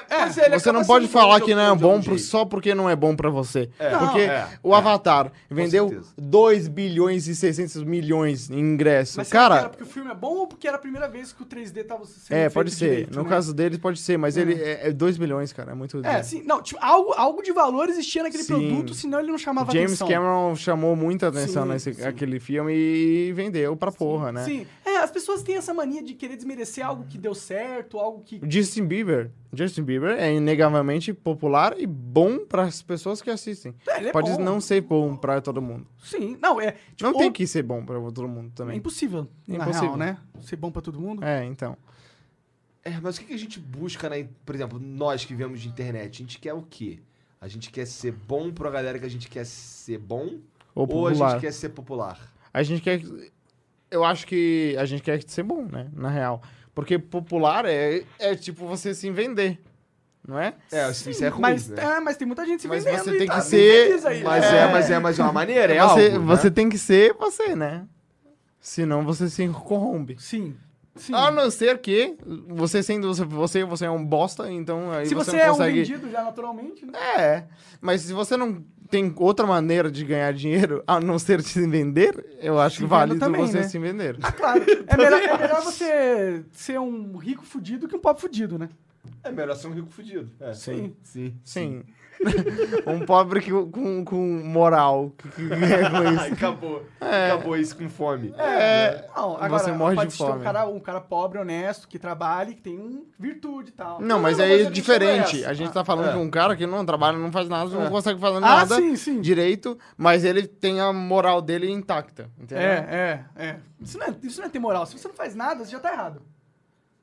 [SPEAKER 2] Mas ele
[SPEAKER 3] Você não pode falar que não é bom só porque não é bom pra você.
[SPEAKER 2] É.
[SPEAKER 3] Porque
[SPEAKER 2] Não, é,
[SPEAKER 3] o Avatar vendeu
[SPEAKER 2] certeza.
[SPEAKER 3] 2 bilhões e 600 milhões em ingressos.
[SPEAKER 1] Mas que era
[SPEAKER 3] Cara,
[SPEAKER 1] porque o filme é bom ou porque era a primeira vez que o 3D tava sendo
[SPEAKER 3] é, pode ser.
[SPEAKER 1] direito,
[SPEAKER 3] No
[SPEAKER 1] né?
[SPEAKER 3] caso dele, pode ser. Mas ele é 2 bilhões, cara. É muito
[SPEAKER 1] É,
[SPEAKER 3] dinheiro.
[SPEAKER 1] sim. Não, tipo, algo, algo de valor existia naquele
[SPEAKER 3] Sim.
[SPEAKER 1] produto, senão ele não chamava
[SPEAKER 3] James
[SPEAKER 1] atenção.
[SPEAKER 3] Cameron chamou muita atenção
[SPEAKER 1] Sim,
[SPEAKER 3] nesse
[SPEAKER 1] sim.
[SPEAKER 3] aquele filme e vendeu pra porra, né?
[SPEAKER 1] Sim. É, as pessoas têm essa mania de querer desmerecer algo que deu certo, algo que.
[SPEAKER 3] O Justin Bieber. Justin Bieber é inegavelmente popular e bom para as pessoas que assistem.
[SPEAKER 1] É, ele é
[SPEAKER 3] Pode
[SPEAKER 1] bom.
[SPEAKER 3] não ser bom para todo mundo.
[SPEAKER 1] Sim. Não, é. Tipo,
[SPEAKER 3] não tem
[SPEAKER 1] ou-
[SPEAKER 3] que ser bom para todo mundo
[SPEAKER 1] É
[SPEAKER 3] também.
[SPEAKER 1] impossível, na
[SPEAKER 3] Impossível.
[SPEAKER 1] real, né? Ser bom pra todo mundo.
[SPEAKER 3] É, então.
[SPEAKER 2] É, mas o que, que a gente busca, na, por exemplo, nós que vemos de internet? A gente quer o quê? A gente quer ser bom pra galera que a gente quer ser bom?
[SPEAKER 3] Ou
[SPEAKER 2] Ou a gente quer ser popular?
[SPEAKER 3] A gente quer. Eu acho que a gente quer ser bom, né? Na real. Porque popular é, é tipo você se vender. Não é?
[SPEAKER 2] É, isso isso é ruim,
[SPEAKER 1] mas,
[SPEAKER 2] né?
[SPEAKER 1] é, mas tem muita gente se
[SPEAKER 3] Mas
[SPEAKER 1] vendendo
[SPEAKER 3] você
[SPEAKER 1] e
[SPEAKER 3] tem
[SPEAKER 1] tá
[SPEAKER 3] que
[SPEAKER 1] bem
[SPEAKER 3] ser-
[SPEAKER 1] aí,
[SPEAKER 2] Mas
[SPEAKER 1] né?
[SPEAKER 2] é, mas é, mas é uma maneira, é
[SPEAKER 3] você,
[SPEAKER 2] algo,
[SPEAKER 3] você
[SPEAKER 2] né?
[SPEAKER 3] tem que ser você, né? Senão você se corrompe.
[SPEAKER 1] Sim. Sim.
[SPEAKER 3] A não ser que você sendo você, você, você é um bosta, então aí
[SPEAKER 1] se
[SPEAKER 3] você,
[SPEAKER 1] você,
[SPEAKER 3] não
[SPEAKER 1] é um
[SPEAKER 3] consegue.
[SPEAKER 1] vendido já naturalmente, né?
[SPEAKER 3] É, mas se você não tem outra maneira de ganhar dinheiro a não ser se vender, eu acho
[SPEAKER 1] Se venda também,
[SPEAKER 3] você
[SPEAKER 1] né?
[SPEAKER 3] se vender.
[SPEAKER 1] Claro. É melhor, é melhor você ser um rico fudido que um pobre fudido, né?
[SPEAKER 2] É melhor ser um rico fudido. É.
[SPEAKER 1] Sim.
[SPEAKER 2] Sim.
[SPEAKER 3] Sim. um pobre que- com, com moral. Que, que é com
[SPEAKER 2] Ah,
[SPEAKER 3] isso.
[SPEAKER 2] acabou. Acabou isso com fome.
[SPEAKER 3] É,
[SPEAKER 1] Não, agora,
[SPEAKER 3] Você morre
[SPEAKER 1] pode
[SPEAKER 3] de
[SPEAKER 1] ter um
[SPEAKER 3] fome.
[SPEAKER 1] cara, um cara pobre, honesto, que trabalhe, que tem um virtude e tal.
[SPEAKER 3] Não, mas
[SPEAKER 2] não,
[SPEAKER 3] aí
[SPEAKER 2] mas
[SPEAKER 3] é diferente.
[SPEAKER 2] é essa.
[SPEAKER 3] A gente tá falando
[SPEAKER 2] é.
[SPEAKER 3] de um cara que não trabalha, não faz nada, não consegue fazer
[SPEAKER 1] Ah,
[SPEAKER 3] nada
[SPEAKER 1] sim, sim.
[SPEAKER 3] direito, mas ele tem a moral dele intacta. Entendeu?
[SPEAKER 1] É, é, é. Isso não é, isso não é ter moral. Se você não faz nada, você já tá errado.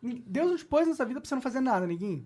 [SPEAKER 1] Deus não te pôs nessa vida pra você não fazer nada, ninguém.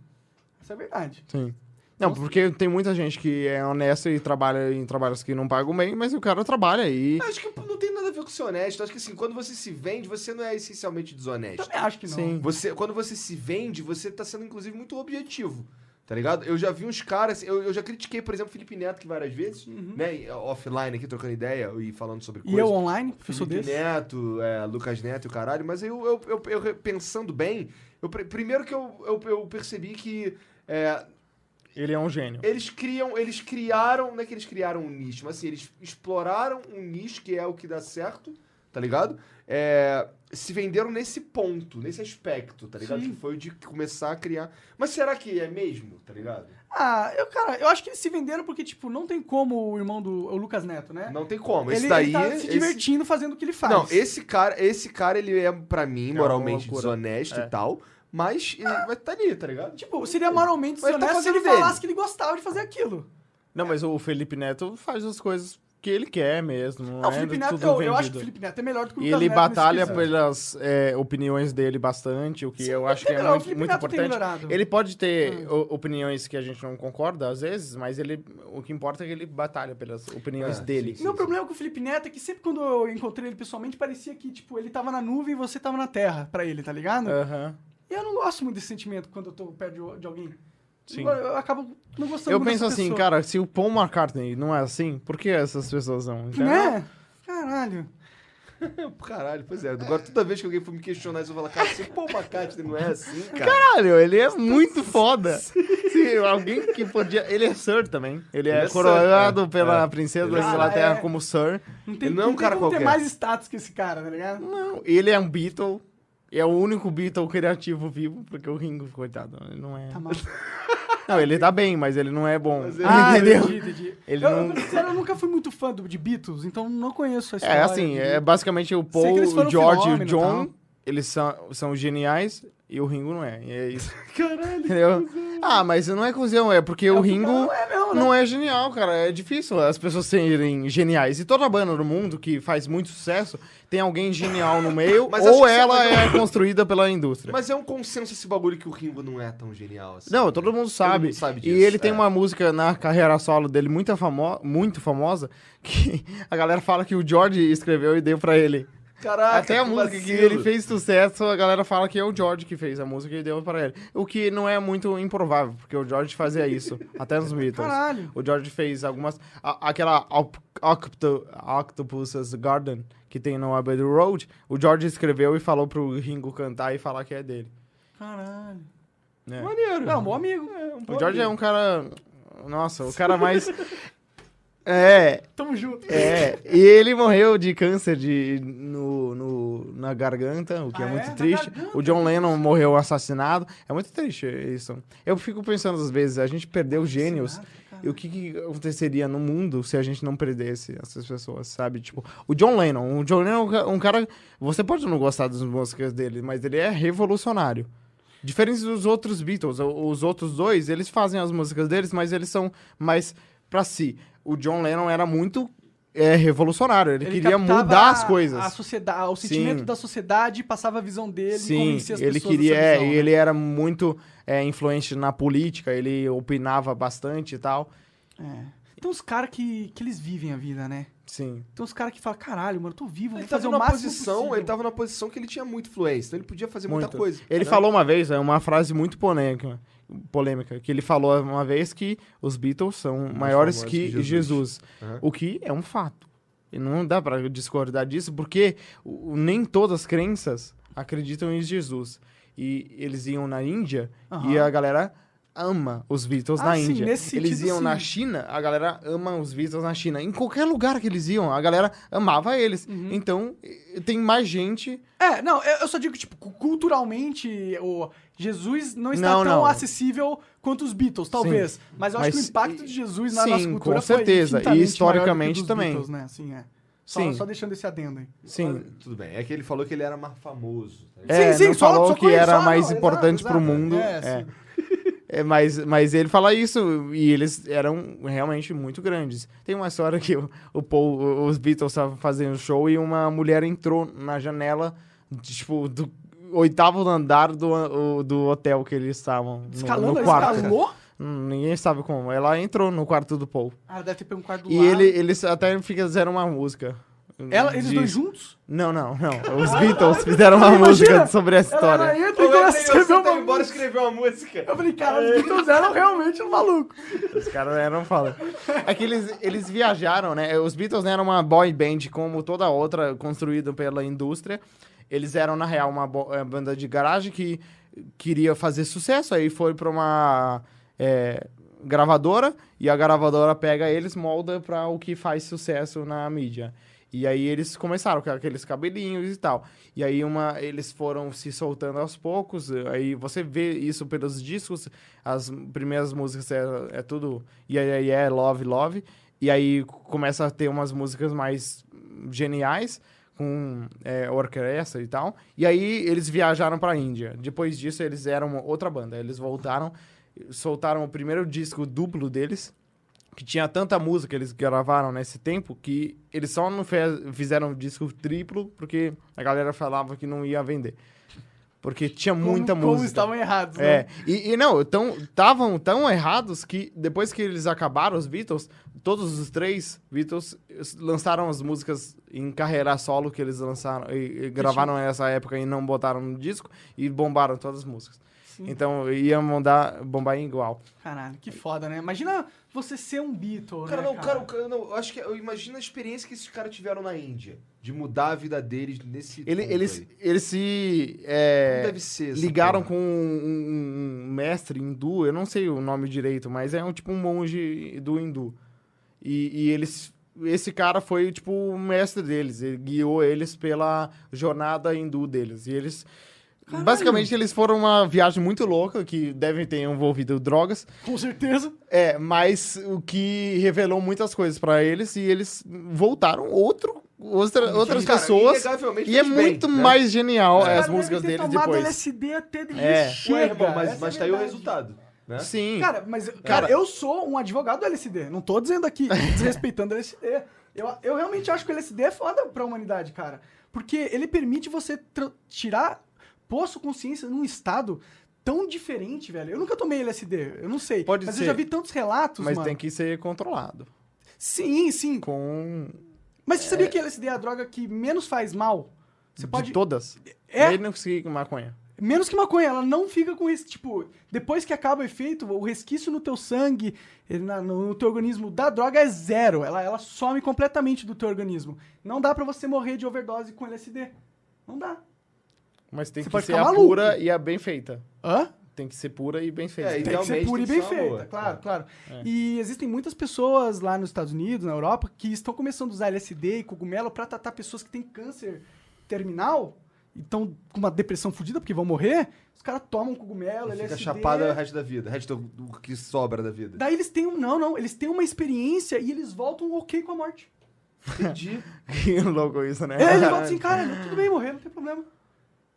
[SPEAKER 1] Essa é verdade.
[SPEAKER 3] Sim. Não, porque tem muita gente que é honesta e trabalha em trabalhos que não pagam bem, mas o cara trabalha e.
[SPEAKER 2] Acho que não tem nada a ver com ser honesto. Acho que assim, quando você se vende, você não é essencialmente desonesto.
[SPEAKER 1] Também acho que não.
[SPEAKER 3] Sim.
[SPEAKER 2] Você, quando você se vende, você tá sendo, inclusive, muito objetivo. Tá ligado? Eu já vi uns caras. Eu, eu já critiquei, por exemplo, o Felipe Neto que várias vezes, né? e, Offline aqui, trocando ideia e falando sobre
[SPEAKER 1] E
[SPEAKER 2] coisas.
[SPEAKER 1] eu online, professor
[SPEAKER 2] Felipe
[SPEAKER 1] desse.
[SPEAKER 2] Neto, é, Lucas Neto e o caralho, mas eu, eu, eu, eu pensando bem, eu, primeiro que eu, eu, eu percebi que é,
[SPEAKER 3] Ele é um gênio.
[SPEAKER 2] eles criam, eles criaram, não é que eles criaram um nicho, mas assim, eles exploraram um nicho que é o que dá certo, tá ligado? É, se venderam nesse ponto, nesse aspecto, tá ligado?
[SPEAKER 1] Sim.
[SPEAKER 2] Que foi o de começar a criar. Mas será que é mesmo, tá ligado?
[SPEAKER 1] Ah, eu, cara, eu acho que eles se venderam porque, tipo, não tem como o irmão do o Lucas Neto, né?
[SPEAKER 2] Não tem como. Esse
[SPEAKER 1] ele,
[SPEAKER 2] daí.
[SPEAKER 1] ele tá se
[SPEAKER 2] esse-
[SPEAKER 1] divertindo fazendo o que ele faz.
[SPEAKER 2] Não, esse cara, esse cara, ele é, pra mim,
[SPEAKER 3] uma
[SPEAKER 2] moralmente
[SPEAKER 3] loucura.
[SPEAKER 2] desonesto
[SPEAKER 3] É.
[SPEAKER 2] e tal, mas ele vai tá ali, tá ligado?
[SPEAKER 1] Tipo, seria moralmente
[SPEAKER 2] ele tá
[SPEAKER 1] desonesto se ele
[SPEAKER 2] dele.
[SPEAKER 1] falasse que ele gostava de fazer aquilo.
[SPEAKER 3] Não, mas o Felipe Neto faz as coisas que ele quer mesmo. Não,
[SPEAKER 1] Não, o
[SPEAKER 3] é
[SPEAKER 1] Felipe
[SPEAKER 3] tudo
[SPEAKER 1] Neto, eu, eu acho que
[SPEAKER 3] vendido.
[SPEAKER 1] o Felipe Neto é melhor do que o
[SPEAKER 3] E
[SPEAKER 1] Lucas
[SPEAKER 3] ele
[SPEAKER 1] Neto nesse
[SPEAKER 3] batalha pelas é, opiniões dele bastante, o que
[SPEAKER 1] Sim,
[SPEAKER 3] eu acho que é
[SPEAKER 1] melhor,
[SPEAKER 3] muito,
[SPEAKER 1] Felipe
[SPEAKER 3] muito importante. Ele pode ter
[SPEAKER 1] Hum.
[SPEAKER 3] opiniões que a gente não concorda às vezes, mas ele, o que importa é que ele batalha pelas opiniões
[SPEAKER 2] É,
[SPEAKER 3] dele.
[SPEAKER 2] sim,
[SPEAKER 1] meu problema com o Felipe Neto é que sempre quando eu encontrei ele pessoalmente, parecia que, tipo, ele tava na nuvem e você tava na terra pra ele, tá ligado?
[SPEAKER 3] Aham.
[SPEAKER 1] E eu não gosto muito desse sentimento quando eu tô perto de, de alguém.
[SPEAKER 3] Sim.
[SPEAKER 1] Eu, eu acabo não gostando
[SPEAKER 3] Eu penso assim,
[SPEAKER 1] pessoa.
[SPEAKER 3] cara, se o Paul McCartney não é assim, por que essas pessoas não? Entendeu?
[SPEAKER 1] Né? Caralho.
[SPEAKER 2] Caralho, pois é. Agora, toda vez que alguém for me questionar isso, eu vou falar, cara, se Paul McCartney não é assim, cara.
[SPEAKER 3] Caralho, ele é muito foda. Sim, alguém que podia. Ele é Sir também. Ele,
[SPEAKER 2] Ele
[SPEAKER 3] é,
[SPEAKER 2] é
[SPEAKER 3] coroado
[SPEAKER 2] Sir, é.
[SPEAKER 3] pela
[SPEAKER 2] É.
[SPEAKER 3] princesa da
[SPEAKER 2] é.
[SPEAKER 3] Inglaterra
[SPEAKER 1] é.
[SPEAKER 3] como Sir.
[SPEAKER 1] Não tem,
[SPEAKER 2] Ele não é um
[SPEAKER 1] tem
[SPEAKER 2] cara
[SPEAKER 1] como ter
[SPEAKER 2] qualquer.
[SPEAKER 1] mais status que esse cara, tá ligado?
[SPEAKER 3] Não, ele é um Beatle. É o único Beatle criativo vivo, porque o Ringo, coitado, ele não é.
[SPEAKER 1] Tá mal.
[SPEAKER 3] Não, ele tá bem, mas ele não é bom.
[SPEAKER 2] ele-
[SPEAKER 1] Ah,
[SPEAKER 3] entendeu?
[SPEAKER 1] entendi, entendi.
[SPEAKER 3] Ele
[SPEAKER 1] eu,
[SPEAKER 3] não-
[SPEAKER 1] eu, nunca fui muito fã do, de Beatles, então não conheço a história.
[SPEAKER 3] É assim,
[SPEAKER 1] de
[SPEAKER 3] é basicamente o Paul, o George e o John, eles são, são geniais e o Ringo não é. E é isso.
[SPEAKER 2] Caralho.
[SPEAKER 3] Entendeu? Ah, mas não é cuzão, é porque o
[SPEAKER 1] que
[SPEAKER 3] Ringo
[SPEAKER 1] não é mesmo, né?
[SPEAKER 3] não é genial, cara. É difícil as pessoas serem geniais. E toda banda do mundo que faz muito sucesso tem alguém genial no meio, ou
[SPEAKER 2] você
[SPEAKER 3] ela é construída pela indústria.
[SPEAKER 2] Mas é um consenso esse bagulho que o Ringo não é tão genial assim.
[SPEAKER 3] Não, todo mundo sabe.
[SPEAKER 2] mundo sabe
[SPEAKER 3] e
[SPEAKER 2] disso,
[SPEAKER 3] ele tem
[SPEAKER 2] é.
[SPEAKER 3] uma música na carreira solo dele muito, famo muito famosa que a galera fala que o George escreveu e deu pra ele.
[SPEAKER 2] Caraca,
[SPEAKER 3] Até a
[SPEAKER 2] que
[SPEAKER 3] música que
[SPEAKER 2] vacilo.
[SPEAKER 3] ele fez sucesso, a galera fala que é o George que fez a música e deu pra ele. O que não é muito improvável, porque o George fazia isso, até nos Beatles.
[SPEAKER 1] Caralho.
[SPEAKER 3] O George fez algumas... a- aquela Op- Octo, Octopus's Garden, que tem no Abbey Road, o George escreveu e falou pro Ringo cantar e falar que é dele.
[SPEAKER 1] Caralho.
[SPEAKER 3] É.
[SPEAKER 2] Maneiro.
[SPEAKER 1] Não, bom amigo.
[SPEAKER 3] O George é um cara... Nossa, o cara mais... É,
[SPEAKER 1] Tamo junto.
[SPEAKER 3] é, e ele morreu de câncer de, no, no- na garganta, o que
[SPEAKER 1] Ah,
[SPEAKER 3] é muito
[SPEAKER 1] é?
[SPEAKER 3] Triste. O John Lennon morreu assassinado. É muito triste isso. Eu fico pensando às vezes, a gente perdeu gênios. E o que, que aconteceria no mundo se a gente não perdesse essas pessoas, sabe? Tipo, o John Lennon. O John Lennon é um ca- cara. Você pode não gostar das músicas dele, mas ele é revolucionário. Diferente dos outros Beatles. Os outros dois, eles fazem as músicas deles, mas eles são mais pra si. O John Lennon era muito é, revolucionário. Ele, queria
[SPEAKER 1] captava
[SPEAKER 3] mudar as coisas.
[SPEAKER 1] A sociedade, o sentimento
[SPEAKER 3] Sim.
[SPEAKER 1] da sociedade passava a visão dele
[SPEAKER 3] Sim, ele queria, é,
[SPEAKER 1] visão,
[SPEAKER 3] e
[SPEAKER 1] né?
[SPEAKER 3] ele era muito é, influente na política, ele opinava bastante e tal.
[SPEAKER 1] É. Tem uns caras que, que eles vivem a vida, né?
[SPEAKER 3] Sim.
[SPEAKER 1] Tem uns caras que falam, caralho, mano, eu tô vivo,
[SPEAKER 2] Ele
[SPEAKER 1] vou fazer
[SPEAKER 2] tava
[SPEAKER 1] o
[SPEAKER 2] numa
[SPEAKER 1] máximo
[SPEAKER 2] posição,
[SPEAKER 1] possível.
[SPEAKER 2] ele tava numa posição que ele tinha muita influência, então ele podia fazer muita
[SPEAKER 3] Muito.
[SPEAKER 2] coisa.
[SPEAKER 3] Ele
[SPEAKER 2] né?
[SPEAKER 3] falou uma vez, é uma frase muito polêmica, polêmica, que ele falou uma vez que os Beatles são maiores que
[SPEAKER 2] que
[SPEAKER 3] Jesus.
[SPEAKER 2] Jesus. Aham.
[SPEAKER 3] O que é um fato. E não dá pra discordar disso, porque nem todas as crenças acreditam em Jesus. E eles iam na Índia e
[SPEAKER 1] Aham.
[SPEAKER 3] a galera ama os Beatles
[SPEAKER 1] Ah,
[SPEAKER 3] na
[SPEAKER 1] sim,
[SPEAKER 3] Índia.
[SPEAKER 1] nesse
[SPEAKER 3] eles
[SPEAKER 1] sentido,
[SPEAKER 3] iam na
[SPEAKER 1] sim.
[SPEAKER 3] China, a galera ama os Beatles na China. Em qualquer lugar que eles iam, a galera amava eles.
[SPEAKER 1] Uhum.
[SPEAKER 3] Então, tem mais gente.
[SPEAKER 1] É, não, eu só digo, tipo, cu- culturalmente, o Jesus não está
[SPEAKER 3] Não,
[SPEAKER 1] tão
[SPEAKER 3] não.
[SPEAKER 1] acessível quanto os Beatles, talvez. Mas eu acho que o
[SPEAKER 3] Mas-
[SPEAKER 1] impacto de Jesus na
[SPEAKER 3] sim,
[SPEAKER 1] nossa
[SPEAKER 3] com
[SPEAKER 1] cultura foi
[SPEAKER 3] certeza. E
[SPEAKER 1] infinitamente maior do que
[SPEAKER 3] historicamente
[SPEAKER 1] dos
[SPEAKER 3] também.
[SPEAKER 1] Beatles, né? Assim, é. Só,
[SPEAKER 3] Sim.
[SPEAKER 1] só deixando esse adendo aí.
[SPEAKER 3] Sim.
[SPEAKER 2] Tudo bem. É que ele falou que ele era mais famoso. tá?
[SPEAKER 3] É,
[SPEAKER 1] Sim, sim,
[SPEAKER 3] não
[SPEAKER 1] só-
[SPEAKER 3] falou
[SPEAKER 1] só
[SPEAKER 3] que era
[SPEAKER 1] só,
[SPEAKER 3] mais
[SPEAKER 1] não,
[SPEAKER 3] importante
[SPEAKER 1] exato,
[SPEAKER 3] pro mundo.
[SPEAKER 1] É,
[SPEAKER 3] É,
[SPEAKER 1] sim.
[SPEAKER 3] É, mas, mas ele fala isso e eles eram realmente muito grandes. Tem uma história que o, o Paul, os Beatles estavam fazendo show e uma mulher entrou na janela, tipo, do oitavo andar do, do hotel que eles estavam. no-
[SPEAKER 1] Escalando,
[SPEAKER 3] no, quarto.
[SPEAKER 1] escalou?
[SPEAKER 3] Hum, Ninguém sabe como. Ela entrou no quarto do Paul.
[SPEAKER 1] Ah, deve ter pego um quarto do
[SPEAKER 3] E
[SPEAKER 1] lado.
[SPEAKER 3] ele, eles até fizeram uma música.
[SPEAKER 1] Ela, eles
[SPEAKER 3] de-
[SPEAKER 1] dois juntos?
[SPEAKER 3] Não, não, não. Os Beatles fizeram uma
[SPEAKER 1] Imagina,
[SPEAKER 3] música sobre essa
[SPEAKER 1] Ela,
[SPEAKER 3] história.
[SPEAKER 1] ela entra e começa a escrever uma
[SPEAKER 2] embora
[SPEAKER 1] música.
[SPEAKER 2] escrever uma música.
[SPEAKER 1] Eu falei, cara, os Beatles eram realmente um maluco.
[SPEAKER 3] Os caras eram foda. É que eles, eles viajaram, né? Os Beatles não eram uma boy band como toda outra construída pela indústria. Eles eram, na real, uma eh, banda de garagem que queria fazer sucesso. Aí foi pra uma eh, gravadora e a gravadora pega eles, molda pra o que faz sucesso na mídia. E aí eles começaram com aqueles cabelinhos e tal. E aí uma, eles foram se soltando aos poucos. Aí você vê isso pelos discos. As primeiras músicas é, é tudo Yeah, yeah, yeah, Love, Love. E aí começa a ter umas músicas mais geniais com é, orquestra e tal. E aí eles viajaram pra Índia. Depois disso eles eram outra banda. Eles voltaram, soltaram o primeiro disco duplo deles que tinha tanta música que eles gravaram nesse tempo que eles só não fe- fizeram disco triplo porque a galera falava que não ia vender. Porque tinha muita
[SPEAKER 1] como,
[SPEAKER 3] música.
[SPEAKER 1] Como estavam errados, né?
[SPEAKER 3] É, e, e não, estavam tão errados que depois que eles acabaram, os Beatles, todos os três Beatles lançaram as músicas em carreira solo que eles lançaram e, e gravaram nessa época e não botaram no disco e bombaram todas as músicas. Então ia mandar bombar igual.
[SPEAKER 1] Caralho, que foda, né? Imagina você ser um Beatle,
[SPEAKER 2] Cara,
[SPEAKER 1] né,
[SPEAKER 2] não, cara, cara, não, eu acho que eu imagino a experiência que esses caras tiveram na Índia. De mudar a vida deles nesse.
[SPEAKER 3] Ele- eles,
[SPEAKER 2] aí.
[SPEAKER 3] eles se é,
[SPEAKER 2] Como deve ser essa
[SPEAKER 3] ligaram
[SPEAKER 2] porra?
[SPEAKER 3] com um, um mestre hindu, eu não sei o nome direito, mas é um tipo um monge do hindu. E, e eles, esse cara foi tipo o mestre deles, ele guiou eles pela jornada hindu deles. E eles, basicamente, eles foram uma viagem muito louca que devem ter envolvido drogas.
[SPEAKER 1] Com certeza.
[SPEAKER 3] É, mas o que revelou muitas coisas pra eles e eles voltaram outro, outra, outras
[SPEAKER 2] cara,
[SPEAKER 3] pessoas. E é
[SPEAKER 2] bem,
[SPEAKER 3] muito
[SPEAKER 2] né?
[SPEAKER 3] mais genial
[SPEAKER 1] Cara,
[SPEAKER 3] as músicas deles depois.
[SPEAKER 1] LSD até de
[SPEAKER 3] É.
[SPEAKER 1] chega.
[SPEAKER 2] Ué, irmão, mas,
[SPEAKER 1] essa
[SPEAKER 2] mas
[SPEAKER 1] é
[SPEAKER 2] tá aí o resultado. Né?
[SPEAKER 3] Sim.
[SPEAKER 1] Cara, mas, cara, eu sou um advogado do LSD. Não tô dizendo aqui, desrespeitando o LSD. Eu, eu realmente acho que o LSD é foda pra humanidade, cara. Porque ele permite você tirar, sua consciência num estado tão diferente, velho. Eu nunca tomei LSD, eu não sei.
[SPEAKER 3] Pode
[SPEAKER 1] mas
[SPEAKER 3] ser.
[SPEAKER 1] eu já vi tantos relatos,
[SPEAKER 3] mas
[SPEAKER 1] mano.
[SPEAKER 3] tem que ser controlado.
[SPEAKER 1] Sim, sim.
[SPEAKER 3] Com.
[SPEAKER 1] Mas você sabia que LSD é a droga que menos faz mal? Você pode...
[SPEAKER 3] De todas.
[SPEAKER 1] É.
[SPEAKER 3] Menos que maconha.
[SPEAKER 1] Menos que maconha, ela não fica com esse, tipo, depois que acaba o efeito, o resquício no teu sangue, ele na- no, teu organismo da droga é zero. Ela, ela some completamente do teu organismo. Não dá pra você morrer de overdose com LSD. Não dá.
[SPEAKER 3] Mas tem
[SPEAKER 1] Você
[SPEAKER 3] que
[SPEAKER 1] pode
[SPEAKER 3] ser
[SPEAKER 1] ficar
[SPEAKER 3] a
[SPEAKER 1] maluco.
[SPEAKER 3] pura e a bem feita.
[SPEAKER 1] Hã?
[SPEAKER 3] Tem que ser pura e bem feita.
[SPEAKER 2] É,
[SPEAKER 1] Tem que ser
[SPEAKER 2] Idealmente
[SPEAKER 1] pura e
[SPEAKER 2] tem
[SPEAKER 1] bem
[SPEAKER 2] que ser uma
[SPEAKER 1] feita,
[SPEAKER 2] boa.
[SPEAKER 1] claro,
[SPEAKER 2] É.
[SPEAKER 1] claro. E existem muitas pessoas lá nos Estados Unidos, na Europa, que estão começando a usar LSD e cogumelo pra tratar pessoas que têm câncer terminal e estão com uma depressão fodida porque vão morrer. Os caras tomam cogumelo,
[SPEAKER 2] Fica
[SPEAKER 1] LSD.
[SPEAKER 2] chapada o resto da vida. O resto do, do que sobra da vida.
[SPEAKER 1] Daí eles têm um. Não, não. Eles têm uma experiência e eles voltam ok com a morte.
[SPEAKER 2] Entendi.
[SPEAKER 3] Que louco isso, né?
[SPEAKER 1] É, eles voltam assim, cara, tudo bem morrer, não tem problema.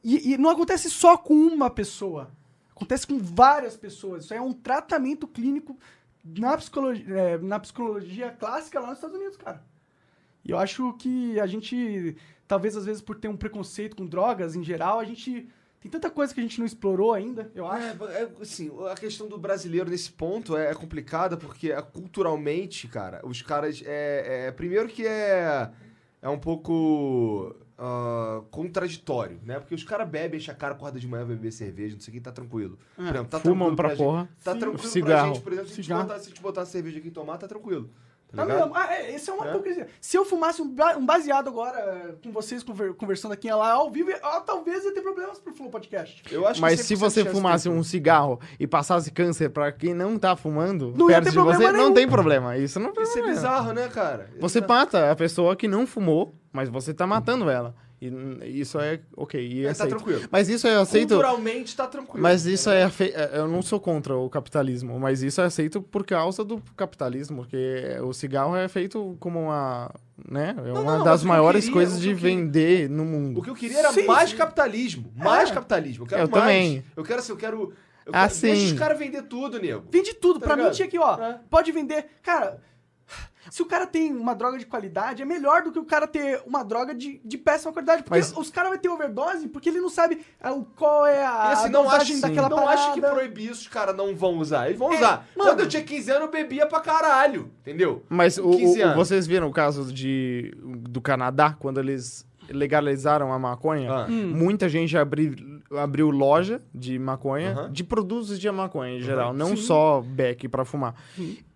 [SPEAKER 1] E, e não acontece só com uma pessoa. Acontece com várias pessoas. Isso é um tratamento clínico na psicologia, é, na psicologia clássica lá nos Estados Unidos, cara. E eu acho que a gente, talvez às vezes por ter um preconceito com drogas em geral, a gente. Tem tanta coisa que a gente não explorou ainda, eu acho.
[SPEAKER 2] É, é, assim, a questão do brasileiro nesse ponto é, é complicada porque é, culturalmente, cara, os caras. É, é- primeiro que é, é um pouco ah, contraditório, né? Porque os caras bebem, enchem a cara, acorda de manhã, vai beber cerveja, não sei o que, tá tranquilo. Por exemplo, tá
[SPEAKER 3] Fumam
[SPEAKER 2] tranquilo
[SPEAKER 3] pra
[SPEAKER 2] gente-
[SPEAKER 3] porra.
[SPEAKER 2] Tá
[SPEAKER 1] Sim.
[SPEAKER 2] tranquilo pra
[SPEAKER 3] Cigarro.
[SPEAKER 2] gente, por exemplo, se a gente botar, se a gente botar a cerveja aqui e tomar, tá tranquilo. Tá ligado?
[SPEAKER 1] mesmo. Ah, é, esse é uma
[SPEAKER 2] É.
[SPEAKER 1] hipocrisia. Se eu fumasse um, ba- baseado agora eh, com vocês conver- conversando aqui lá ao vivo, ah, talvez ia ter problemas pro Flow Podcast.
[SPEAKER 2] Eu acho que
[SPEAKER 3] Mas se
[SPEAKER 2] 100%
[SPEAKER 3] você fumasse um cigarro e passasse câncer pra quem não tá fumando,
[SPEAKER 1] Não
[SPEAKER 3] perto de
[SPEAKER 1] problema
[SPEAKER 3] você,
[SPEAKER 1] nenhum.
[SPEAKER 3] não tem problema. Isso não tem
[SPEAKER 2] Isso é
[SPEAKER 3] problema.
[SPEAKER 2] bizarro, né, cara?
[SPEAKER 3] Você
[SPEAKER 2] Isso é-
[SPEAKER 3] mata a pessoa que não fumou, mas você tá matando ela. E isso é ok. E
[SPEAKER 2] Mas tá
[SPEAKER 3] aceito.
[SPEAKER 2] tranquilo.
[SPEAKER 3] Mas isso eu aceito.
[SPEAKER 2] Culturalmente tá tranquilo.
[SPEAKER 3] Mas isso é, é- Eu não sou contra o capitalismo, mas isso é aceito por causa do capitalismo, porque o cigarro é feito como uma. Né? É
[SPEAKER 2] Não,
[SPEAKER 3] uma
[SPEAKER 2] não,
[SPEAKER 3] das maiores
[SPEAKER 2] queria-
[SPEAKER 3] coisas de
[SPEAKER 2] queria-
[SPEAKER 3] vender no mundo.
[SPEAKER 2] O que eu queria era
[SPEAKER 1] Sim,
[SPEAKER 2] mais
[SPEAKER 1] sim.
[SPEAKER 2] capitalismo. Mais capitalismo. Eu quero
[SPEAKER 3] Eu
[SPEAKER 2] mais.
[SPEAKER 3] também.
[SPEAKER 2] Eu quero assim, eu quero. Eu
[SPEAKER 3] Ah,
[SPEAKER 2] quero, Deixa
[SPEAKER 3] sim.
[SPEAKER 2] os caras vender tudo, nego.
[SPEAKER 1] Vende tudo.
[SPEAKER 2] Tá
[SPEAKER 1] pra mim
[SPEAKER 2] ligado?
[SPEAKER 1] tinha aqui, ó.
[SPEAKER 2] É.
[SPEAKER 1] Pode vender. Cara, se o cara tem uma droga de qualidade, é melhor do que o cara ter uma droga de, de péssima qualidade. Porque
[SPEAKER 3] Mas-
[SPEAKER 1] os caras vão ter overdose porque ele não sabe ah, o- qual é a,
[SPEAKER 2] E assim,
[SPEAKER 1] a
[SPEAKER 2] não
[SPEAKER 1] dosagem
[SPEAKER 2] acho,
[SPEAKER 1] daquela
[SPEAKER 2] não
[SPEAKER 1] parada.
[SPEAKER 2] acho que proibir isso os caras não vão usar. Eles vão
[SPEAKER 1] É,
[SPEAKER 2] usar.
[SPEAKER 1] mano.
[SPEAKER 2] Quando eu tinha 15 anos, eu bebia pra caralho. Entendeu?
[SPEAKER 3] Mas o,
[SPEAKER 2] 15
[SPEAKER 3] o-
[SPEAKER 2] anos.
[SPEAKER 3] vocês viram o caso de, do Canadá, quando eles legalizaram a maconha?
[SPEAKER 2] Ah.
[SPEAKER 1] Hum.
[SPEAKER 3] Muita gente abri, abriu loja de maconha,
[SPEAKER 2] Aham.
[SPEAKER 3] de produtos de maconha em geral, não só beck pra fumar.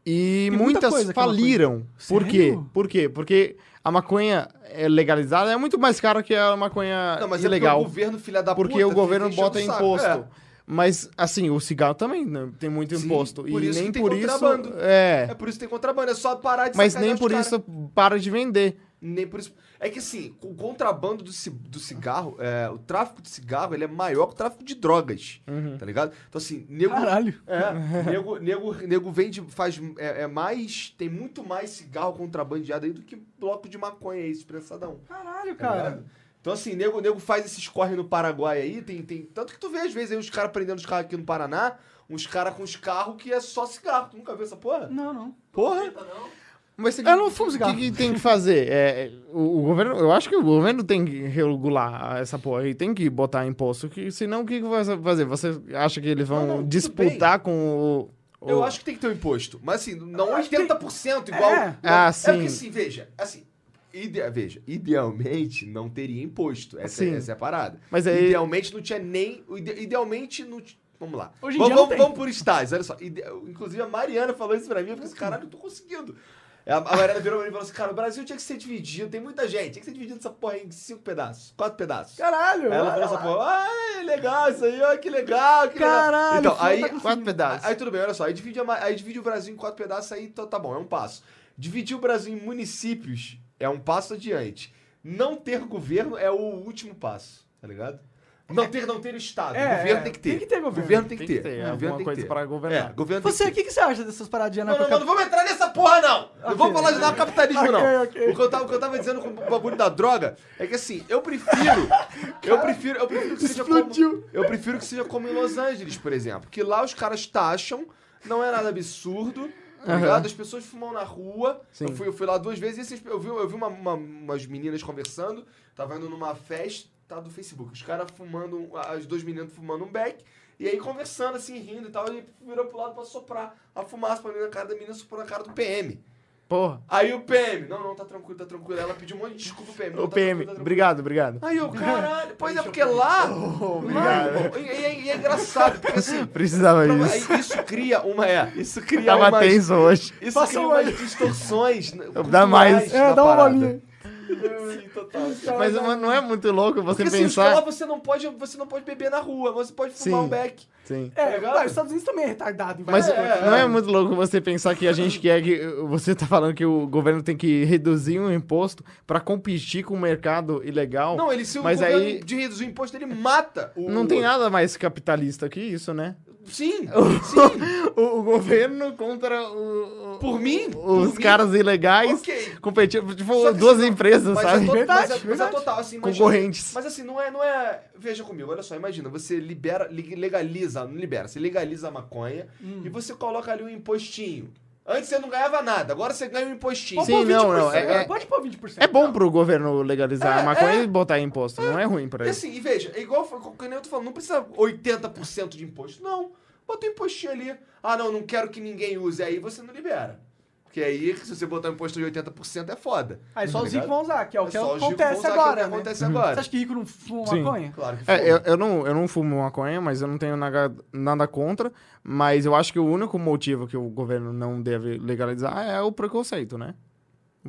[SPEAKER 3] E
[SPEAKER 1] muita
[SPEAKER 3] muitas
[SPEAKER 1] é
[SPEAKER 3] faliram. Por quê? Por quê? Porque a maconha é legalizada é muito mais cara que a maconha
[SPEAKER 2] Não, mas
[SPEAKER 3] ilegal.
[SPEAKER 2] é o governo, filha da
[SPEAKER 3] porque
[SPEAKER 2] puta,
[SPEAKER 3] o governo bota imposto.
[SPEAKER 2] É.
[SPEAKER 3] Mas, assim, o cigarro também né, tem muito
[SPEAKER 2] Sim,
[SPEAKER 3] imposto.
[SPEAKER 2] por
[SPEAKER 3] e
[SPEAKER 2] isso
[SPEAKER 3] nem
[SPEAKER 2] que tem
[SPEAKER 3] por isso.
[SPEAKER 2] contrabando.
[SPEAKER 3] É.
[SPEAKER 2] É por isso que tem contrabando. É só parar de
[SPEAKER 3] Mas nem por isso para de vender.
[SPEAKER 2] Nem por isso. É que assim, o contrabando do, ci- do cigarro, é, o tráfico de cigarro, ele é maior que o tráfico de drogas.
[SPEAKER 3] Uhum.
[SPEAKER 2] Tá ligado? Então assim, nego.
[SPEAKER 1] Caralho.
[SPEAKER 2] É, nego, nego, nego vende, faz. É, é mais. Tem muito mais cigarro contrabandeado aí do que bloco de maconha aí, expressadão.
[SPEAKER 1] Caralho,
[SPEAKER 2] Tá
[SPEAKER 1] cara.
[SPEAKER 2] ligado? Então, assim, nego, nego faz esses corre no Paraguai aí, tem, tem. Tanto que tu vê, às vezes, aí os caras prendendo os carros aqui no Paraná, uns caras com os carros que é só cigarro. Tu nunca viu essa porra?
[SPEAKER 1] Não, não.
[SPEAKER 2] Porra!
[SPEAKER 3] Mas
[SPEAKER 1] Eu não fumo
[SPEAKER 3] O
[SPEAKER 1] cigarro.
[SPEAKER 3] que, que tem que fazer? É, é, o, o governo, eu acho que o governo tem que regular essa porra e tem que botar imposto, que, senão o que, que vai fazer? Você acha que eles vão
[SPEAKER 2] Não, não,
[SPEAKER 3] disputar com o, o-
[SPEAKER 2] Eu acho que tem que ter um imposto. Mas assim, não
[SPEAKER 1] Eu acho que
[SPEAKER 2] 80% igual.
[SPEAKER 1] É.
[SPEAKER 3] Ah,
[SPEAKER 2] É
[SPEAKER 3] sim.
[SPEAKER 2] porque assim, veja, assim. ide- veja, idealmente não teria imposto. Essa,
[SPEAKER 3] Sim.
[SPEAKER 2] essa é a parada.
[SPEAKER 3] Mas aí-
[SPEAKER 2] Idealmente não tinha nem. o ide- Idealmente não. Vamos lá.
[SPEAKER 1] Hoje em
[SPEAKER 2] vamos,
[SPEAKER 1] dia não
[SPEAKER 2] vamos,
[SPEAKER 1] tem.
[SPEAKER 2] vamos por estágios, olha só. Ide- Inclusive a Mariana falou isso pra mim. Eu falei assim, caralho, eu tô conseguindo. A a Mariana virou pra mim e falou assim: cara, o Brasil tinha que ser dividido. Tem muita gente. Tinha que ser dividido essa porra em cinco pedaços, quatro pedaços.
[SPEAKER 1] Caralho.
[SPEAKER 2] Aí ela
[SPEAKER 1] olha
[SPEAKER 2] falou essa porra, ah, legal isso aí, ó, que legal, que
[SPEAKER 1] Caralho,
[SPEAKER 2] legal. Então, aí,
[SPEAKER 1] tá
[SPEAKER 3] quatro pedaços.
[SPEAKER 2] Aí tudo bem, olha só, aí divide, a aí divide o Brasil em quatro pedaços, aí então tá bom, é um passo. Dividir o Brasil em municípios é um passo adiante. Não ter governo é o último passo, tá ligado? Não ter, não ter Estado.
[SPEAKER 1] É,
[SPEAKER 2] governo
[SPEAKER 1] é,
[SPEAKER 2] tem que ter.
[SPEAKER 1] tem que ter governo.
[SPEAKER 2] tem que
[SPEAKER 3] Tem
[SPEAKER 2] ter.
[SPEAKER 3] que ter,
[SPEAKER 2] governo
[SPEAKER 3] alguma
[SPEAKER 2] tem que
[SPEAKER 3] coisa
[SPEAKER 2] ter.
[SPEAKER 3] pra governar.
[SPEAKER 2] É, governo
[SPEAKER 1] Você, o
[SPEAKER 2] tem que
[SPEAKER 1] que, que você acha dessas paradinhas
[SPEAKER 2] não, não,
[SPEAKER 1] narcoca-
[SPEAKER 2] não, não vamos entrar nessa porra, não! Não vamos falar de narcocapitalismo,
[SPEAKER 1] Ok,
[SPEAKER 2] não.
[SPEAKER 1] ok.
[SPEAKER 2] O, que eu tava, o que eu tava dizendo com o bagulho da droga é que assim, eu prefiro. eu prefiro, eu prefiro que seja como.
[SPEAKER 1] explodiu.
[SPEAKER 2] Eu prefiro que seja como em Los Angeles, por exemplo. Que lá os caras taxam, não é nada absurdo. Tá ligado? As pessoas fumam na rua.
[SPEAKER 3] Sim.
[SPEAKER 2] Eu fui, eu fui lá duas vezes e esses- eu vi, eu vi uma- uma- umas meninas conversando. Tava indo numa festa do Facebook. Os caras fumando, um- as duas meninas fumando um beck. E aí conversando, assim, rindo e tal. Ele virou pro lado pra soprar a fumaça pra mim na cara da menina, soprou na cara do PM.
[SPEAKER 3] Porra.
[SPEAKER 2] Aí o PM, não, não, tá tranquilo, tá tranquilo. Ela pediu um monte de desculpa pro PM. não,
[SPEAKER 3] O
[SPEAKER 2] tá
[SPEAKER 3] PM,
[SPEAKER 2] tá tranquilo.
[SPEAKER 3] obrigado, obrigado.
[SPEAKER 2] Aí eu, caralho, pois é porque lá. Mano, e, e- e é engraçado, porque assim.
[SPEAKER 3] Precisava
[SPEAKER 2] pra-
[SPEAKER 3] disso.
[SPEAKER 2] aí isso cria uma. É, isso cria
[SPEAKER 3] Tava
[SPEAKER 2] umas,
[SPEAKER 3] tenso hoje.
[SPEAKER 2] Isso cria
[SPEAKER 1] uma
[SPEAKER 2] umas distorções.
[SPEAKER 3] Dá mais.
[SPEAKER 1] É, dá uma bolinha.
[SPEAKER 2] Sim, total.
[SPEAKER 3] Mas não é muito louco você
[SPEAKER 2] Porque assim,
[SPEAKER 3] pensar.
[SPEAKER 2] caras, você não pode, você não pode beber na rua, você pode fumar
[SPEAKER 3] Sim.
[SPEAKER 2] um beck.
[SPEAKER 3] Sim.
[SPEAKER 1] É, mas os Estados Unidos também é retardado. em
[SPEAKER 3] Mas
[SPEAKER 1] coisas.
[SPEAKER 3] não é muito louco você pensar que a gente quer que. Você tá falando que o governo tem que reduzir o imposto pra competir com o mercado ilegal.
[SPEAKER 2] Não, ele se o
[SPEAKER 3] Mas
[SPEAKER 2] governo
[SPEAKER 3] aí-
[SPEAKER 2] de reduzir o imposto, ele mata o.
[SPEAKER 3] Não tem nada mais capitalista que isso, né?
[SPEAKER 2] Sim, sim.
[SPEAKER 3] O, o governo contra o, o-
[SPEAKER 2] Por mim?
[SPEAKER 3] os
[SPEAKER 2] por mim,
[SPEAKER 3] caras ilegais
[SPEAKER 2] Ok.
[SPEAKER 3] competindo. Tipo, duas
[SPEAKER 2] assim,
[SPEAKER 3] empresas,
[SPEAKER 2] Mas
[SPEAKER 3] sabe?
[SPEAKER 2] é, to-
[SPEAKER 1] Verdade,
[SPEAKER 2] mas é- mas é total, assim, imagina-
[SPEAKER 3] Concorrentes.
[SPEAKER 2] Mas assim, não é, não é. Veja comigo, olha só, imagina, você libera, leg- legaliza, não libera, você legaliza a maconha
[SPEAKER 3] Hum.
[SPEAKER 2] e você coloca ali um impostinho. Antes você não ganhava nada, agora você ganha um impostinho.
[SPEAKER 3] Sim, não, não, é-
[SPEAKER 1] cara,
[SPEAKER 3] é-
[SPEAKER 1] Pode pôr 20%.
[SPEAKER 3] É bom pro governo legalizar
[SPEAKER 2] É,
[SPEAKER 3] a maconha
[SPEAKER 2] é.
[SPEAKER 3] e botar imposto. Não é ruim pra ele.
[SPEAKER 2] assim, e veja, é igual foi- como eu tô falando, não precisa 80% de imposto. Não. Bota um impostinho ali. Ah, não, não quero que ninguém use. Aí você não libera. Porque aí, se você botar um imposto de 80%, é foda.
[SPEAKER 1] Aí só
[SPEAKER 2] Tá
[SPEAKER 1] os ricos
[SPEAKER 2] ligado?
[SPEAKER 1] vão usar, que é o que
[SPEAKER 2] É
[SPEAKER 1] acontece
[SPEAKER 2] é
[SPEAKER 1] agora,
[SPEAKER 2] que
[SPEAKER 1] né?
[SPEAKER 2] acontece agora.
[SPEAKER 1] Você acha que rico não fuma
[SPEAKER 3] Sim.
[SPEAKER 1] maconha?
[SPEAKER 2] Claro que
[SPEAKER 3] É, eu,
[SPEAKER 2] foda.
[SPEAKER 3] eu, não, eu não fumo maconha, mas eu não tenho nada, nada contra. Mas eu acho que o único motivo que o governo não deve legalizar é o preconceito, né?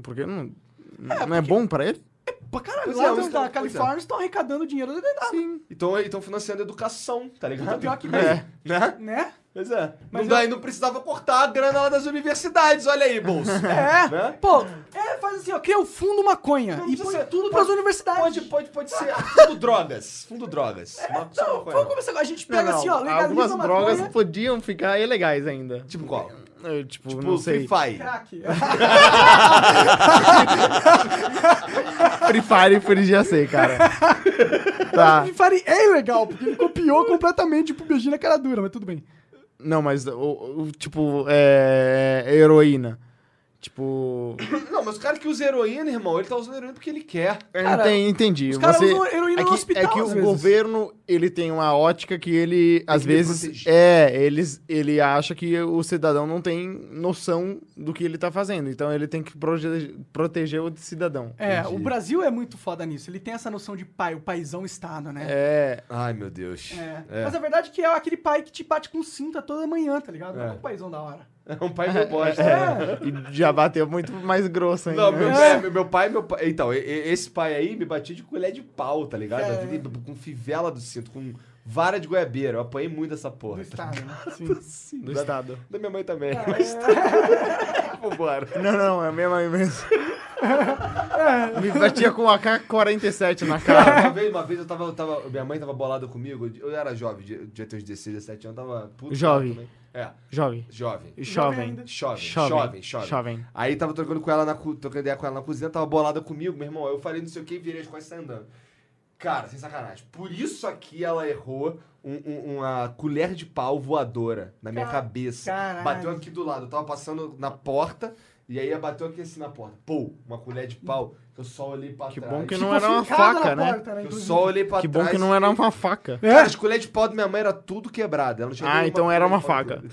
[SPEAKER 3] Porque não, não é bom pra ele?
[SPEAKER 1] Pra caralho, lá
[SPEAKER 2] é,
[SPEAKER 1] da-
[SPEAKER 2] os
[SPEAKER 1] da
[SPEAKER 2] caras-
[SPEAKER 1] Califórnia estão arrecadando dinheiro doidado,
[SPEAKER 2] Sim. Então estão financiando educação, tá ligado?
[SPEAKER 1] Pior que
[SPEAKER 2] é. Né?
[SPEAKER 1] né?
[SPEAKER 2] Pois é.
[SPEAKER 1] Mas
[SPEAKER 2] não, dá,
[SPEAKER 1] eu-
[SPEAKER 2] não precisava cortar a grana lá das universidades, olha aí, bolso.
[SPEAKER 1] É,
[SPEAKER 2] Né?
[SPEAKER 1] pô, é, faz assim, ó, cria o fundo maconha
[SPEAKER 2] Não
[SPEAKER 1] e põe
[SPEAKER 2] ser-
[SPEAKER 1] tudo
[SPEAKER 2] pode-
[SPEAKER 1] pras universidades.
[SPEAKER 2] Pode, pode, pode ser fundo drogas. Fundo drogas. Uma- só
[SPEAKER 1] Não, vamos começar, a gente pega
[SPEAKER 3] Não,
[SPEAKER 1] assim, ó, legaliza
[SPEAKER 3] Algumas
[SPEAKER 1] maconha,
[SPEAKER 3] drogas podiam ficar ilegais ainda.
[SPEAKER 2] Tipo qual?
[SPEAKER 3] Eu, tipo,
[SPEAKER 2] Tipo,
[SPEAKER 3] não sei.
[SPEAKER 2] Free Fire.
[SPEAKER 1] crack.
[SPEAKER 3] Free Fire podia ser, cara. tá.
[SPEAKER 1] Free Fire é ilegal, porque ele copiou completamente o beijinho na cara dura, mas tudo bem.
[SPEAKER 3] Não, mas o, o- tipo, é, heroína. Tipo.
[SPEAKER 2] Não, mas o cara que usa heroína, irmão, ele tá usando heroína porque ele quer.
[SPEAKER 1] Cara,
[SPEAKER 3] Enten- entendi.
[SPEAKER 1] os caras
[SPEAKER 3] Você,
[SPEAKER 1] usam heroína
[SPEAKER 3] é
[SPEAKER 1] no
[SPEAKER 3] que,
[SPEAKER 1] hospital,
[SPEAKER 3] É que
[SPEAKER 1] às
[SPEAKER 3] o
[SPEAKER 1] vezes.
[SPEAKER 3] governo, ele tem uma ótica que ele, às
[SPEAKER 2] que
[SPEAKER 3] vezes, é, eles, ele acha que o cidadão não tem noção do que ele tá fazendo. Então ele tem que proteger, proteger o cidadão.
[SPEAKER 1] É,
[SPEAKER 2] Entendi.
[SPEAKER 1] o Brasil é muito foda nisso. Ele tem essa noção de pai, o paizão Estado, né?
[SPEAKER 3] É.
[SPEAKER 2] Ai, meu Deus.
[SPEAKER 1] É.
[SPEAKER 2] É.
[SPEAKER 1] Mas a verdade é que é aquele pai que te bate com cinta toda manhã, tá ligado? Não é
[SPEAKER 2] É.
[SPEAKER 1] um paizão da hora.
[SPEAKER 2] É um pai bosta.
[SPEAKER 1] É.
[SPEAKER 3] E já bateu muito mais grosso ainda.
[SPEAKER 2] Não, meu,
[SPEAKER 1] É.
[SPEAKER 2] é, meu- meu pai, meu pai. Então, esse pai aí me batia de colher de pau, tá ligado?
[SPEAKER 1] É.
[SPEAKER 2] Com fivela do cinto, com vara de goiabeira. Eu apanhei muito dessa
[SPEAKER 1] Do
[SPEAKER 2] porra.
[SPEAKER 1] Estado, né? Sim.
[SPEAKER 3] Do estado.
[SPEAKER 2] Da minha mãe também.
[SPEAKER 1] Ah,
[SPEAKER 2] Mas
[SPEAKER 1] é.
[SPEAKER 2] vambora.
[SPEAKER 3] Não, não, é a minha mãe mesmo. Me batia com a AK-47 na cara.
[SPEAKER 2] Uma vez, uma vez eu tava, eu tava- Minha mãe tava bolada comigo. Eu era jovem, de- devia ter uns 16, 17 anos, tava puto.
[SPEAKER 3] Jovem.
[SPEAKER 2] também. É,
[SPEAKER 3] Jovem.
[SPEAKER 2] jovem.
[SPEAKER 3] Jovem.
[SPEAKER 1] ainda.
[SPEAKER 2] Jovem,
[SPEAKER 3] Jovem.
[SPEAKER 2] jovem, jovem.
[SPEAKER 3] Jovem.
[SPEAKER 2] Aí tava trocando com ela na trocando ideia com ela na cozinha, tava bolada comigo, meu irmão. Eu falei não sei o que e virei as costas e saí andando. Cara, sem sacanagem. Por isso aqui ela errou um- um- uma colher de pau voadora na minha
[SPEAKER 1] Ca-
[SPEAKER 2] cabeça.
[SPEAKER 1] caralho.
[SPEAKER 2] Bateu aqui do lado. Eu tava passando na porta e aí bateu aqui assim na porta. Pô, uma colher de pau. Eu só olhei pra
[SPEAKER 3] Que
[SPEAKER 2] trás.
[SPEAKER 3] bom que
[SPEAKER 1] Ficou
[SPEAKER 3] não era uma
[SPEAKER 1] fincada
[SPEAKER 3] faca, né?
[SPEAKER 1] porta,
[SPEAKER 2] Eu
[SPEAKER 1] inclusive.
[SPEAKER 2] só olhei pra
[SPEAKER 3] Que
[SPEAKER 2] trás.
[SPEAKER 3] bom que não era uma faca.
[SPEAKER 2] Cara, as colheres de pau da minha mãe era tudo quebrada. Ela não tinha
[SPEAKER 3] Ah, então era uma
[SPEAKER 2] pau
[SPEAKER 3] faca.
[SPEAKER 2] toda.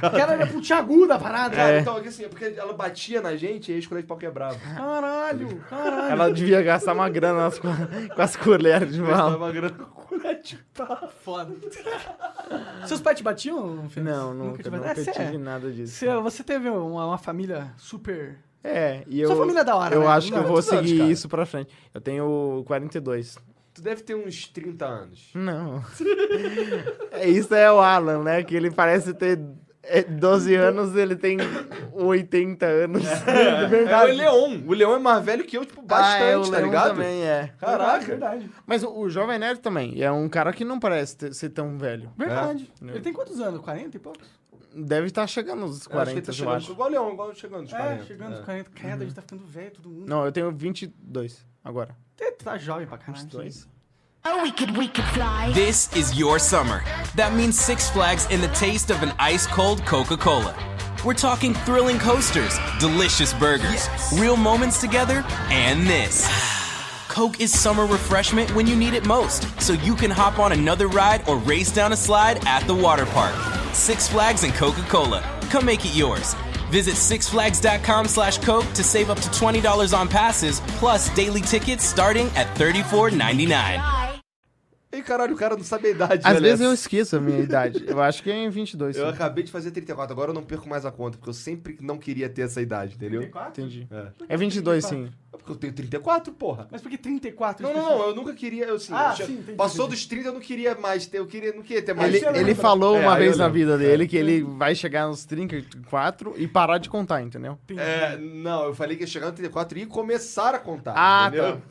[SPEAKER 2] Tá?
[SPEAKER 1] Que era pontiaguda a parada.
[SPEAKER 3] É.
[SPEAKER 2] então, assim, é porque ela batia na gente e aí as colheres de pau quebravam.
[SPEAKER 1] Caralho, caralho.
[SPEAKER 3] Ela devia gastar uma grana nas co- com as colheres de
[SPEAKER 2] Eu
[SPEAKER 3] mal.
[SPEAKER 2] tava grana com colher de pau.
[SPEAKER 1] Foda. Seus pais te batiam, Fênix?
[SPEAKER 3] Não, nunca,
[SPEAKER 1] te
[SPEAKER 3] nunca,
[SPEAKER 1] batiam? É,
[SPEAKER 3] tive nada disso.
[SPEAKER 1] cê- você teve uma, uma família super...
[SPEAKER 3] É, e eu.
[SPEAKER 1] Sua família é da hora,
[SPEAKER 3] Eu
[SPEAKER 1] né?
[SPEAKER 3] acho que
[SPEAKER 1] Não,
[SPEAKER 3] eu vou
[SPEAKER 2] quantos anos,
[SPEAKER 3] seguir
[SPEAKER 2] cara?
[SPEAKER 3] isso pra frente. Eu tenho 42.
[SPEAKER 2] Tu deve ter uns 30 anos.
[SPEAKER 3] Não. é, isso é o Alan, né? Que ele parece ter é, 12 anos, ele tem 80 anos.
[SPEAKER 2] É o Leon. O Leon é mais velho que eu, tipo, bastante,
[SPEAKER 3] ah, é, o
[SPEAKER 2] tá
[SPEAKER 3] Leão
[SPEAKER 2] ligado?
[SPEAKER 3] também é.
[SPEAKER 2] Caraca.
[SPEAKER 1] Verdade,
[SPEAKER 3] Mas o, o Jovem Nerd também é um cara que não parece ter- ser tão velho.
[SPEAKER 1] verdade.
[SPEAKER 3] É.
[SPEAKER 1] Ele tem quantos anos? 40 e poucos?
[SPEAKER 3] Deve estar chegando nos
[SPEAKER 2] Eu acho que
[SPEAKER 3] 40,
[SPEAKER 2] ele tá
[SPEAKER 3] eu
[SPEAKER 2] chegando,
[SPEAKER 3] acho.
[SPEAKER 2] igual o Leon, igual chegando nos
[SPEAKER 1] É,
[SPEAKER 2] 40.
[SPEAKER 1] chegando nos 40. Credo, a gente tá ficando velho, todo mundo.
[SPEAKER 3] Não, eu tenho 22 agora.
[SPEAKER 1] Você tá jovem pra caralho.
[SPEAKER 3] 22.
[SPEAKER 6] Oh, we could, we could fly.
[SPEAKER 7] This is your summer. That means Six Flags and the taste of an ice cold Coca Cola. We're talking thrilling coasters, delicious burgers, real moments together, and this. Coke is summer refreshment when you need it most, so you can hop on another ride or race down a slide at the water park. Six Flags and Coca Cola. Come make it yours. Visit sixflags.com slash Coke to save up to $20 on passes, plus daily tickets starting at $34.99.
[SPEAKER 6] Fly.
[SPEAKER 2] Ei, caralho, o cara não sabe a idade,
[SPEAKER 3] Às
[SPEAKER 2] né,
[SPEAKER 3] vezes eu esqueço a minha idade. Eu acho que é em 22.
[SPEAKER 2] Eu
[SPEAKER 3] sim.
[SPEAKER 2] acabei de fazer 34, agora eu não perco mais a conta, porque eu sempre não queria ter essa idade, entendeu?
[SPEAKER 1] 34?
[SPEAKER 3] Entendi.
[SPEAKER 2] É.
[SPEAKER 3] É 22, sim.
[SPEAKER 2] É porque eu tenho 34, porra.
[SPEAKER 1] Mas por que 34?
[SPEAKER 2] Não, não, não, eu nunca queria, eu assim,
[SPEAKER 1] Ah,
[SPEAKER 2] eu já-
[SPEAKER 1] sim, entendi,
[SPEAKER 2] passou
[SPEAKER 1] entendi.
[SPEAKER 2] dos 30, eu não queria mais ter, eu queria, não queria ter mais.
[SPEAKER 3] Ele,
[SPEAKER 1] você
[SPEAKER 3] ele
[SPEAKER 1] lembra?
[SPEAKER 3] falou
[SPEAKER 2] É,
[SPEAKER 3] uma vez na vida dele que ele vai chegar nos 34 e parar de contar, entendeu?
[SPEAKER 2] É, não, eu falei que ia chegar no 34 e começar a contar,
[SPEAKER 3] Ah,
[SPEAKER 2] entendeu?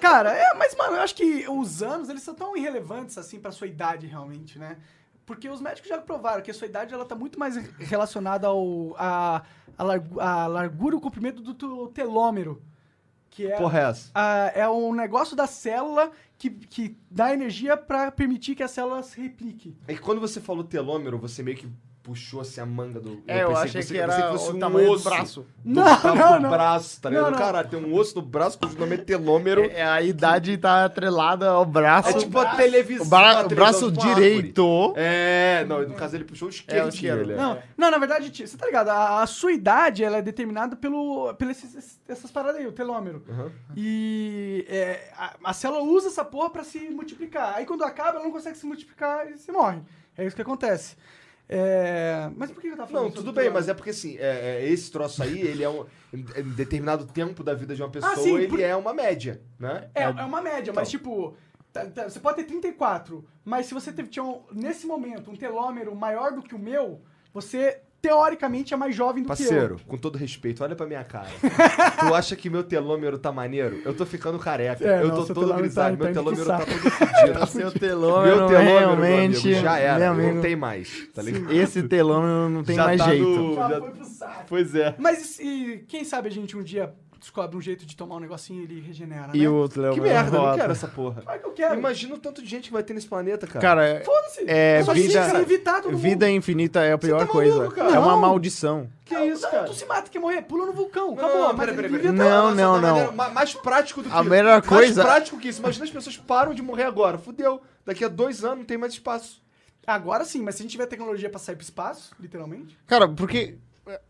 [SPEAKER 1] Cara, é, mas, mano, eu acho que os anos, eles são tão irrelevantes, assim, pra sua idade, realmente, né? Porque os médicos já provaram que a sua idade, ela tá muito mais relacionada ao... A, a, largu- a largura e o comprimento do telômero. Que é,
[SPEAKER 2] Porra, é essa?
[SPEAKER 1] a- é um negócio da célula que, que dá energia pra permitir que a célula se replique.
[SPEAKER 2] É que quando você falou telômero, você meio que puxou assim a manga do.
[SPEAKER 3] É, eu
[SPEAKER 2] pensei
[SPEAKER 3] achei
[SPEAKER 2] você-
[SPEAKER 3] que
[SPEAKER 2] eu pensei
[SPEAKER 3] era
[SPEAKER 2] fosse
[SPEAKER 3] o
[SPEAKER 2] um
[SPEAKER 3] tamanho do
[SPEAKER 2] osso
[SPEAKER 3] braço.
[SPEAKER 2] Do,
[SPEAKER 1] Não, não,
[SPEAKER 2] do
[SPEAKER 1] não.
[SPEAKER 2] braço, tá ligado?
[SPEAKER 1] Não, não.
[SPEAKER 2] Caralho, tem um osso no braço cujo nome é telômero.
[SPEAKER 3] É, a idade tá atrelada ao braço.
[SPEAKER 2] É tipo a televisão.
[SPEAKER 3] o, bra- o braço
[SPEAKER 2] tipo
[SPEAKER 3] direito.
[SPEAKER 2] É, não, no caso ele puxou o esquerdo.
[SPEAKER 3] É, o esquerdo.
[SPEAKER 2] ele,
[SPEAKER 1] Não, não, na verdade, você tá ligado? A, a sua idade, ela é determinada pelo, pelas essas paradas aí, o telômero.
[SPEAKER 2] Uhum.
[SPEAKER 1] E é, a, a célula usa essa porra pra se multiplicar. Aí quando acaba, ela não consegue se multiplicar e se morre. É isso que acontece. É, Mas por que eu tava falando
[SPEAKER 2] Não, tudo bem, mas é porque assim, é- é, esse troço aí, ele é um. Em determinado tempo da vida de uma pessoa,
[SPEAKER 1] Ah, sim,
[SPEAKER 2] ele
[SPEAKER 1] por-
[SPEAKER 2] é uma média, né?
[SPEAKER 1] É, é uma média, mas tipo, tá- tá- você pode ter 34, mas se você teve, tinha um- nesse momento um telômero maior do que o meu, você teoricamente é mais jovem do
[SPEAKER 2] Parceiro, com todo respeito, olha pra minha cara. tu acha que meu telômero tá maneiro? Eu tô ficando careca.
[SPEAKER 1] É,
[SPEAKER 2] eu
[SPEAKER 1] não,
[SPEAKER 2] tô todo
[SPEAKER 1] telômero
[SPEAKER 2] grisalho.
[SPEAKER 1] tá-
[SPEAKER 2] meu
[SPEAKER 1] tá
[SPEAKER 2] telômero tá todo fodido.
[SPEAKER 3] Seu
[SPEAKER 2] Meu
[SPEAKER 3] telômero,
[SPEAKER 2] telômero,
[SPEAKER 3] realmente,
[SPEAKER 2] meu amigo, já era.
[SPEAKER 3] meu amigo,
[SPEAKER 2] Não tem mais, tá ligado?
[SPEAKER 3] Esse telômero não tem
[SPEAKER 2] Já
[SPEAKER 3] mais
[SPEAKER 2] tá
[SPEAKER 3] jeito.
[SPEAKER 2] no-
[SPEAKER 1] que eu. Já
[SPEAKER 2] já-
[SPEAKER 1] foi pro saco.
[SPEAKER 2] Pois é.
[SPEAKER 1] Mas e quem sabe a gente um dia descobre um jeito de tomar um negocinho e ele regenera,
[SPEAKER 3] E
[SPEAKER 1] né?
[SPEAKER 3] o telômero
[SPEAKER 2] Que merda, eu não quero essa porra.
[SPEAKER 1] Claro que eu quero.
[SPEAKER 2] Imagina o tanto de gente que vai ter nesse planeta, cara.
[SPEAKER 3] Cara,
[SPEAKER 1] Foda-se.
[SPEAKER 3] é,
[SPEAKER 1] Só que
[SPEAKER 3] vida-
[SPEAKER 1] evitar todo
[SPEAKER 3] vida infinita é a pior
[SPEAKER 2] tá
[SPEAKER 3] coisa.
[SPEAKER 2] maluco, cara?
[SPEAKER 3] É uma maldição.
[SPEAKER 2] que isso,
[SPEAKER 1] Não,
[SPEAKER 2] cara?
[SPEAKER 1] Tu se mata, quer morrer, pula no vulcão,
[SPEAKER 2] Não,
[SPEAKER 1] acabou.
[SPEAKER 2] pera, pera, pera.
[SPEAKER 3] Não,
[SPEAKER 2] Nossa,
[SPEAKER 3] não, não.
[SPEAKER 2] Mais prático do que
[SPEAKER 3] A
[SPEAKER 2] isso.
[SPEAKER 3] melhor coisa-
[SPEAKER 2] Mais prático que isso. Imagina as pessoas param de morrer agora. Fudeu. Daqui a dois anos não tem mais espaço.
[SPEAKER 1] Agora sim, mas se a gente tiver tecnologia pra sair pro espaço, literalmente,
[SPEAKER 3] Cara, porque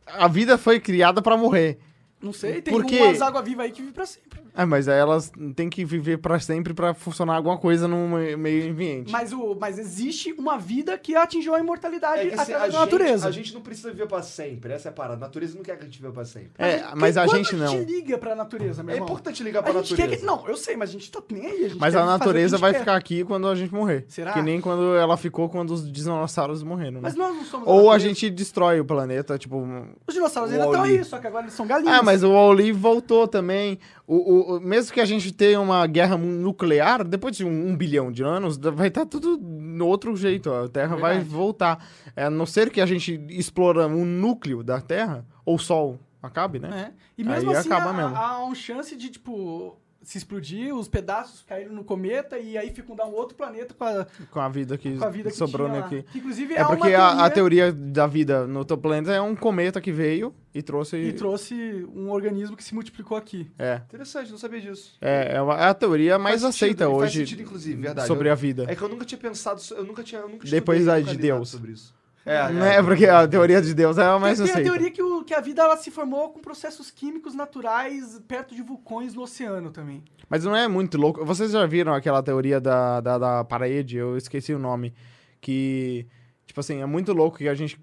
[SPEAKER 3] a vida foi criada pra morrer.
[SPEAKER 1] Não sei, tem
[SPEAKER 3] Por quê?
[SPEAKER 1] umas água-viva aí que vive pra sempre.
[SPEAKER 3] Ah, mas aí elas têm que viver pra sempre pra funcionar alguma coisa no me- meio ambiente.
[SPEAKER 1] Mas, o, mas existe uma vida que atingiu a imortalidade
[SPEAKER 2] É assim,
[SPEAKER 1] através
[SPEAKER 2] a,
[SPEAKER 1] da
[SPEAKER 2] gente,
[SPEAKER 1] natureza.
[SPEAKER 2] a gente não precisa viver pra sempre. Essa é a parada. A natureza não quer que a gente viva pra sempre.
[SPEAKER 3] É, mas a gente não.
[SPEAKER 1] A gente liga pra natureza, meu
[SPEAKER 2] É
[SPEAKER 1] irmão.
[SPEAKER 2] importante ligar
[SPEAKER 1] A
[SPEAKER 2] pra
[SPEAKER 1] gente quer
[SPEAKER 2] natureza.
[SPEAKER 1] que... Não, eu sei, mas a gente tá nem aí. A
[SPEAKER 3] Mas a natureza
[SPEAKER 1] a gente
[SPEAKER 3] vai
[SPEAKER 1] quer.
[SPEAKER 3] ficar aqui quando a gente morrer.
[SPEAKER 1] Será?
[SPEAKER 3] Que nem quando ela ficou quando os dinossauros morreram, né?
[SPEAKER 1] Mas nós não somos
[SPEAKER 3] Ou a
[SPEAKER 1] natureza.
[SPEAKER 3] gente destrói o planeta, tipo...
[SPEAKER 1] Os dinossauros
[SPEAKER 2] O
[SPEAKER 1] ainda estão aí, só que agora eles são galinhas.
[SPEAKER 3] Ah, mas o Wall-E voltou também. O, o- mesmo que a gente tenha uma guerra nuclear, depois de um, um bilhão de anos, vai estar tudo no outro jeito. A Terra vai
[SPEAKER 1] Verdade.
[SPEAKER 3] voltar. É, a não ser que a gente explora um núcleo da Terra, ou o Sol acabe, né?
[SPEAKER 1] É. E mesmo
[SPEAKER 3] Aí
[SPEAKER 1] assim,
[SPEAKER 3] acaba
[SPEAKER 1] há,
[SPEAKER 3] mesmo.
[SPEAKER 1] há uma chance de, tipo, se explodir, os pedaços caírem no cometa e aí fecundar um outro planeta com a,
[SPEAKER 3] Com a vida que,
[SPEAKER 1] com a vida que
[SPEAKER 3] sobrou
[SPEAKER 1] tinha lá.
[SPEAKER 3] aqui.
[SPEAKER 1] Que, inclusive,
[SPEAKER 3] É
[SPEAKER 1] uma
[SPEAKER 3] porque a, a teoria da vida no teu planeta é um cometa que veio e trouxe.
[SPEAKER 1] E trouxe um organismo que se multiplicou aqui.
[SPEAKER 3] É.
[SPEAKER 2] Interessante, não sabia disso.
[SPEAKER 3] É, é, uma- é a teoria mais
[SPEAKER 2] Faz sentido,
[SPEAKER 3] aceita
[SPEAKER 2] faz
[SPEAKER 3] hoje
[SPEAKER 2] sentido, inclusive, verdade.
[SPEAKER 3] sobre
[SPEAKER 2] Eu-
[SPEAKER 3] a vida.
[SPEAKER 2] É que eu nunca tinha pensado, eu nunca tinha, eu nunca
[SPEAKER 3] Depois da de Deus.
[SPEAKER 2] sobre isso. É,
[SPEAKER 3] Não é porque a teoria de Deus é a mais
[SPEAKER 1] tem, tem a teoria que, o- que a vida ela se formou com processos químicos naturais perto de vulcões no oceano também.
[SPEAKER 3] Mas não é muito louco. Vocês já viram aquela teoria da, da, da parede? Eu esqueci o nome. Que, tipo assim, é muito louco que a gente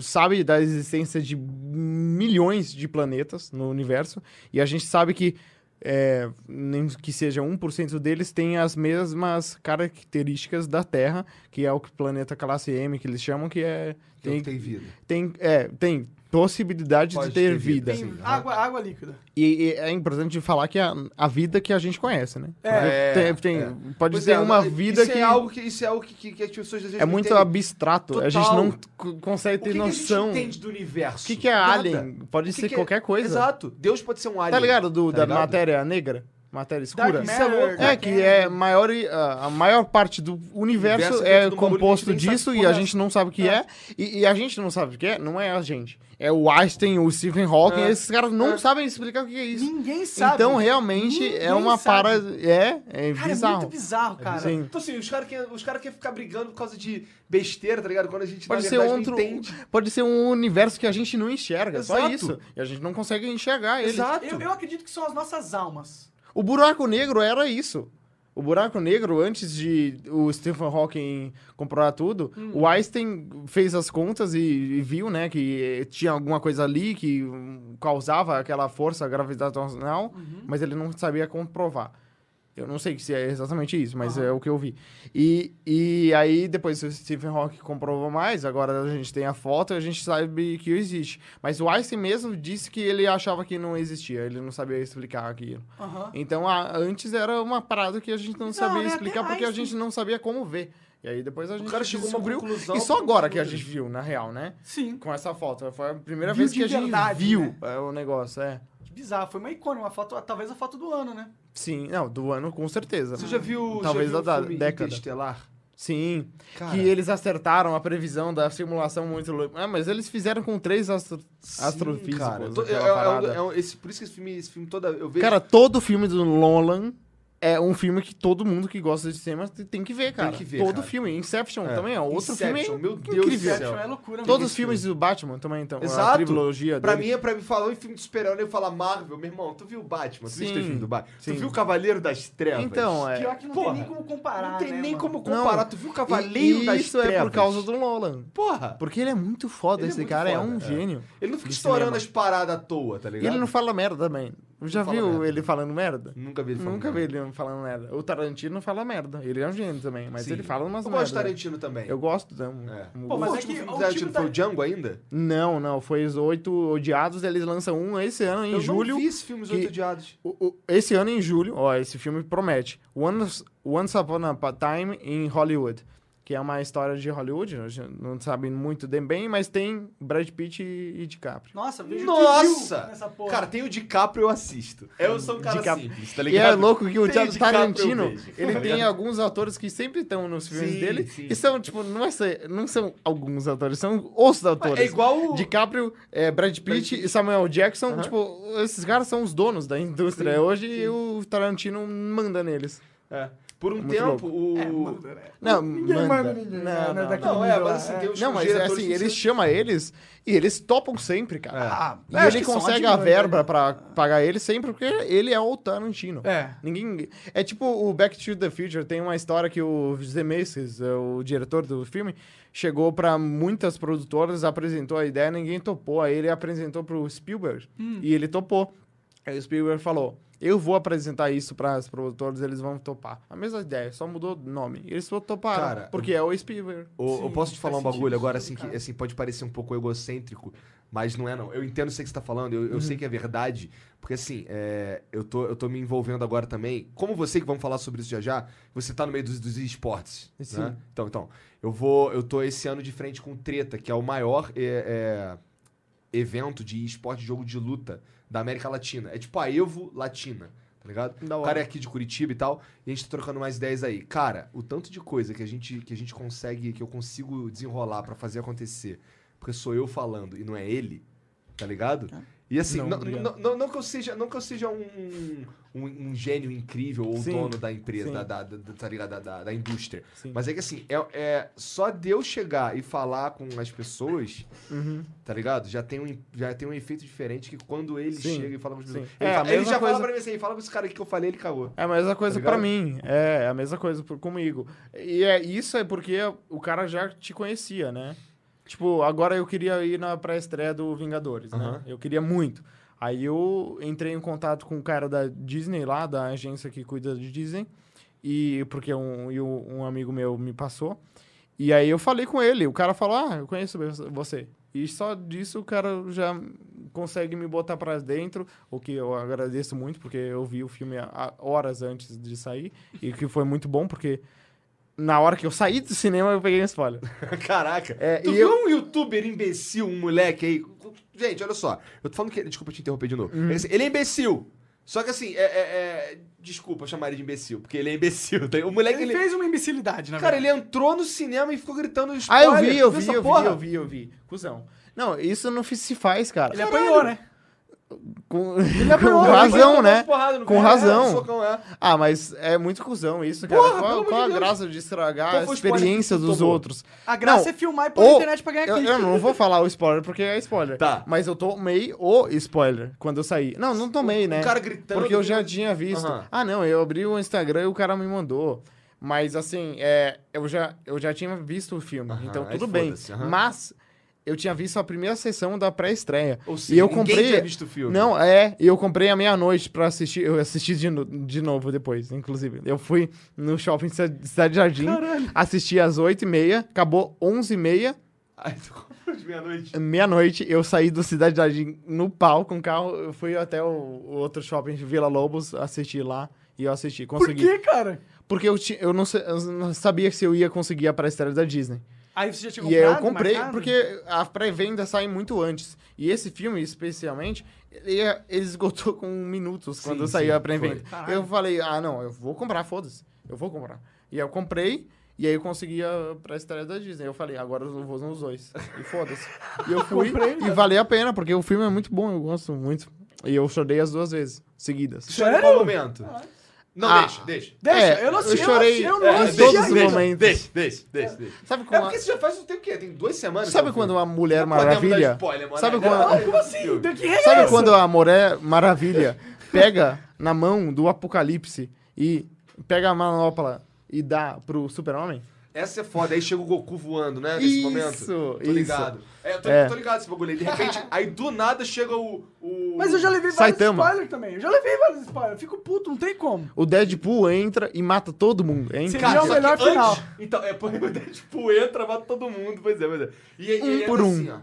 [SPEAKER 3] sabe da existência de milhões de planetas no universo. E a gente sabe que, é, nem que seja 1% deles, tem as mesmas características da Terra, que é o planeta classe M, que eles chamam, que é...
[SPEAKER 2] Tem,
[SPEAKER 3] Tem,
[SPEAKER 2] tem vida.
[SPEAKER 3] tem, é, tem possibilidade
[SPEAKER 2] Pode
[SPEAKER 3] de ter,
[SPEAKER 2] ter
[SPEAKER 3] vida.
[SPEAKER 2] vida,
[SPEAKER 1] Tem água, água líquida.
[SPEAKER 3] E, e é importante falar que a, a vida que a gente conhece, né?
[SPEAKER 2] É,
[SPEAKER 3] tem, tem-
[SPEAKER 2] é.
[SPEAKER 3] Pode
[SPEAKER 2] Pois
[SPEAKER 3] ter
[SPEAKER 2] é,
[SPEAKER 3] uma vida
[SPEAKER 2] isso
[SPEAKER 3] que
[SPEAKER 2] É algo que isso é algo que, que, que as pessoas às vezes
[SPEAKER 3] é muito
[SPEAKER 2] entendem.
[SPEAKER 3] abstrato. A gente
[SPEAKER 2] Total.
[SPEAKER 3] não consegue
[SPEAKER 2] O
[SPEAKER 3] ter
[SPEAKER 2] que
[SPEAKER 3] noção.
[SPEAKER 2] Que a gente entende do universo?
[SPEAKER 3] O que, que é
[SPEAKER 2] Nada.
[SPEAKER 3] alien? Pode
[SPEAKER 2] O que
[SPEAKER 3] ser
[SPEAKER 2] que é-
[SPEAKER 3] qualquer coisa.
[SPEAKER 2] Exato. Deus pode ser um alien.
[SPEAKER 3] Tá ligado do,
[SPEAKER 2] Tá
[SPEAKER 3] da
[SPEAKER 2] ligado?
[SPEAKER 3] matéria negra? Matéria escura?
[SPEAKER 2] Isso é louco.
[SPEAKER 3] É, que é maior, e- a maior parte do universo,
[SPEAKER 2] Universo é
[SPEAKER 3] é composto disso e a
[SPEAKER 2] é
[SPEAKER 3] gente não sabe o que
[SPEAKER 1] É.
[SPEAKER 3] é. E, e a gente não sabe o que é, não é a gente. É o Einstein, o Stephen Hawking,
[SPEAKER 2] É.
[SPEAKER 3] esses caras não
[SPEAKER 2] É.
[SPEAKER 3] sabem explicar o que é isso.
[SPEAKER 1] Ninguém sabe.
[SPEAKER 3] Então, realmente,
[SPEAKER 1] Ninguém
[SPEAKER 3] é uma
[SPEAKER 1] sabe.
[SPEAKER 3] para... É, é
[SPEAKER 1] Cara,
[SPEAKER 3] bizarro.
[SPEAKER 1] é muito bizarro, cara.
[SPEAKER 3] Sim.
[SPEAKER 2] Então assim, os caras querem cara quer ficar brigando por causa de besteira, tá ligado? Quando a gente
[SPEAKER 3] Pode
[SPEAKER 2] na
[SPEAKER 3] ser
[SPEAKER 2] verdade
[SPEAKER 3] outro,
[SPEAKER 2] não entende.
[SPEAKER 3] pode ser um universo que a gente não enxerga, só
[SPEAKER 2] Exato.
[SPEAKER 3] isso. E a gente não consegue enxergar ele.
[SPEAKER 2] Exato.
[SPEAKER 1] Eu, eu acredito que são as nossas almas.
[SPEAKER 3] O buraco negro era isso. O buraco negro, antes de o Stephen Hawking comprovar tudo,
[SPEAKER 2] Hum.
[SPEAKER 3] o Einstein fez as contas e, e viu, né, que eh, tinha alguma coisa ali que hum, causava aquela força gravitacional,
[SPEAKER 2] Uhum.
[SPEAKER 3] mas ele não sabia comprovar. Eu não sei se é exatamente isso, mas é o que eu vi. E, e aí, depois o Stephen Hawking comprovou mais, agora a gente tem a foto e a gente sabe que existe. Mas o Einstein mesmo disse que ele achava que não existia, ele não sabia explicar aquilo.
[SPEAKER 1] Aham.
[SPEAKER 3] Então, a- antes era uma parada que a gente não
[SPEAKER 1] Não,
[SPEAKER 3] sabia
[SPEAKER 1] né,
[SPEAKER 3] explicar porque a
[SPEAKER 1] Einstein-
[SPEAKER 3] gente não sabia como ver. E aí depois a gente
[SPEAKER 2] cara chegou a uma
[SPEAKER 3] descobriu.
[SPEAKER 2] conclusão
[SPEAKER 3] E só agora que a gente viu, na real, né?
[SPEAKER 1] Sim.
[SPEAKER 3] Com essa foto. Foi a primeira
[SPEAKER 1] Viu
[SPEAKER 3] vez que a gente
[SPEAKER 1] verdade,
[SPEAKER 3] viu
[SPEAKER 1] né?
[SPEAKER 3] é, o negócio, é.
[SPEAKER 1] Que bizarro. Foi uma icônica, uma foto, talvez a foto do ano, né?
[SPEAKER 3] Sim, não, do ano com certeza.
[SPEAKER 2] Você já viu,
[SPEAKER 3] Talvez
[SPEAKER 2] já viu
[SPEAKER 3] da- década.
[SPEAKER 2] Interestelar?
[SPEAKER 3] Sim.
[SPEAKER 2] Cara.
[SPEAKER 3] Que eles acertaram a previsão da simulação muito louca. Ah, mas eles fizeram com três astro...
[SPEAKER 2] Sim,
[SPEAKER 3] astrofísicos.
[SPEAKER 2] cara. Tô- é- é é um- esse- por isso que esse filme, esse filme todo eu vejo.
[SPEAKER 3] Cara, todo filme do Nolan é um filme que todo mundo que gosta de cinema tem que ver, cara.
[SPEAKER 2] que ver,
[SPEAKER 3] Todo
[SPEAKER 2] cara.
[SPEAKER 3] filme. Inception
[SPEAKER 2] É.
[SPEAKER 3] também é outro
[SPEAKER 2] Inception,
[SPEAKER 3] filme
[SPEAKER 2] meu Deus
[SPEAKER 3] incrível.
[SPEAKER 2] do céu.
[SPEAKER 1] É loucura
[SPEAKER 3] Todos os filmes do Batman também, então. A
[SPEAKER 2] Exato.
[SPEAKER 3] trilogia
[SPEAKER 2] Pra
[SPEAKER 3] dele.
[SPEAKER 2] mim, é pra mim falar em filme de super-herói, eu falar Marvel, meu irmão, tu viu o Batman? Tu
[SPEAKER 3] Sim,
[SPEAKER 2] viu o filme do Batman?
[SPEAKER 3] sim.
[SPEAKER 2] Tu viu o Cavaleiro das Trevas?
[SPEAKER 3] Então, é.
[SPEAKER 1] Pior que não
[SPEAKER 2] Porra,
[SPEAKER 1] tem nem como comparar,
[SPEAKER 2] Não tem
[SPEAKER 1] né,
[SPEAKER 2] nem
[SPEAKER 1] mano?
[SPEAKER 2] como comparar.
[SPEAKER 3] Não.
[SPEAKER 2] Tu viu o Cavaleiro
[SPEAKER 3] E
[SPEAKER 2] das
[SPEAKER 3] isso
[SPEAKER 2] Trevas?
[SPEAKER 3] é por causa do Nolan.
[SPEAKER 2] Porra!
[SPEAKER 3] Porque ele é muito foda,
[SPEAKER 2] Ele é
[SPEAKER 3] esse
[SPEAKER 2] muito
[SPEAKER 3] cara é
[SPEAKER 2] foda,
[SPEAKER 3] um
[SPEAKER 2] é.
[SPEAKER 3] gênio.
[SPEAKER 2] Ele não fica estourando as paradas à toa, tá
[SPEAKER 3] E
[SPEAKER 2] ligado?
[SPEAKER 3] ele não fala merda também. Já
[SPEAKER 2] fala
[SPEAKER 3] viu
[SPEAKER 2] merda.
[SPEAKER 3] ele falando merda?
[SPEAKER 2] Nunca vi ele falando
[SPEAKER 3] Nunca vi
[SPEAKER 2] merda.
[SPEAKER 3] ele falando merda. O Tarantino fala merda. Ele é um gênio também, mas
[SPEAKER 2] Sim.
[SPEAKER 3] ele fala umas
[SPEAKER 2] Eu
[SPEAKER 3] merda.
[SPEAKER 2] gosto de Tarantino também.
[SPEAKER 3] Eu gosto também.
[SPEAKER 2] É.
[SPEAKER 1] Pô, mas
[SPEAKER 2] o
[SPEAKER 1] é
[SPEAKER 2] último
[SPEAKER 1] que
[SPEAKER 2] filme
[SPEAKER 1] o
[SPEAKER 2] do Tarantino
[SPEAKER 1] time
[SPEAKER 2] foi o Django ainda?
[SPEAKER 3] Não, não. Foi os Oito Odiados. Eles lançam um esse ano, em
[SPEAKER 2] eu
[SPEAKER 3] julho.
[SPEAKER 2] não vi esse filme, Os
[SPEAKER 3] que-
[SPEAKER 2] Oito Odiados.
[SPEAKER 3] O- o- esse ano, em julho, ó, esse filme promete. Once, Once Upon a Time in Hollywood. Que é uma história de Hollywood. Não sabe muito bem, mas tem Brad Pitt e, e DiCaprio.
[SPEAKER 1] Nossa, vejo
[SPEAKER 2] Nossa!
[SPEAKER 1] nessa porra.
[SPEAKER 2] Cara, tem o DiCaprio, eu assisto. Eu sou um cara
[SPEAKER 3] DiCaprio.
[SPEAKER 2] simples, tá
[SPEAKER 3] E
[SPEAKER 2] ligado?
[SPEAKER 3] é louco que o
[SPEAKER 2] DiCaprio,
[SPEAKER 3] Tarantino,
[SPEAKER 2] vejo,
[SPEAKER 3] ele
[SPEAKER 2] tá
[SPEAKER 3] tem alguns atores que sempre estão nos filmes
[SPEAKER 2] Sim,
[SPEAKER 3] dele.
[SPEAKER 2] sim.
[SPEAKER 3] E são, tipo, não, é, ser- não são alguns atores, são os atores.
[SPEAKER 2] É igual o-
[SPEAKER 3] DiCaprio, é, Brad Pitt e Samuel Jackson. Tipo, esses caras são os donos da indústria hoje e o Tarantino manda neles.
[SPEAKER 2] É. Por um
[SPEAKER 3] Muito
[SPEAKER 2] tempo,
[SPEAKER 3] louco.
[SPEAKER 2] o...
[SPEAKER 3] Não,
[SPEAKER 1] Ninguém
[SPEAKER 3] manda.
[SPEAKER 1] manda ninguém,
[SPEAKER 3] Não,
[SPEAKER 1] né,
[SPEAKER 3] não,
[SPEAKER 1] daquele
[SPEAKER 2] Não, é, mas
[SPEAKER 1] lá,
[SPEAKER 2] assim,
[SPEAKER 1] é.
[SPEAKER 2] tem os
[SPEAKER 3] Não, mas é assim,
[SPEAKER 2] que
[SPEAKER 3] ele
[SPEAKER 2] são-
[SPEAKER 3] chama eles e eles topam sempre, cara.
[SPEAKER 1] Ah,
[SPEAKER 3] E
[SPEAKER 1] é,
[SPEAKER 3] ele consegue a
[SPEAKER 1] admirantes,
[SPEAKER 3] verba
[SPEAKER 1] né?
[SPEAKER 3] pra pagar ele sempre porque ele é o Tarantino.
[SPEAKER 1] É.
[SPEAKER 3] Ninguém. É tipo o Back to the Future. Tem uma história que o Zemeckis, é o diretor do filme, chegou pra muitas produtoras, apresentou a ideia, ninguém topou. Aí ele apresentou pro Spielberg
[SPEAKER 1] Hum.
[SPEAKER 3] e ele topou. Aí o Spielberg falou: Eu vou apresentar isso para as produtoras, eles vão topar. A mesma ideia, só mudou o nome. Eles só toparam,
[SPEAKER 2] Cara,
[SPEAKER 3] porque é o Spielberg.
[SPEAKER 2] Ô, eu posso te falar um bagulho agora, assim,
[SPEAKER 1] cara.
[SPEAKER 2] que assim, pode parecer um pouco egocêntrico, mas não é não. Eu entendo o que você está falando, eu, eu sei que é verdade, porque assim, é, eu, tô, eu tô me envolvendo agora também. Como você, que vamos falar sobre isso já já, você tá no meio dos, dos esportes,
[SPEAKER 3] Sim.
[SPEAKER 2] né? Então, então, eu vou, eu tô esse ano de frente com o Treta, que é o maior é, é, evento de esporte de jogo de luta da América Latina. É tipo a Evo Latina, tá ligado? O cara é aqui de Curitiba e tal, e a gente tá trocando mais ideias aí. Cara, o tanto de coisa que a gente, que a gente consegue, que eu consigo desenrolar pra fazer acontecer, porque sou eu falando e não é ele, tá ligado? E assim,
[SPEAKER 3] Não,
[SPEAKER 2] não, não, não, que eu seja, não que eu seja um, um, um gênio incrível ou
[SPEAKER 3] Sim,
[SPEAKER 2] dono da empresa, da, da, da, tá ligado? Da, da, da indústria.
[SPEAKER 3] Sim.
[SPEAKER 2] Mas é que assim, é, é só de eu chegar e falar com as pessoas,
[SPEAKER 3] Uhum.
[SPEAKER 2] tá ligado? Já tem um, já tem um efeito diferente que quando ele
[SPEAKER 3] Sim,
[SPEAKER 2] chega e fala com as pessoas.
[SPEAKER 3] É,
[SPEAKER 2] Ele, fala, ele já fala
[SPEAKER 3] coisa-
[SPEAKER 2] pra mim assim, fala com esse cara aqui que eu falei, ele cagou.
[SPEAKER 3] É a mesma coisa
[SPEAKER 2] Tá
[SPEAKER 3] pra mim. É, é a mesma coisa por, comigo. E é, isso é porque o cara já te conhecia, né? Tipo, agora eu queria ir na pré-estreia do Vingadores, né?
[SPEAKER 2] Aham.
[SPEAKER 3] Eu queria muito. Aí eu entrei em contato com o cara da Disney lá, da agência que cuida de Disney, e porque um, e um amigo meu me passou. E aí eu falei com ele, o cara falou: "Ah, eu conheço você". E só disso o cara já consegue me botar pra dentro, o que eu agradeço muito, porque eu vi o filme horas antes de sair, e que foi muito bom, porque na hora que eu saí do cinema eu peguei um spoiler.
[SPEAKER 2] Caraca.
[SPEAKER 3] É,
[SPEAKER 2] tu
[SPEAKER 3] e
[SPEAKER 2] viu
[SPEAKER 3] eu-
[SPEAKER 2] um youtuber imbecil, um moleque aí? Gente, olha só. Eu tô falando que ele. Desculpa te interromper de novo. Assim, Ele é imbecil. Só que assim, é. é- é- Desculpa chamar ele de imbecil, porque ele é imbecil. tá? O moleque,
[SPEAKER 1] Ele
[SPEAKER 2] ele.
[SPEAKER 1] fez uma imbecilidade, na
[SPEAKER 2] Cara, ele
[SPEAKER 1] verdade.
[SPEAKER 2] entrou no cinema e ficou gritando
[SPEAKER 3] Ah,
[SPEAKER 2] spoiler.
[SPEAKER 3] eu vi, eu vi, eu vi, eu vi, eu vi. Cusão. Não, isso não se faz, cara.
[SPEAKER 1] Ele apanhou, né?
[SPEAKER 3] Com, com razão, né? Com
[SPEAKER 2] cara,
[SPEAKER 3] razão.
[SPEAKER 2] é, é.
[SPEAKER 3] Ah, mas é muito cuzão isso, cara.
[SPEAKER 2] Porra,
[SPEAKER 3] qual qual a
[SPEAKER 2] Deus.
[SPEAKER 3] graça de estragar a
[SPEAKER 2] o spoiler
[SPEAKER 3] experiência dos outros?
[SPEAKER 1] A graça
[SPEAKER 3] Não,
[SPEAKER 1] é filmar e pôr na internet pra ganhar
[SPEAKER 3] Eu,
[SPEAKER 1] clique.
[SPEAKER 3] eu não vou falar o spoiler porque é spoiler.
[SPEAKER 2] Tá.
[SPEAKER 3] Mas eu tomei o spoiler quando eu saí. Não, não tomei,
[SPEAKER 2] O
[SPEAKER 3] né?
[SPEAKER 2] cara gritando.
[SPEAKER 3] Porque eu já tinha visto.
[SPEAKER 2] Aham.
[SPEAKER 3] Ah, não, eu abri o Instagram e o cara me mandou. Mas assim, é, eu, já, eu já tinha visto o filme,
[SPEAKER 2] Aham,
[SPEAKER 3] então tudo bem.
[SPEAKER 2] aham.
[SPEAKER 3] Mas eu tinha visto a primeira sessão da pré-estreia.
[SPEAKER 2] Ou
[SPEAKER 3] E
[SPEAKER 2] seja,
[SPEAKER 3] eu
[SPEAKER 2] ninguém
[SPEAKER 3] comprei.
[SPEAKER 2] tinha visto o filme.
[SPEAKER 3] Não, é, e eu comprei à meia-noite pra assistir. Eu assisti de, no- de novo depois, inclusive. Eu fui no shopping Cida- Cidade Jardim, assisti às 8h30, acabou 11h30.
[SPEAKER 2] Aí tu comprou de meia-noite.
[SPEAKER 3] Meia-noite, eu saí do Cidade Jardim no pau com o carro. Eu fui até o, o outro shopping, Vila Lobos, assistir lá. E eu assisti,
[SPEAKER 1] Por
[SPEAKER 3] consegui.
[SPEAKER 1] que, cara?
[SPEAKER 3] Porque eu, ti- eu, não, eu não sabia se eu ia conseguir a pré-estreia da Disney.
[SPEAKER 1] Aí você já tinha
[SPEAKER 3] E aí eu
[SPEAKER 1] comprado,
[SPEAKER 3] comprei,
[SPEAKER 1] marcado?
[SPEAKER 3] porque a pré-venda sai muito antes. E esse filme, especialmente, ele, é- ele esgotou com minutos quando
[SPEAKER 2] Sim,
[SPEAKER 3] saiu
[SPEAKER 2] sim,
[SPEAKER 3] a pré-venda. Eu falei, ah, não, eu vou comprar, foda-se. Eu vou comprar. E aí eu comprei, e aí eu consegui a pré-estreia da Disney. Eu falei, agora eu vou nos dois. E foda-se. E eu fui,
[SPEAKER 1] Comprei,
[SPEAKER 3] e
[SPEAKER 1] cara.
[SPEAKER 3] valeu a pena, porque o filme é muito bom, eu gosto muito. E eu chorei as duas vezes, seguidas.
[SPEAKER 2] Chora em qual momento? Não,
[SPEAKER 3] Ah.
[SPEAKER 2] deixa, deixa.
[SPEAKER 1] Deixa,
[SPEAKER 3] É,
[SPEAKER 1] eu não
[SPEAKER 3] eu
[SPEAKER 1] assisti,
[SPEAKER 3] chorei
[SPEAKER 1] eu não
[SPEAKER 2] É,
[SPEAKER 3] em
[SPEAKER 1] assisti
[SPEAKER 3] todos os
[SPEAKER 2] deixa,
[SPEAKER 3] momentos.
[SPEAKER 2] Deixa, deixa, deixa, deixa.
[SPEAKER 3] Sabe
[SPEAKER 2] É
[SPEAKER 3] quando,
[SPEAKER 2] porque você já faz um tempo que Tem duas semanas.
[SPEAKER 3] sabe
[SPEAKER 2] eu
[SPEAKER 3] quando
[SPEAKER 2] vi.
[SPEAKER 3] a Mulher
[SPEAKER 2] Não
[SPEAKER 3] Maravilha...
[SPEAKER 2] spoiler, mano.
[SPEAKER 3] Sabe
[SPEAKER 2] Não,
[SPEAKER 3] quando...
[SPEAKER 1] Como assim? Tem que regar
[SPEAKER 3] Sabe
[SPEAKER 1] essa.
[SPEAKER 3] quando a Mulher Maravilha pega na mão do Apocalipse e pega a manopla e dá pro Super-Homem?
[SPEAKER 2] Essa é foda. Aí chega o Goku voando, né? Nesse
[SPEAKER 3] Isso,
[SPEAKER 2] momento. Tô
[SPEAKER 3] isso.
[SPEAKER 2] ligado. É, eu tô,
[SPEAKER 3] É.
[SPEAKER 2] tô ligado esse bagulho aí. De repente, aí do nada chega o. o...
[SPEAKER 1] Mas eu já levei vários
[SPEAKER 3] Saitama.
[SPEAKER 1] spoilers também. Eu já levei vários spoilers. Eu fico puto, não tem como.
[SPEAKER 3] O Deadpool entra e mata todo mundo. É incrível.
[SPEAKER 1] é o melhor
[SPEAKER 2] que
[SPEAKER 1] final.
[SPEAKER 2] antes- Então, é porque o Deadpool entra, mata todo mundo. Pois é, pois é. E ele,
[SPEAKER 3] Um
[SPEAKER 2] ele
[SPEAKER 3] por
[SPEAKER 2] entra
[SPEAKER 3] um.
[SPEAKER 2] assim, ó.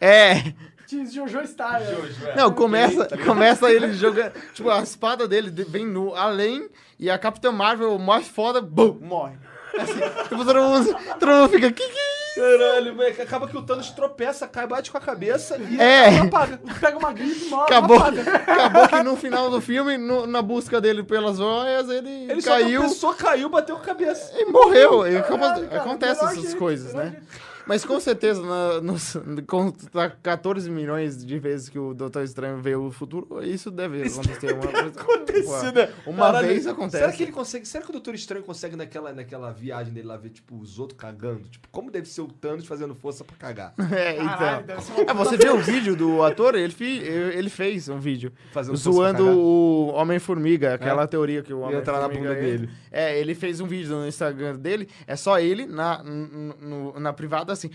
[SPEAKER 3] É.
[SPEAKER 1] Diz Jojo Star. né?
[SPEAKER 2] Jojo, é.
[SPEAKER 3] Não, começa, começa ele jogando. Tipo, a espada dele de- vem no além e a Capitã Marvel mais foda, bum, morre. Assim, tipo, todo mundo, todo mundo fica. Que que é isso?"
[SPEAKER 2] Caralho. Acaba que o Thanos tropeça, cai, bate com a cabeça e
[SPEAKER 3] É.
[SPEAKER 2] apaga.
[SPEAKER 1] Pega uma gripe e morre.
[SPEAKER 3] Acabou, acabou que no final do filme, no- na busca dele pelas joias, ele,
[SPEAKER 2] Ele
[SPEAKER 3] caiu
[SPEAKER 2] só tropeçou, caiu, bateu com a cabeça.
[SPEAKER 3] e morreu. E acaba-
[SPEAKER 1] Caralho, cara,
[SPEAKER 3] acontece essas
[SPEAKER 1] jeito,
[SPEAKER 3] coisas, né?
[SPEAKER 1] jeito.
[SPEAKER 3] Mas com certeza, na, nos, com tá 14 milhões de vezes que o Doutor Estranho vê o futuro, isso deve acontecer. Uma, coisa-
[SPEAKER 2] Aconteceu, né?
[SPEAKER 3] Uma
[SPEAKER 2] Caralho,
[SPEAKER 3] vez acontece.
[SPEAKER 2] Será que ele consegue. Será que o Doutor Estranho consegue naquela, naquela viagem dele lá ver, tipo, os outros cagando? Tipo, como deve ser o Thanos fazendo força pra cagar?
[SPEAKER 3] É,
[SPEAKER 1] Caralho,
[SPEAKER 3] então.
[SPEAKER 1] deve uma
[SPEAKER 3] Ah, você viu o vídeo do ator? Ele, fi- ele fez um vídeo
[SPEAKER 2] Fazendo
[SPEAKER 3] zoando o Homem-Formiga, aquela teoria que o
[SPEAKER 2] Ia entrar na bunda
[SPEAKER 3] é-
[SPEAKER 2] dele.
[SPEAKER 3] É, ele fez um vídeo no Instagram dele, é só ele na, no- na privada assim...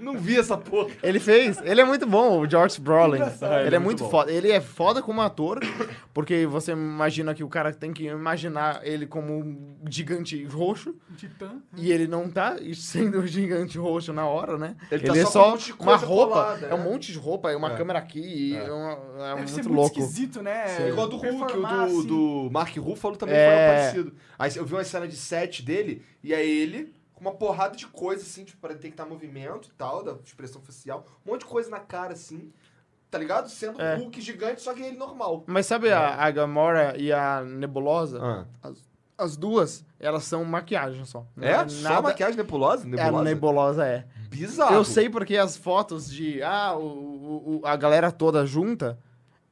[SPEAKER 2] Não vi essa porra.
[SPEAKER 3] Ele fez, ele é muito bom, o George Brolin.
[SPEAKER 1] Engraçado.
[SPEAKER 3] Ele,
[SPEAKER 2] Ele
[SPEAKER 3] é
[SPEAKER 2] é
[SPEAKER 3] muito
[SPEAKER 2] muito
[SPEAKER 3] foda. Ele é foda como ator, porque você imagina que o cara tem que imaginar ele como um gigante roxo,
[SPEAKER 1] Titã.
[SPEAKER 3] e ele não tá sendo um gigante roxo na hora, né?
[SPEAKER 2] Ele tá
[SPEAKER 3] é
[SPEAKER 2] só com
[SPEAKER 3] só
[SPEAKER 2] um monte de
[SPEAKER 3] uma roupa,
[SPEAKER 2] colada,
[SPEAKER 3] é um
[SPEAKER 2] né?
[SPEAKER 3] monte de roupa, é uma
[SPEAKER 2] É.
[SPEAKER 3] câmera aqui, e
[SPEAKER 2] É.
[SPEAKER 3] é, uma- é
[SPEAKER 1] Deve
[SPEAKER 3] muito
[SPEAKER 1] ser muito
[SPEAKER 3] louco.
[SPEAKER 1] esquisito, né?
[SPEAKER 2] É igual do Hulk, o do,
[SPEAKER 1] assim.
[SPEAKER 2] do Mark Ruffalo também
[SPEAKER 3] É.
[SPEAKER 2] foi algo parecido. Aí eu vi uma cena de set dele, e é ele uma porrada de coisa, assim, tipo, pra detectar movimento e tal, da expressão facial. Um monte de coisa na cara, assim, tá ligado? Sendo
[SPEAKER 3] É.
[SPEAKER 2] Hulk gigante, só que ele normal.
[SPEAKER 3] Mas sabe a, a Gamora e a Nebulosa?
[SPEAKER 2] Ah.
[SPEAKER 3] As, as duas, elas são maquiagem só. Não
[SPEAKER 2] É? Só maquiagem nebulosa?
[SPEAKER 3] É,
[SPEAKER 2] Nebulosa?
[SPEAKER 3] a Nebulosa é.
[SPEAKER 2] Bizarro.
[SPEAKER 3] Eu sei porque as fotos de ah, o, o- o- a galera toda junta,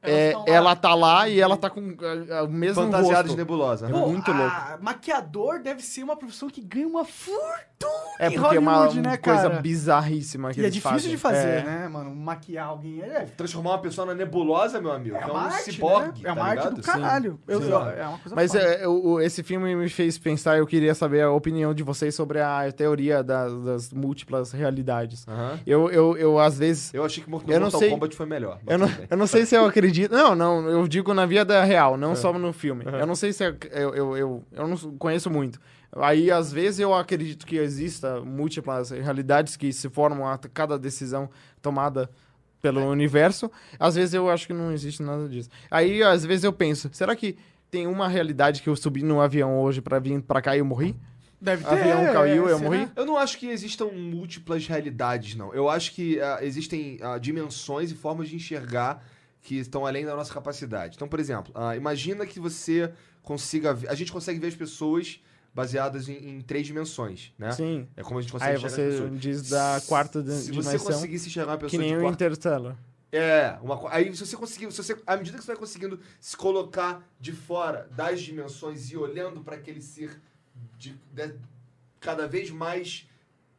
[SPEAKER 3] é,
[SPEAKER 1] lá.
[SPEAKER 3] ela tá lá e ela tá com ah, ah, o mesmo
[SPEAKER 2] Fantasiado
[SPEAKER 3] rosto.
[SPEAKER 2] de nebulosa.
[SPEAKER 3] É
[SPEAKER 1] Pô,
[SPEAKER 3] muito
[SPEAKER 1] a- Maquiador deve ser uma profissão que ganha uma fortuna
[SPEAKER 3] É porque é uma,
[SPEAKER 1] né,
[SPEAKER 3] coisa
[SPEAKER 1] cara?
[SPEAKER 3] bizarríssima que
[SPEAKER 1] E é
[SPEAKER 3] eles
[SPEAKER 1] difícil
[SPEAKER 3] fazem.
[SPEAKER 1] de fazer,
[SPEAKER 3] É.
[SPEAKER 1] né, mano? Maquiar alguém. É,
[SPEAKER 2] Transformar uma pessoa na nebulosa, meu amigo.
[SPEAKER 1] é
[SPEAKER 2] É,
[SPEAKER 1] uma
[SPEAKER 2] um
[SPEAKER 1] arte,
[SPEAKER 2] ciborgue,
[SPEAKER 1] né? É uma
[SPEAKER 2] tá
[SPEAKER 1] arte
[SPEAKER 2] ligado?
[SPEAKER 1] do caralho. Eu-
[SPEAKER 2] Sim.
[SPEAKER 1] eu- é uma coisa
[SPEAKER 3] Mas é, o- esse filme me fez pensar, eu queria saber a opinião de vocês sobre a teoria das, das múltiplas realidades. Eu, eu, eu, às vezes,
[SPEAKER 2] Eu achei que Mortal
[SPEAKER 3] Eu não
[SPEAKER 2] Mortal
[SPEAKER 3] sei-
[SPEAKER 2] Kombat foi melhor.
[SPEAKER 3] Eu não, eu não sei se eu acredito. Não, não, eu digo na vida real, não só no filme. Eu não sei se eu, eu, eu, eu, eu não conheço muito. Aí, às vezes, eu acredito que exista múltiplas realidades que se formam a cada decisão tomada pelo universo. Às vezes eu acho que não existe nada disso. Aí, às vezes, eu penso, será que tem uma realidade que eu subi no avião hoje pra vir pra cá e eu morri?
[SPEAKER 1] Deve
[SPEAKER 3] O avião
[SPEAKER 1] é,
[SPEAKER 3] caiu, eu
[SPEAKER 1] será?
[SPEAKER 3] morri?
[SPEAKER 2] Eu não acho que existam múltiplas realidades, não. Eu acho que ah, existem ah, dimensões e formas de enxergar que estão além da nossa capacidade. Então, por exemplo, ah, imagina que você consiga... ver- A gente consegue ver as pessoas baseadas em, em três dimensões, né?
[SPEAKER 3] Sim.
[SPEAKER 2] É como a gente consegue
[SPEAKER 3] Aí
[SPEAKER 2] enxergar
[SPEAKER 3] você diz da quarta di-
[SPEAKER 2] Se você
[SPEAKER 3] dimensão,
[SPEAKER 2] conseguisse enxergar uma
[SPEAKER 3] que
[SPEAKER 2] pessoa
[SPEAKER 3] nem
[SPEAKER 2] de
[SPEAKER 3] o
[SPEAKER 2] quarta...
[SPEAKER 3] Interstellar.
[SPEAKER 2] É, uma, aí se você conseguir, se você, à medida que você vai conseguindo se colocar de fora das dimensões e olhando para aquele ser de, de- cada vez mais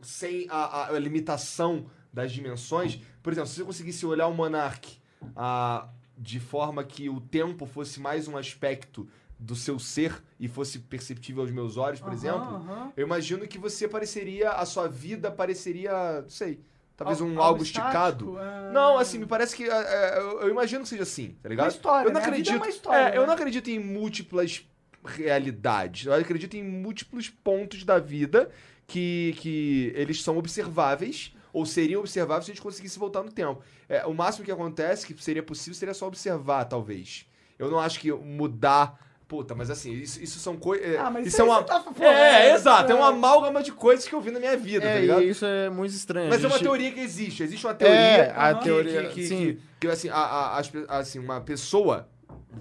[SPEAKER 2] sem a, a- a limitação das dimensões, por exemplo, se você conseguisse olhar o Monark ah, de forma que o tempo fosse mais um aspecto do seu ser e fosse perceptível aos meus olhos, por
[SPEAKER 1] Aham,
[SPEAKER 2] exemplo,
[SPEAKER 1] aham.
[SPEAKER 2] eu imagino que você pareceria, a sua vida pareceria, não sei, talvez
[SPEAKER 1] Al-
[SPEAKER 2] um
[SPEAKER 1] algo
[SPEAKER 2] algo esticado.
[SPEAKER 1] ah.
[SPEAKER 2] Não, assim, me parece que. é, é, eu, eu imagino que seja assim, tá ligado?
[SPEAKER 1] Uma história,
[SPEAKER 2] eu não
[SPEAKER 1] né? É
[SPEAKER 2] acredito.
[SPEAKER 1] uma história,
[SPEAKER 2] é, eu
[SPEAKER 1] né?
[SPEAKER 2] não acredito em múltiplas realidades. Eu acredito em múltiplos pontos da vida que, que eles são observáveis. Ou seriam observáveis se a gente conseguisse voltar no tempo. É, o máximo que acontece, que seria possível, seria só observar, talvez. Eu não acho que mudar. Puta, mas assim, isso, isso são coisas.
[SPEAKER 1] Ah, mas
[SPEAKER 2] isso
[SPEAKER 1] isso
[SPEAKER 2] é uma.
[SPEAKER 1] tá falando,
[SPEAKER 2] é,
[SPEAKER 1] é,
[SPEAKER 2] exato. É
[SPEAKER 1] é.
[SPEAKER 2] uma amálgama de coisas que eu vi na minha vida, tá
[SPEAKER 3] É,
[SPEAKER 2] ligado?
[SPEAKER 3] e isso é muito estranho.
[SPEAKER 2] Mas
[SPEAKER 3] a
[SPEAKER 2] é uma
[SPEAKER 3] gente-
[SPEAKER 2] teoria que existe. Existe uma teoria.
[SPEAKER 3] É, a
[SPEAKER 2] que-
[SPEAKER 3] teoria,
[SPEAKER 2] Que, que,
[SPEAKER 3] sim.
[SPEAKER 2] que- que, assim, a, a- pe- assim, uma pessoa,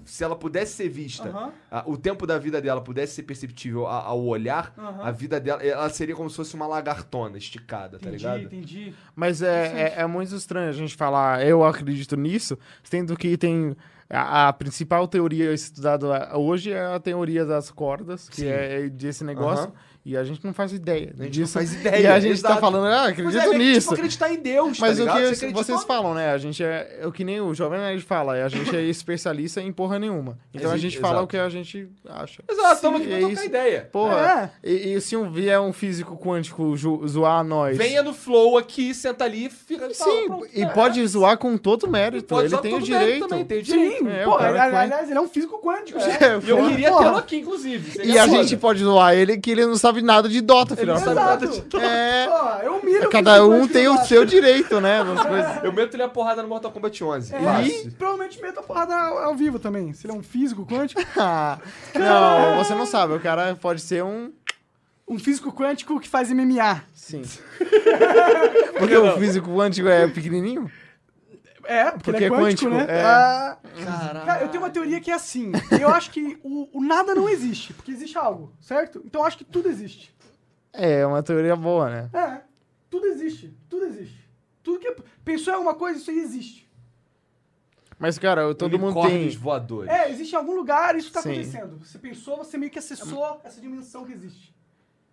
[SPEAKER 2] se ela pudesse ser vista, a- o tempo da vida dela pudesse ser perceptível a- ao olhar, a vida dela, ela seria como se fosse uma lagartona esticada, tá
[SPEAKER 1] Entendi,
[SPEAKER 2] ligado?
[SPEAKER 1] entendi.
[SPEAKER 3] Mas é, é, é muito estranho a gente falar, eu acredito nisso, sendo que tem A, a principal teoria estudada hoje é a teoria das cordas, que
[SPEAKER 2] Sim.
[SPEAKER 3] é desse negócio.
[SPEAKER 2] Aham.
[SPEAKER 3] E a gente não faz ideia.
[SPEAKER 2] A gente
[SPEAKER 3] disso.
[SPEAKER 2] não faz ideia.
[SPEAKER 3] E a gente tá
[SPEAKER 2] exato.
[SPEAKER 3] falando, ah, acredito
[SPEAKER 2] é que,
[SPEAKER 3] nisso.
[SPEAKER 2] Tipo, acreditar em Deus,
[SPEAKER 3] Mas
[SPEAKER 2] tá
[SPEAKER 3] o que
[SPEAKER 2] Você
[SPEAKER 3] vocês falam, né? A gente é, é o que nem o Jovem Nerd fala, é a gente é especialista em porra nenhuma. Então a gente fala
[SPEAKER 2] exato.
[SPEAKER 3] o que a gente acha.
[SPEAKER 2] Exato, estamos aqui
[SPEAKER 3] é
[SPEAKER 2] pra trocar
[SPEAKER 3] isso.
[SPEAKER 2] ideia.
[SPEAKER 3] Porra, e, e se um vier um físico quântico zoar nós?
[SPEAKER 2] Venha no flow aqui, senta ali e fica...
[SPEAKER 3] Sim,
[SPEAKER 2] fala, pronto,
[SPEAKER 3] e
[SPEAKER 2] é.
[SPEAKER 3] pode zoar com todo mérito.
[SPEAKER 2] Pode
[SPEAKER 3] ele
[SPEAKER 2] usar
[SPEAKER 3] tem o direito.
[SPEAKER 2] Também, tem o direito.
[SPEAKER 1] Sim,
[SPEAKER 3] É,
[SPEAKER 1] aliás, ele é um físico quântico.
[SPEAKER 3] É,
[SPEAKER 2] eu queria tê-lo aqui, inclusive.
[SPEAKER 3] E a gente pode zoar ele que ele não sabe nada de Dota, filho.
[SPEAKER 2] não sabe nada de
[SPEAKER 1] Exato.
[SPEAKER 3] É,
[SPEAKER 1] Pô, eu miro
[SPEAKER 3] cada um tem o seu direito, né? coisas.
[SPEAKER 2] Eu meto ele a porrada no Mortal Kombat 11.
[SPEAKER 1] É, e provavelmente meto a porrada ao, ao vivo também. Se ele é um físico quântico.
[SPEAKER 3] Não, você não sabe. O cara pode ser um.
[SPEAKER 1] Um físico quântico que faz MMA.
[SPEAKER 3] Sim. Porque o físico quântico é pequenininho?
[SPEAKER 1] É, porque,
[SPEAKER 3] Porque
[SPEAKER 1] ele é
[SPEAKER 3] é
[SPEAKER 1] quântico,
[SPEAKER 3] quântico,
[SPEAKER 1] né?
[SPEAKER 3] é.
[SPEAKER 1] Ah, cara, eu tenho uma teoria que é assim. Eu acho que o, o nada não existe, porque existe algo, certo? Então eu acho que tudo existe.
[SPEAKER 3] É, uma teoria boa, né?
[SPEAKER 1] É, tudo existe. Tudo existe. Tudo que pensou em alguma coisa, isso aí existe.
[SPEAKER 3] Mas, cara, todo mundo tem.
[SPEAKER 2] voadores.
[SPEAKER 1] É, existe em algum lugar, isso tá
[SPEAKER 3] Sim.
[SPEAKER 1] acontecendo. Você pensou, você meio que acessou essa dimensão que existe.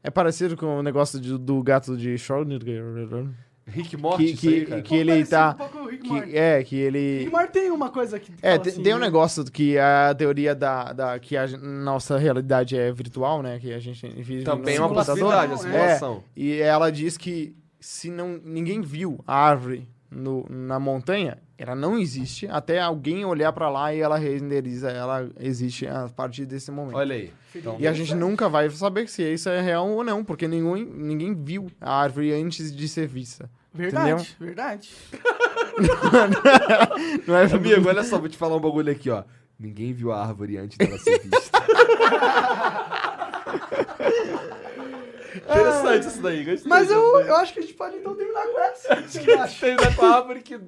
[SPEAKER 3] É parecido com o negócio de- do gato de Schrödinger.
[SPEAKER 2] Rick Morty,
[SPEAKER 3] Que,
[SPEAKER 2] isso aí,
[SPEAKER 3] que,
[SPEAKER 2] cara.
[SPEAKER 3] que ele tá.
[SPEAKER 1] um pouco com o Rick Morty.
[SPEAKER 3] Que, é, que ele.
[SPEAKER 1] Rick Morty tem uma coisa que
[SPEAKER 3] É,
[SPEAKER 1] fala
[SPEAKER 3] tem,
[SPEAKER 1] assim,
[SPEAKER 3] tem um
[SPEAKER 1] né?
[SPEAKER 3] negócio que a teoria da, da que a nossa realidade é virtual, né? Que a gente vive
[SPEAKER 2] Também é
[SPEAKER 3] no
[SPEAKER 2] uma possibilidade, a
[SPEAKER 1] É.
[SPEAKER 2] simulação.
[SPEAKER 3] E ela diz que se não ninguém viu a árvore no, na montanha, ela não existe até alguém olhar pra lá e ela renderiza, ela existe a partir desse momento.
[SPEAKER 2] Olha aí. Então,
[SPEAKER 3] E a gente nunca vai saber se isso é real ou não, porque nenhum, ninguém viu a árvore antes de ser vista.
[SPEAKER 1] Verdade,
[SPEAKER 3] Entendeu?
[SPEAKER 1] verdade.
[SPEAKER 3] Não é
[SPEAKER 2] Amigo, olha só, vou te falar um bagulho aqui, ó. Ninguém viu a árvore antes dela ser vista. Interessante isso daí, gostei.
[SPEAKER 1] Mas eu, eu acho que a gente pode então terminar com essa. O que você acha?
[SPEAKER 2] Tem com a árvore que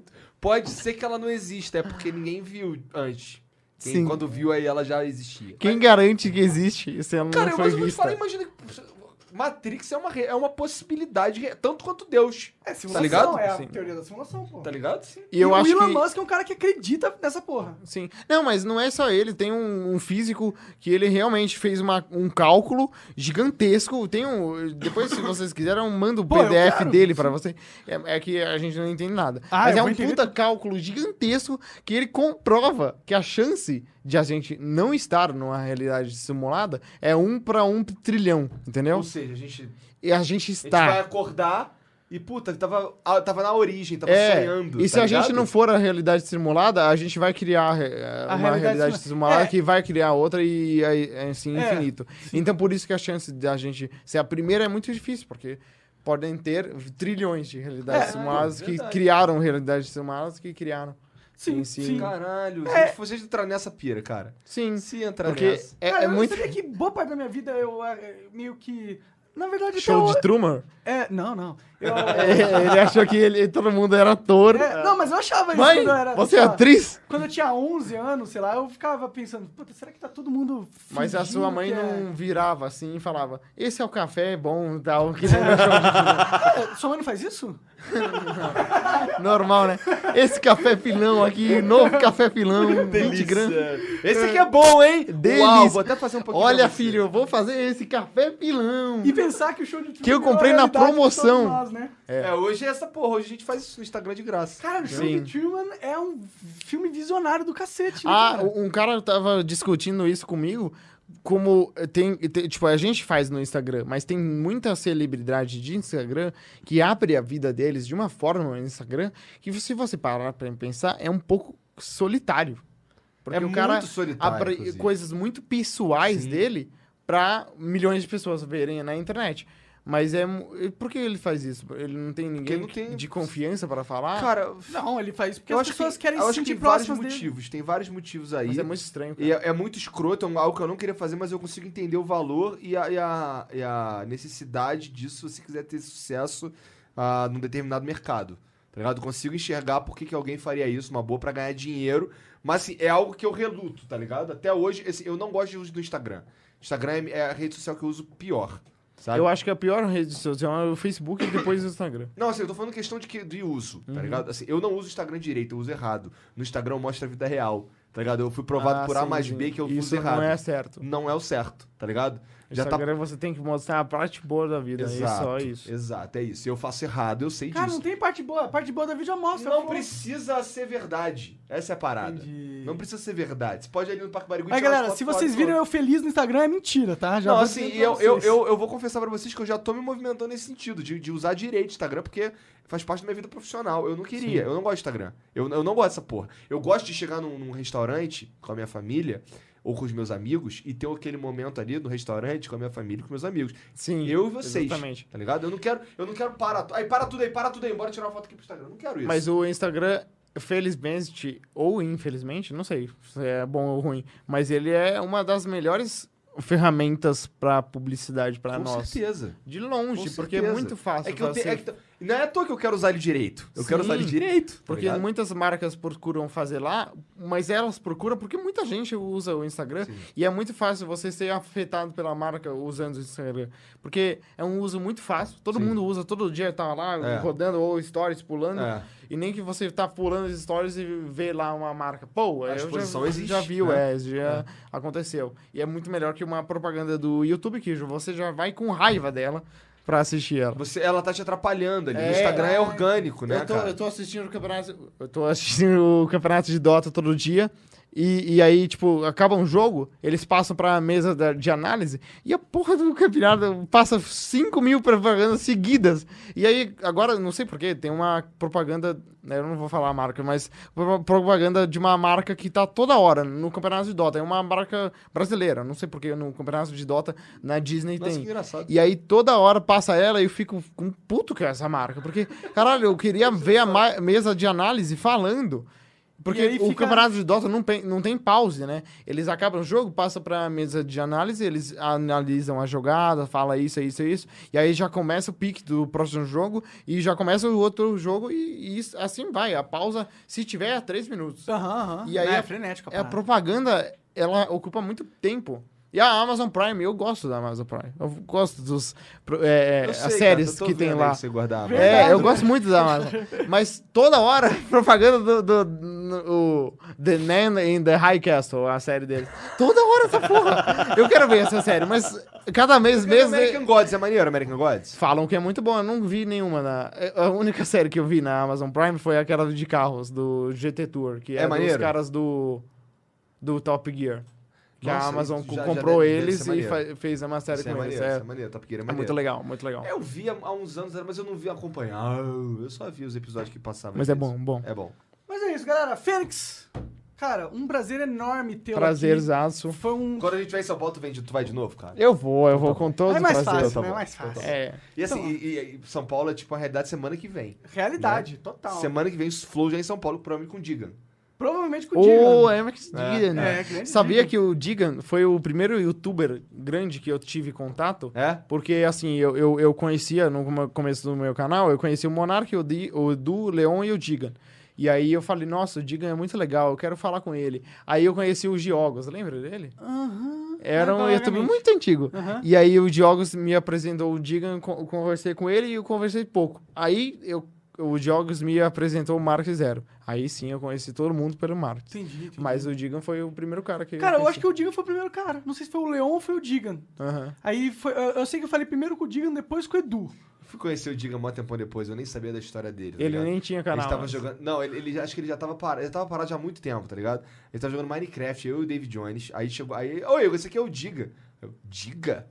[SPEAKER 2] pode ser que ela não exista, é porque ninguém viu antes. Quem,
[SPEAKER 3] Sim.
[SPEAKER 2] quando viu aí ela já existia.
[SPEAKER 3] Quem garante que existe se ela
[SPEAKER 2] Cara,
[SPEAKER 3] não
[SPEAKER 2] eu,
[SPEAKER 3] foi
[SPEAKER 2] mas eu vou te
[SPEAKER 3] vista?
[SPEAKER 2] falar, imagina que Matrix é uma, é uma possibilidade, tanto quanto Deus.
[SPEAKER 1] É
[SPEAKER 2] Tá
[SPEAKER 1] simulação,
[SPEAKER 2] ligado?
[SPEAKER 1] é a
[SPEAKER 3] Sim.
[SPEAKER 1] teoria da simulação, pô.
[SPEAKER 2] Tá ligado? Sim.
[SPEAKER 3] E eu
[SPEAKER 1] o
[SPEAKER 3] acho
[SPEAKER 1] Elon
[SPEAKER 3] que...
[SPEAKER 1] Musk é um cara que acredita nessa porra.
[SPEAKER 3] Sim. Não, mas não é só ele. Tem um, um físico que ele realmente fez uma- um cálculo gigantesco. Tem um. Depois, se vocês quiserem, eu mando o
[SPEAKER 1] Pô,
[SPEAKER 3] PDF
[SPEAKER 1] quero.
[SPEAKER 3] dele pra você. É, é que a gente não entende nada.
[SPEAKER 1] Ah,
[SPEAKER 3] mas é um
[SPEAKER 1] entender
[SPEAKER 3] puta cálculo gigantesco que ele comprova que a chance de a gente não estar numa realidade simulada é um pra um trilhão, entendeu?
[SPEAKER 2] Ou seja, a gente,
[SPEAKER 3] E a gente
[SPEAKER 2] a gente
[SPEAKER 3] está.
[SPEAKER 2] vai acordar e, puta, tava, ah, tava na origem, tava
[SPEAKER 3] É,
[SPEAKER 2] sonhando.
[SPEAKER 3] e se
[SPEAKER 2] tá
[SPEAKER 3] a gente não for a realidade simulada, a gente vai criar eh, uma
[SPEAKER 1] realidade
[SPEAKER 3] realidade,
[SPEAKER 1] simu-
[SPEAKER 3] simulada
[SPEAKER 1] É.
[SPEAKER 3] que vai criar outra e aí, é, assim,
[SPEAKER 1] É,
[SPEAKER 3] infinito. Então por isso que a chance da gente ser a primeira é muito difícil, porque podem ter trilhões de realidades
[SPEAKER 1] É,
[SPEAKER 3] simuladas
[SPEAKER 2] é
[SPEAKER 3] que criaram realidades simuladas que criaram.
[SPEAKER 1] Sim,
[SPEAKER 3] sim.
[SPEAKER 1] sim.
[SPEAKER 2] Caralho, se
[SPEAKER 1] É.
[SPEAKER 2] gente fosse entrar nessa pira, cara.
[SPEAKER 3] Sim,
[SPEAKER 2] Se entrar
[SPEAKER 3] porque
[SPEAKER 2] nessa.
[SPEAKER 3] é,
[SPEAKER 1] Cara,
[SPEAKER 3] é
[SPEAKER 1] eu
[SPEAKER 3] muito
[SPEAKER 1] sabia que boa parte da minha vida eu é, meio que... Na verdade,
[SPEAKER 3] show
[SPEAKER 1] eu-
[SPEAKER 3] de Truman.
[SPEAKER 1] É, não, não. Eu,
[SPEAKER 3] É, ele achou que ele, todo mundo era ator.
[SPEAKER 1] é, não, mas eu achava isso
[SPEAKER 3] Mãe,
[SPEAKER 1] quando eu era...
[SPEAKER 3] você é
[SPEAKER 1] lá,
[SPEAKER 3] atriz?
[SPEAKER 1] Quando eu tinha 11 anos, sei lá, eu ficava pensando, puta, será que tá todo mundo
[SPEAKER 3] Mas a sua mãe
[SPEAKER 1] que é-
[SPEAKER 3] não virava assim e falava: Esse é o café, é bom e tal. Que de Truman.
[SPEAKER 1] É, Sua mãe não faz isso?
[SPEAKER 3] Normal, né? Esse café filão aqui, novo café filão, 20 gramas.
[SPEAKER 2] Esse aqui é bom, hein?
[SPEAKER 3] Delícia.
[SPEAKER 2] Uau, vou até fazer um pouquinho
[SPEAKER 3] Olha, filho, eu vou fazer esse café filão.
[SPEAKER 1] E pensar que o show de
[SPEAKER 3] Que eu
[SPEAKER 1] a
[SPEAKER 3] comprei na
[SPEAKER 1] de todos
[SPEAKER 3] promoção.
[SPEAKER 1] nós, né?
[SPEAKER 2] É, hoje é essa porra, hoje a gente faz no Instagram de graça.
[SPEAKER 1] Cara, o show
[SPEAKER 3] Sim.
[SPEAKER 1] de Truman é um filme visionário do cacete, né,
[SPEAKER 3] Ah,
[SPEAKER 1] cara?
[SPEAKER 3] um cara tava discutindo isso comigo. Como tem, tem- Tipo, a gente faz no Instagram, mas tem muita celebridade de Instagram que abre a vida deles de uma forma no Instagram que, se você parar pra pensar, é um pouco solitário. Porque
[SPEAKER 2] É
[SPEAKER 3] o cara
[SPEAKER 2] muito solitário,
[SPEAKER 3] abre
[SPEAKER 2] inclusive.
[SPEAKER 3] coisas muito pessoais dele pra milhões de pessoas verem na internet. Mas é. Por que ele faz isso? Ele não tem ninguém
[SPEAKER 2] não tem-
[SPEAKER 3] de confiança pra falar?
[SPEAKER 2] Cara,
[SPEAKER 1] Não, ele faz isso porque
[SPEAKER 2] eu
[SPEAKER 1] as
[SPEAKER 2] acho
[SPEAKER 1] pessoas
[SPEAKER 2] que,
[SPEAKER 1] querem
[SPEAKER 2] eu
[SPEAKER 1] se
[SPEAKER 2] acho que
[SPEAKER 1] sentir
[SPEAKER 2] tem vários
[SPEAKER 1] próximas dele.
[SPEAKER 2] motivos. Tem vários motivos aí.
[SPEAKER 3] mas é muito estranho. Cara.
[SPEAKER 2] E é, é muito escroto, é algo que eu não queria fazer, mas eu consigo entender o valor e a, e a, e a necessidade disso se você quiser ter sucesso ah, num determinado mercado. Tá ligado? Eu consigo enxergar por que, que alguém faria isso, uma boa pra ganhar dinheiro. Mas assim, é algo que eu reluto, tá ligado? Até hoje, assim, eu não gosto de uso do Instagram. Instagram é- a rede social que eu uso pior. Sabe?
[SPEAKER 3] Eu acho que a pior rede social é o Facebook e depois o Instagram.
[SPEAKER 2] Não, assim, eu tô falando questão de, que, de uso,
[SPEAKER 3] Uhum.
[SPEAKER 2] tá ligado? Assim, eu não uso o Instagram direito, eu uso errado. No Instagram eu mostro a vida real, Tá ligado? Eu fui provado
[SPEAKER 3] Ah,
[SPEAKER 2] por A
[SPEAKER 3] sim,
[SPEAKER 2] mais
[SPEAKER 3] sim.
[SPEAKER 2] B que eu
[SPEAKER 3] Isso
[SPEAKER 2] fiz errado.
[SPEAKER 3] não é certo.
[SPEAKER 2] Não é o certo, tá ligado? Já tá.
[SPEAKER 3] Instagram você tem que mostrar a parte boa da vida. É
[SPEAKER 2] Exato,
[SPEAKER 3] só isso.
[SPEAKER 2] Exato, é isso. Se eu faço errado, eu sei
[SPEAKER 1] Cara,
[SPEAKER 2] disso.
[SPEAKER 1] não tem parte boa. A parte boa da vídeo mostra.
[SPEAKER 2] Não precisa ser verdade. Essa é a parada.
[SPEAKER 1] Entendi.
[SPEAKER 2] Não precisa ser verdade. Você pode ir ali no Parque Barigui e uma
[SPEAKER 1] galera, se vocês viram eu feliz no Instagram, é mentira, tá? Já
[SPEAKER 2] Não, assim, eu, eu, eu, eu vou confessar pra vocês que eu já tô me movimentando nesse sentido, de, de usar direito o Instagram, porque faz parte da minha vida profissional. Eu não queria, eu não gosto de Instagram. Eu, eu não gosto dessa porra. Eu gosto de chegar num, num restaurante com a minha família ou com os meus amigos e ter aquele momento ali no restaurante com a minha família e com meus amigos.
[SPEAKER 3] Sim.
[SPEAKER 2] Eu e vocês.
[SPEAKER 3] Exatamente.
[SPEAKER 2] Tá ligado? Eu não quero, eu não quero parar. Aí para tudo aí, para tudo aí, bora tirar uma foto aqui pro Instagram. Eu não quero isso.
[SPEAKER 3] Mas o Instagram, felizmente ou infelizmente, não sei se é bom ou ruim, mas ele é uma das melhores ferramentas para publicidade para
[SPEAKER 2] com
[SPEAKER 3] nós.
[SPEAKER 2] certeza.
[SPEAKER 3] De longe,
[SPEAKER 2] Com
[SPEAKER 3] porque é
[SPEAKER 2] certeza.
[SPEAKER 3] muito fácil.
[SPEAKER 2] É que eu tenho. é que t- não é à toa que eu quero usar ele direito. Eu quero
[SPEAKER 3] Sim.
[SPEAKER 2] usar ele direito. tá
[SPEAKER 3] Porque
[SPEAKER 2] ligado?
[SPEAKER 3] muitas marcas procuram fazer lá, mas elas procuram porque muita gente usa o Instagram e é muito fácil você ser afetado pela marca usando o Instagram. Porque é um uso muito fácil, todo
[SPEAKER 2] Sim.
[SPEAKER 3] mundo usa, todo dia tá lá
[SPEAKER 2] É.
[SPEAKER 3] rodando ou stories pulando.
[SPEAKER 2] É.
[SPEAKER 3] E nem que você tá pulando as stories e vê lá uma marca. Pô,
[SPEAKER 2] A exposição
[SPEAKER 3] já,
[SPEAKER 2] existe,
[SPEAKER 3] já viu,
[SPEAKER 2] né?
[SPEAKER 3] é, já aconteceu. E é muito melhor que uma propaganda do YouTube, que você já vai com raiva dela pra assistir ela.
[SPEAKER 2] Você, ela tá te atrapalhando ali. o
[SPEAKER 3] É,
[SPEAKER 2] Instagram é
[SPEAKER 3] é.
[SPEAKER 2] orgânico, né,
[SPEAKER 3] eu, tô,
[SPEAKER 2] cara?
[SPEAKER 3] eu tô assistindo o campeonato. Eu tô assistindo o campeonato de Dota todo dia. E, e aí, tipo, acaba um jogo, eles passam pra mesa da- de análise e a porra do campeonato passa 5 mil propagandas seguidas. E aí, agora, não sei porquê, tem uma propaganda, né, eu não vou falar a marca, mas pro- propaganda de uma marca que tá toda hora no campeonato de Dota. É uma marca brasileira, não sei porquê, no campeonato de Dota na Disney
[SPEAKER 2] Nossa, que
[SPEAKER 3] tem.
[SPEAKER 2] engraçado.
[SPEAKER 3] E aí toda hora passa ela e eu fico com puto com essa marca. Porque, caralho, eu queria ver a mesa de análise falando. Porque o
[SPEAKER 1] fica-
[SPEAKER 3] campeonato de Dota não, tem- não tem pause, né? Eles acabam o jogo, passa pra mesa de análise, eles analisam a jogada, fala isso, isso, isso. E aí já começa o pique do próximo jogo e já começa o outro jogo e, e isso- assim vai. A pausa, se tiver, é três minutos.
[SPEAKER 1] Aham, aham.
[SPEAKER 3] E aí
[SPEAKER 1] é,
[SPEAKER 3] a-
[SPEAKER 1] frenético. a
[SPEAKER 3] É, a propaganda, ela ocupa muito tempo. E a Amazon Prime, eu gosto da Amazon Prime. Eu gosto dos é,
[SPEAKER 2] Eu
[SPEAKER 3] as
[SPEAKER 2] sei, cara,
[SPEAKER 3] séries
[SPEAKER 2] tô
[SPEAKER 3] que tem lá.
[SPEAKER 2] mano.
[SPEAKER 3] É, eu gosto muito da Amazon. Mas toda hora, propaganda do, do, no- o The Man in the High Castle, a série deles. Toda hora essa porra. Eu quero ver essa série, mas cada mês mesmo.
[SPEAKER 2] American Gods é maneiro, American Gods?
[SPEAKER 3] Falam que é muito bom, eu não vi nenhuma na. A única série que eu vi na Amazon Prime foi aquela de carros, do GT Tour, que
[SPEAKER 2] É
[SPEAKER 3] é, dos caras do. do Top Gear. Que
[SPEAKER 2] Nossa,
[SPEAKER 3] a Amazon
[SPEAKER 2] já- já
[SPEAKER 3] comprou
[SPEAKER 2] deve- deve
[SPEAKER 3] eles
[SPEAKER 2] ser
[SPEAKER 3] e fa- fez uma série
[SPEAKER 2] Isso é
[SPEAKER 3] com eles.
[SPEAKER 2] maneiro,
[SPEAKER 3] É,
[SPEAKER 2] é maneiro, Top Gear é
[SPEAKER 3] é muito legal, muito legal.
[SPEAKER 2] Eu vi há, há uns anos, mas eu não vi acompanhar. Eu só vi os episódios que passavam.
[SPEAKER 3] Mas é bom, bom.
[SPEAKER 2] É bom.
[SPEAKER 1] Mas é isso, galera. Fênix, cara, um prazer enorme tê-lo
[SPEAKER 3] Prazerzaço.
[SPEAKER 1] aqui. Foi um...
[SPEAKER 2] Quando a gente vai em São Paulo, tu, vem de- tu vai de novo, cara?
[SPEAKER 3] Eu vou, eu vou com todo
[SPEAKER 1] É mais
[SPEAKER 3] prazer.
[SPEAKER 1] fácil,
[SPEAKER 2] tá
[SPEAKER 1] né? É mais fácil.
[SPEAKER 3] É.
[SPEAKER 2] E assim,
[SPEAKER 1] Então-
[SPEAKER 2] e, e- e São Paulo é tipo a realidade semana que vem.
[SPEAKER 1] Realidade, total.
[SPEAKER 2] Semana que vem, os Flow já em São Paulo, provavelmente com o Digan.
[SPEAKER 1] Provavelmente com o Digan.
[SPEAKER 3] Ô, é Max Digan.
[SPEAKER 1] É, grande
[SPEAKER 3] Sabia
[SPEAKER 1] Digan.
[SPEAKER 3] que o Digan foi o primeiro youtuber grande que eu tive contato?
[SPEAKER 2] É?
[SPEAKER 3] Porque, assim, eu, eu, eu conhecia, no come- começo do meu canal, eu conhecia o Monark, o, Di, o Edu, o Leon e o Digan. E aí eu falei, nossa, o Digan é muito legal, eu quero falar com ele. Aí eu conheci o Giogos, lembra dele?
[SPEAKER 1] Aham.
[SPEAKER 3] Era um youtuber muito antigo.
[SPEAKER 1] Aham.
[SPEAKER 3] E aí o Diogos me apresentou o Digan, co- conversei com ele e eu conversei pouco. Aí eu, o Diogos me apresentou o Mark Zero. Aí sim eu conheci todo mundo pelo Mark.
[SPEAKER 1] Entendi, entendi.
[SPEAKER 3] Mas o Digan foi o primeiro cara que
[SPEAKER 1] Cara, eu
[SPEAKER 3] conheci.
[SPEAKER 1] acho que o Digan foi o primeiro cara. Não sei se foi o Leon ou foi o Digan.
[SPEAKER 3] Aham.
[SPEAKER 1] Aí foi, eu, eu sei que eu falei primeiro com o Digan, depois com o Edu.
[SPEAKER 2] Fui conhecer o Digan um tempão depois, eu nem sabia da história dele. tá
[SPEAKER 3] Ele
[SPEAKER 2] ligado?
[SPEAKER 3] nem tinha canal.
[SPEAKER 2] Ele tava
[SPEAKER 3] mas-
[SPEAKER 2] jogando. Não, ele, ele- acho que ele já tava parado. Ele tava parado já há muito tempo, tá ligado? Ele tava jogando Minecraft, eu e o David Jones. Aí chegou. Aí. Oi, esse aqui é o Diga. Eu, Diga?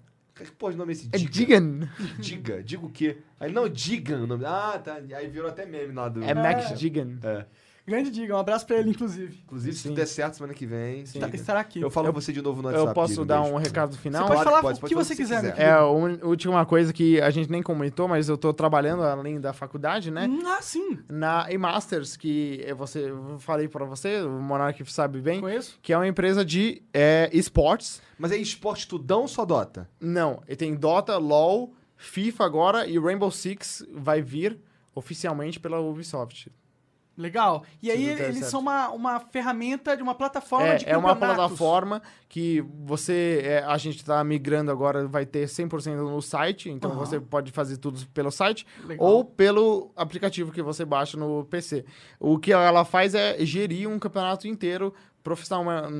[SPEAKER 2] Que porra de nome é esse
[SPEAKER 3] É
[SPEAKER 2] Diga?
[SPEAKER 3] Digan.
[SPEAKER 2] Diga, diga o quê? Aí, não, Digan o nome. Ah, tá. Aí virou até meme lá do.
[SPEAKER 3] É Max Digan.
[SPEAKER 2] É.
[SPEAKER 1] Grande Digan, um abraço pra ele, inclusive.
[SPEAKER 2] Inclusive, se
[SPEAKER 3] Sim.
[SPEAKER 2] tudo der certo semana que vem.
[SPEAKER 1] Tá-
[SPEAKER 2] Diga.
[SPEAKER 1] estará aqui.
[SPEAKER 2] Eu falo
[SPEAKER 3] Eu-
[SPEAKER 2] com você de novo no WhatsApp.
[SPEAKER 3] Eu posso
[SPEAKER 2] Diga,
[SPEAKER 3] dar
[SPEAKER 2] beijo.
[SPEAKER 3] um recado final?
[SPEAKER 1] Você pode
[SPEAKER 2] Claro
[SPEAKER 1] falar
[SPEAKER 2] pode,
[SPEAKER 1] o
[SPEAKER 2] pode
[SPEAKER 1] que você quiser,
[SPEAKER 2] quiser.
[SPEAKER 3] É, a última coisa que a gente nem comentou, mas eu tô trabalhando além da faculdade, né?
[SPEAKER 1] Hum, Ah, sim.
[SPEAKER 3] Na E-Masters, que você, eu falei pra você, o Monark sabe bem,
[SPEAKER 1] Conheço.
[SPEAKER 3] que é uma empresa de é, esportes.
[SPEAKER 2] Mas é esporte tudão ou só Dota?
[SPEAKER 3] Não, e tem Dota, LoL, FIFA agora e Rainbow Six vai vir oficialmente pela Ubisoft.
[SPEAKER 1] Legal. E aí
[SPEAKER 3] tudo der
[SPEAKER 1] eles
[SPEAKER 3] certo.
[SPEAKER 1] são uma, uma ferramenta de uma plataforma
[SPEAKER 3] É,
[SPEAKER 1] de
[SPEAKER 3] é uma plataforma que você. é, a gente tá migrando agora, vai ter 100% no site, então
[SPEAKER 1] Aham.
[SPEAKER 3] você pode fazer tudo pelo site
[SPEAKER 1] Legal.
[SPEAKER 3] ou pelo aplicativo que você baixa no PC. O que ela faz é gerir um campeonato inteiro profissional,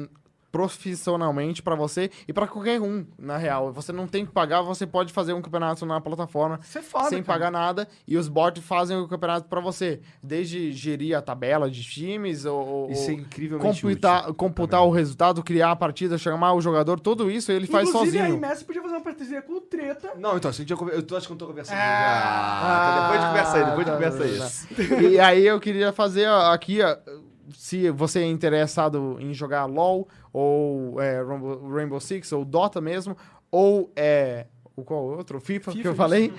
[SPEAKER 3] profissionalmente para você e para qualquer um, na real. Você não tem que pagar, você pode fazer um campeonato na plataforma
[SPEAKER 1] é foda,
[SPEAKER 3] sem
[SPEAKER 1] cara.
[SPEAKER 3] pagar nada e os bots fazem o campeonato para você, desde gerir a tabela de times ou, ou-
[SPEAKER 2] Isso é incrivelmente
[SPEAKER 3] computar,
[SPEAKER 2] útil
[SPEAKER 3] computar
[SPEAKER 2] também.
[SPEAKER 3] o resultado, criar a partida, chamar o jogador, tudo isso ele faz
[SPEAKER 1] Inclusive, a
[SPEAKER 3] sozinho.
[SPEAKER 1] Imess podia fazer uma parceria com o Treta.
[SPEAKER 2] Não, então, se a gente já conver- eu tô, acho que eu não tô conversando.
[SPEAKER 1] Ah,
[SPEAKER 2] Ah, depois de conversa aí, depois de
[SPEAKER 3] tá,
[SPEAKER 2] conversa
[SPEAKER 3] tá,
[SPEAKER 2] isso.
[SPEAKER 3] tá. E aí eu queria fazer aqui, ó, se você é interessado em jogar LoL, ou é, Rainbow, Six, ou Dota mesmo, ou é, o qual outro? FIFA, que
[SPEAKER 1] FIFA,
[SPEAKER 3] eu falei.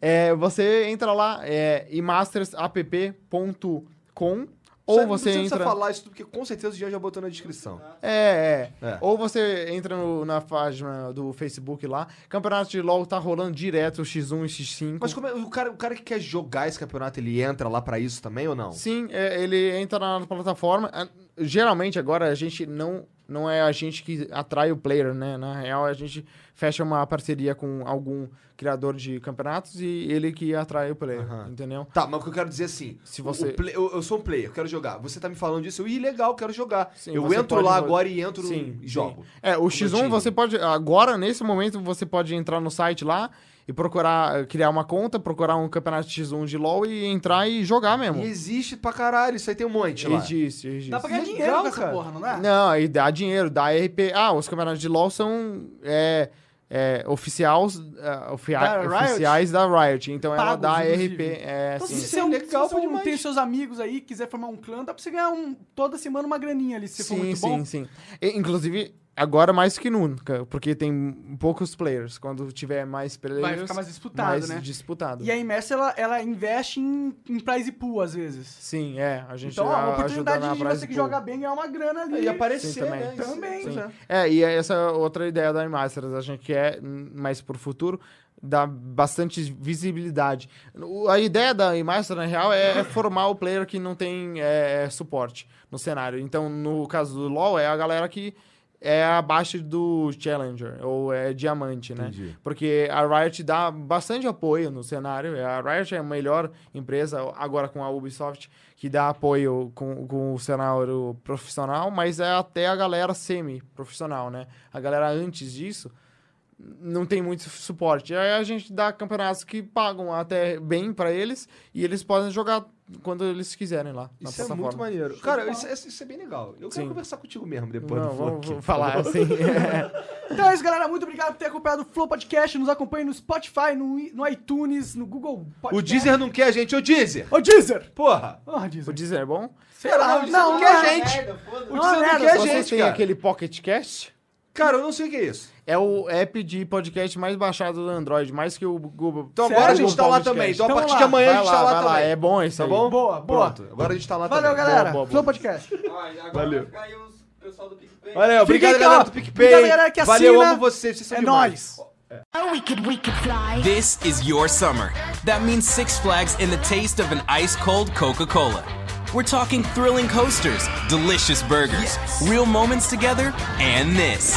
[SPEAKER 3] É, você entra lá, é imastersapp.com, ou você
[SPEAKER 2] não
[SPEAKER 3] entra...
[SPEAKER 2] precisa falar isso tudo, porque com certeza o Jean já botou na descrição.
[SPEAKER 3] É, é,
[SPEAKER 2] É.
[SPEAKER 3] Ou você entra no- na página do Facebook lá. Campeonato de LoL tá rolando direto, X1 e X5.
[SPEAKER 2] Mas como é- o, cara, o cara que quer jogar esse campeonato, ele entra lá pra isso também ou não?
[SPEAKER 3] Sim, é, ele entra na plataforma. Geralmente agora a gente não não é a gente que atrai o player, né? Na real, a gente fecha uma parceria com algum criador de campeonatos e ele que atrai o player,
[SPEAKER 2] Aham.
[SPEAKER 3] entendeu?
[SPEAKER 2] Tá, mas o que eu quero dizer é assim,
[SPEAKER 3] Se você-
[SPEAKER 2] play- eu, eu sou um player, eu quero jogar. Você tá me falando disso, eu, ih, legal, quero jogar.
[SPEAKER 3] Sim,
[SPEAKER 2] eu entro lá
[SPEAKER 3] jo-
[SPEAKER 2] agora e entro
[SPEAKER 3] Sim,
[SPEAKER 2] e
[SPEAKER 3] sim.
[SPEAKER 2] jogo.
[SPEAKER 3] É, o
[SPEAKER 2] meu
[SPEAKER 3] X1
[SPEAKER 2] time.
[SPEAKER 3] você pode. Agora, nesse momento, você pode entrar no site lá e procurar, criar uma conta, procurar um campeonato X1 de LoL e entrar e jogar mesmo.
[SPEAKER 2] E existe pra caralho, isso aí tem um monte lá.
[SPEAKER 3] Existe, existe.
[SPEAKER 1] Dá pra ganhar
[SPEAKER 2] Legal,
[SPEAKER 1] dinheiro com essa
[SPEAKER 2] cara.
[SPEAKER 1] porra, não dá?
[SPEAKER 3] Não, aí dá dinheiro, dá RP. Ah, os campeonatos de LoL são é, é, oficiais, é, ofia-
[SPEAKER 1] Da Riot?
[SPEAKER 3] oficiais da Riot. Então ela
[SPEAKER 1] Pagos,
[SPEAKER 3] dá
[SPEAKER 1] inclusive.
[SPEAKER 3] RP. É,
[SPEAKER 1] Então,
[SPEAKER 3] sim.
[SPEAKER 1] se você, é um,
[SPEAKER 2] legal
[SPEAKER 1] se você é um- tem seus amigos aí, quiser formar um clã, dá pra você ganhar um, toda semana uma graninha ali, se for
[SPEAKER 3] sim,
[SPEAKER 1] muito
[SPEAKER 3] sim,
[SPEAKER 1] bom.
[SPEAKER 3] sim. E, inclusive, agora mais que nunca, porque tem poucos players. Quando tiver mais players,
[SPEAKER 1] Vai ficar mais disputado,
[SPEAKER 3] mais
[SPEAKER 1] né?
[SPEAKER 3] disputado.
[SPEAKER 1] E a Immerse, ela, ela investe em, em prize pool, às vezes.
[SPEAKER 3] Sim, é. A gente
[SPEAKER 1] Então, uma
[SPEAKER 3] ajuda
[SPEAKER 1] oportunidade de você que
[SPEAKER 3] pool.
[SPEAKER 1] joga bem ganhar uma grana ali.
[SPEAKER 2] E aparecer,
[SPEAKER 3] Sim, também.
[SPEAKER 2] né?
[SPEAKER 1] Também.
[SPEAKER 2] Pois é.
[SPEAKER 3] É, e essa é outra ideia da Masters, a gente quer, mais pro futuro, dar bastante visibilidade. A ideia da Masters, na real, é, é formar o player que não tem é, suporte no cenário. Então, no caso do LoL, é a galera que é abaixo do Challenger, ou é diamante, né?
[SPEAKER 2] Entendi.
[SPEAKER 3] Porque a Riot dá bastante apoio no cenário. A Riot é a melhor empresa, agora com a Ubisoft, que dá apoio com, com o cenário profissional, mas é até a galera semi-profissional, né? A galera antes disso não tem muito suporte. Aí a gente dá campeonatos que pagam até bem pra eles e eles podem jogar quando eles quiserem lá na
[SPEAKER 2] Isso é muito maneiro. Cara, isso, é- isso é bem legal. Eu quero
[SPEAKER 3] Sim.
[SPEAKER 2] conversar contigo mesmo depois
[SPEAKER 3] Não,
[SPEAKER 2] do
[SPEAKER 3] vamos,
[SPEAKER 2] Flow
[SPEAKER 3] vamos
[SPEAKER 2] aqui.
[SPEAKER 3] falar assim.
[SPEAKER 1] Então é isso, galera. Muito obrigado por ter acompanhado o Flow Podcast. Nos acompanhe no Spotify, no, no iTunes, no Google Podcast.
[SPEAKER 2] O Deezer não quer a gente, ô Deezer!
[SPEAKER 1] Ô, Deezer!
[SPEAKER 2] Porra!
[SPEAKER 1] Ô,
[SPEAKER 3] o
[SPEAKER 1] Deezer.
[SPEAKER 3] Deezer é bom?
[SPEAKER 1] Sei lá,
[SPEAKER 2] Deezer
[SPEAKER 1] não,
[SPEAKER 2] não
[SPEAKER 1] não,
[SPEAKER 2] quer a
[SPEAKER 1] é.
[SPEAKER 2] gente!
[SPEAKER 4] Merda.
[SPEAKER 2] O
[SPEAKER 1] Não,
[SPEAKER 2] Deezer não
[SPEAKER 1] merda,
[SPEAKER 2] quer a
[SPEAKER 3] Vocês
[SPEAKER 2] gente,
[SPEAKER 3] têm
[SPEAKER 2] cara.
[SPEAKER 3] aquele Pocket Cast?
[SPEAKER 2] Cara, eu não sei o que é isso.
[SPEAKER 3] É o app de podcast mais baixado do Android, mais que o Google.
[SPEAKER 2] Então
[SPEAKER 1] Sério?
[SPEAKER 2] agora a gente tá lá também. Então a
[SPEAKER 1] Então
[SPEAKER 2] partir
[SPEAKER 1] lá,
[SPEAKER 2] de amanhã
[SPEAKER 3] Vai
[SPEAKER 2] a gente
[SPEAKER 3] lá,
[SPEAKER 2] tá lá
[SPEAKER 3] vai lá,
[SPEAKER 2] também.
[SPEAKER 3] É bom esse
[SPEAKER 2] Tá
[SPEAKER 3] aí.
[SPEAKER 2] bom?
[SPEAKER 1] Boa, boa.
[SPEAKER 2] Pronto, agora a gente tá lá
[SPEAKER 1] Valeu,
[SPEAKER 2] também.
[SPEAKER 1] galera.
[SPEAKER 3] boa, boa.
[SPEAKER 1] Flow Podcast.
[SPEAKER 4] Agora
[SPEAKER 2] Valeu.
[SPEAKER 4] os pessoal do PicPay.
[SPEAKER 2] Valeu, obrigado galera do PicPay.
[SPEAKER 1] Obrigado, galera que
[SPEAKER 2] Valeu,
[SPEAKER 1] assina.
[SPEAKER 2] amo vocês, vocês são
[SPEAKER 1] É
[SPEAKER 2] demais.
[SPEAKER 1] nóis.
[SPEAKER 6] Oh, we could, we could fly.
[SPEAKER 7] This is your summer. That means Six Flags and the taste of an ice cold Coca Cola. We're talking thrilling coasters, delicious burgers, real moments together, and this.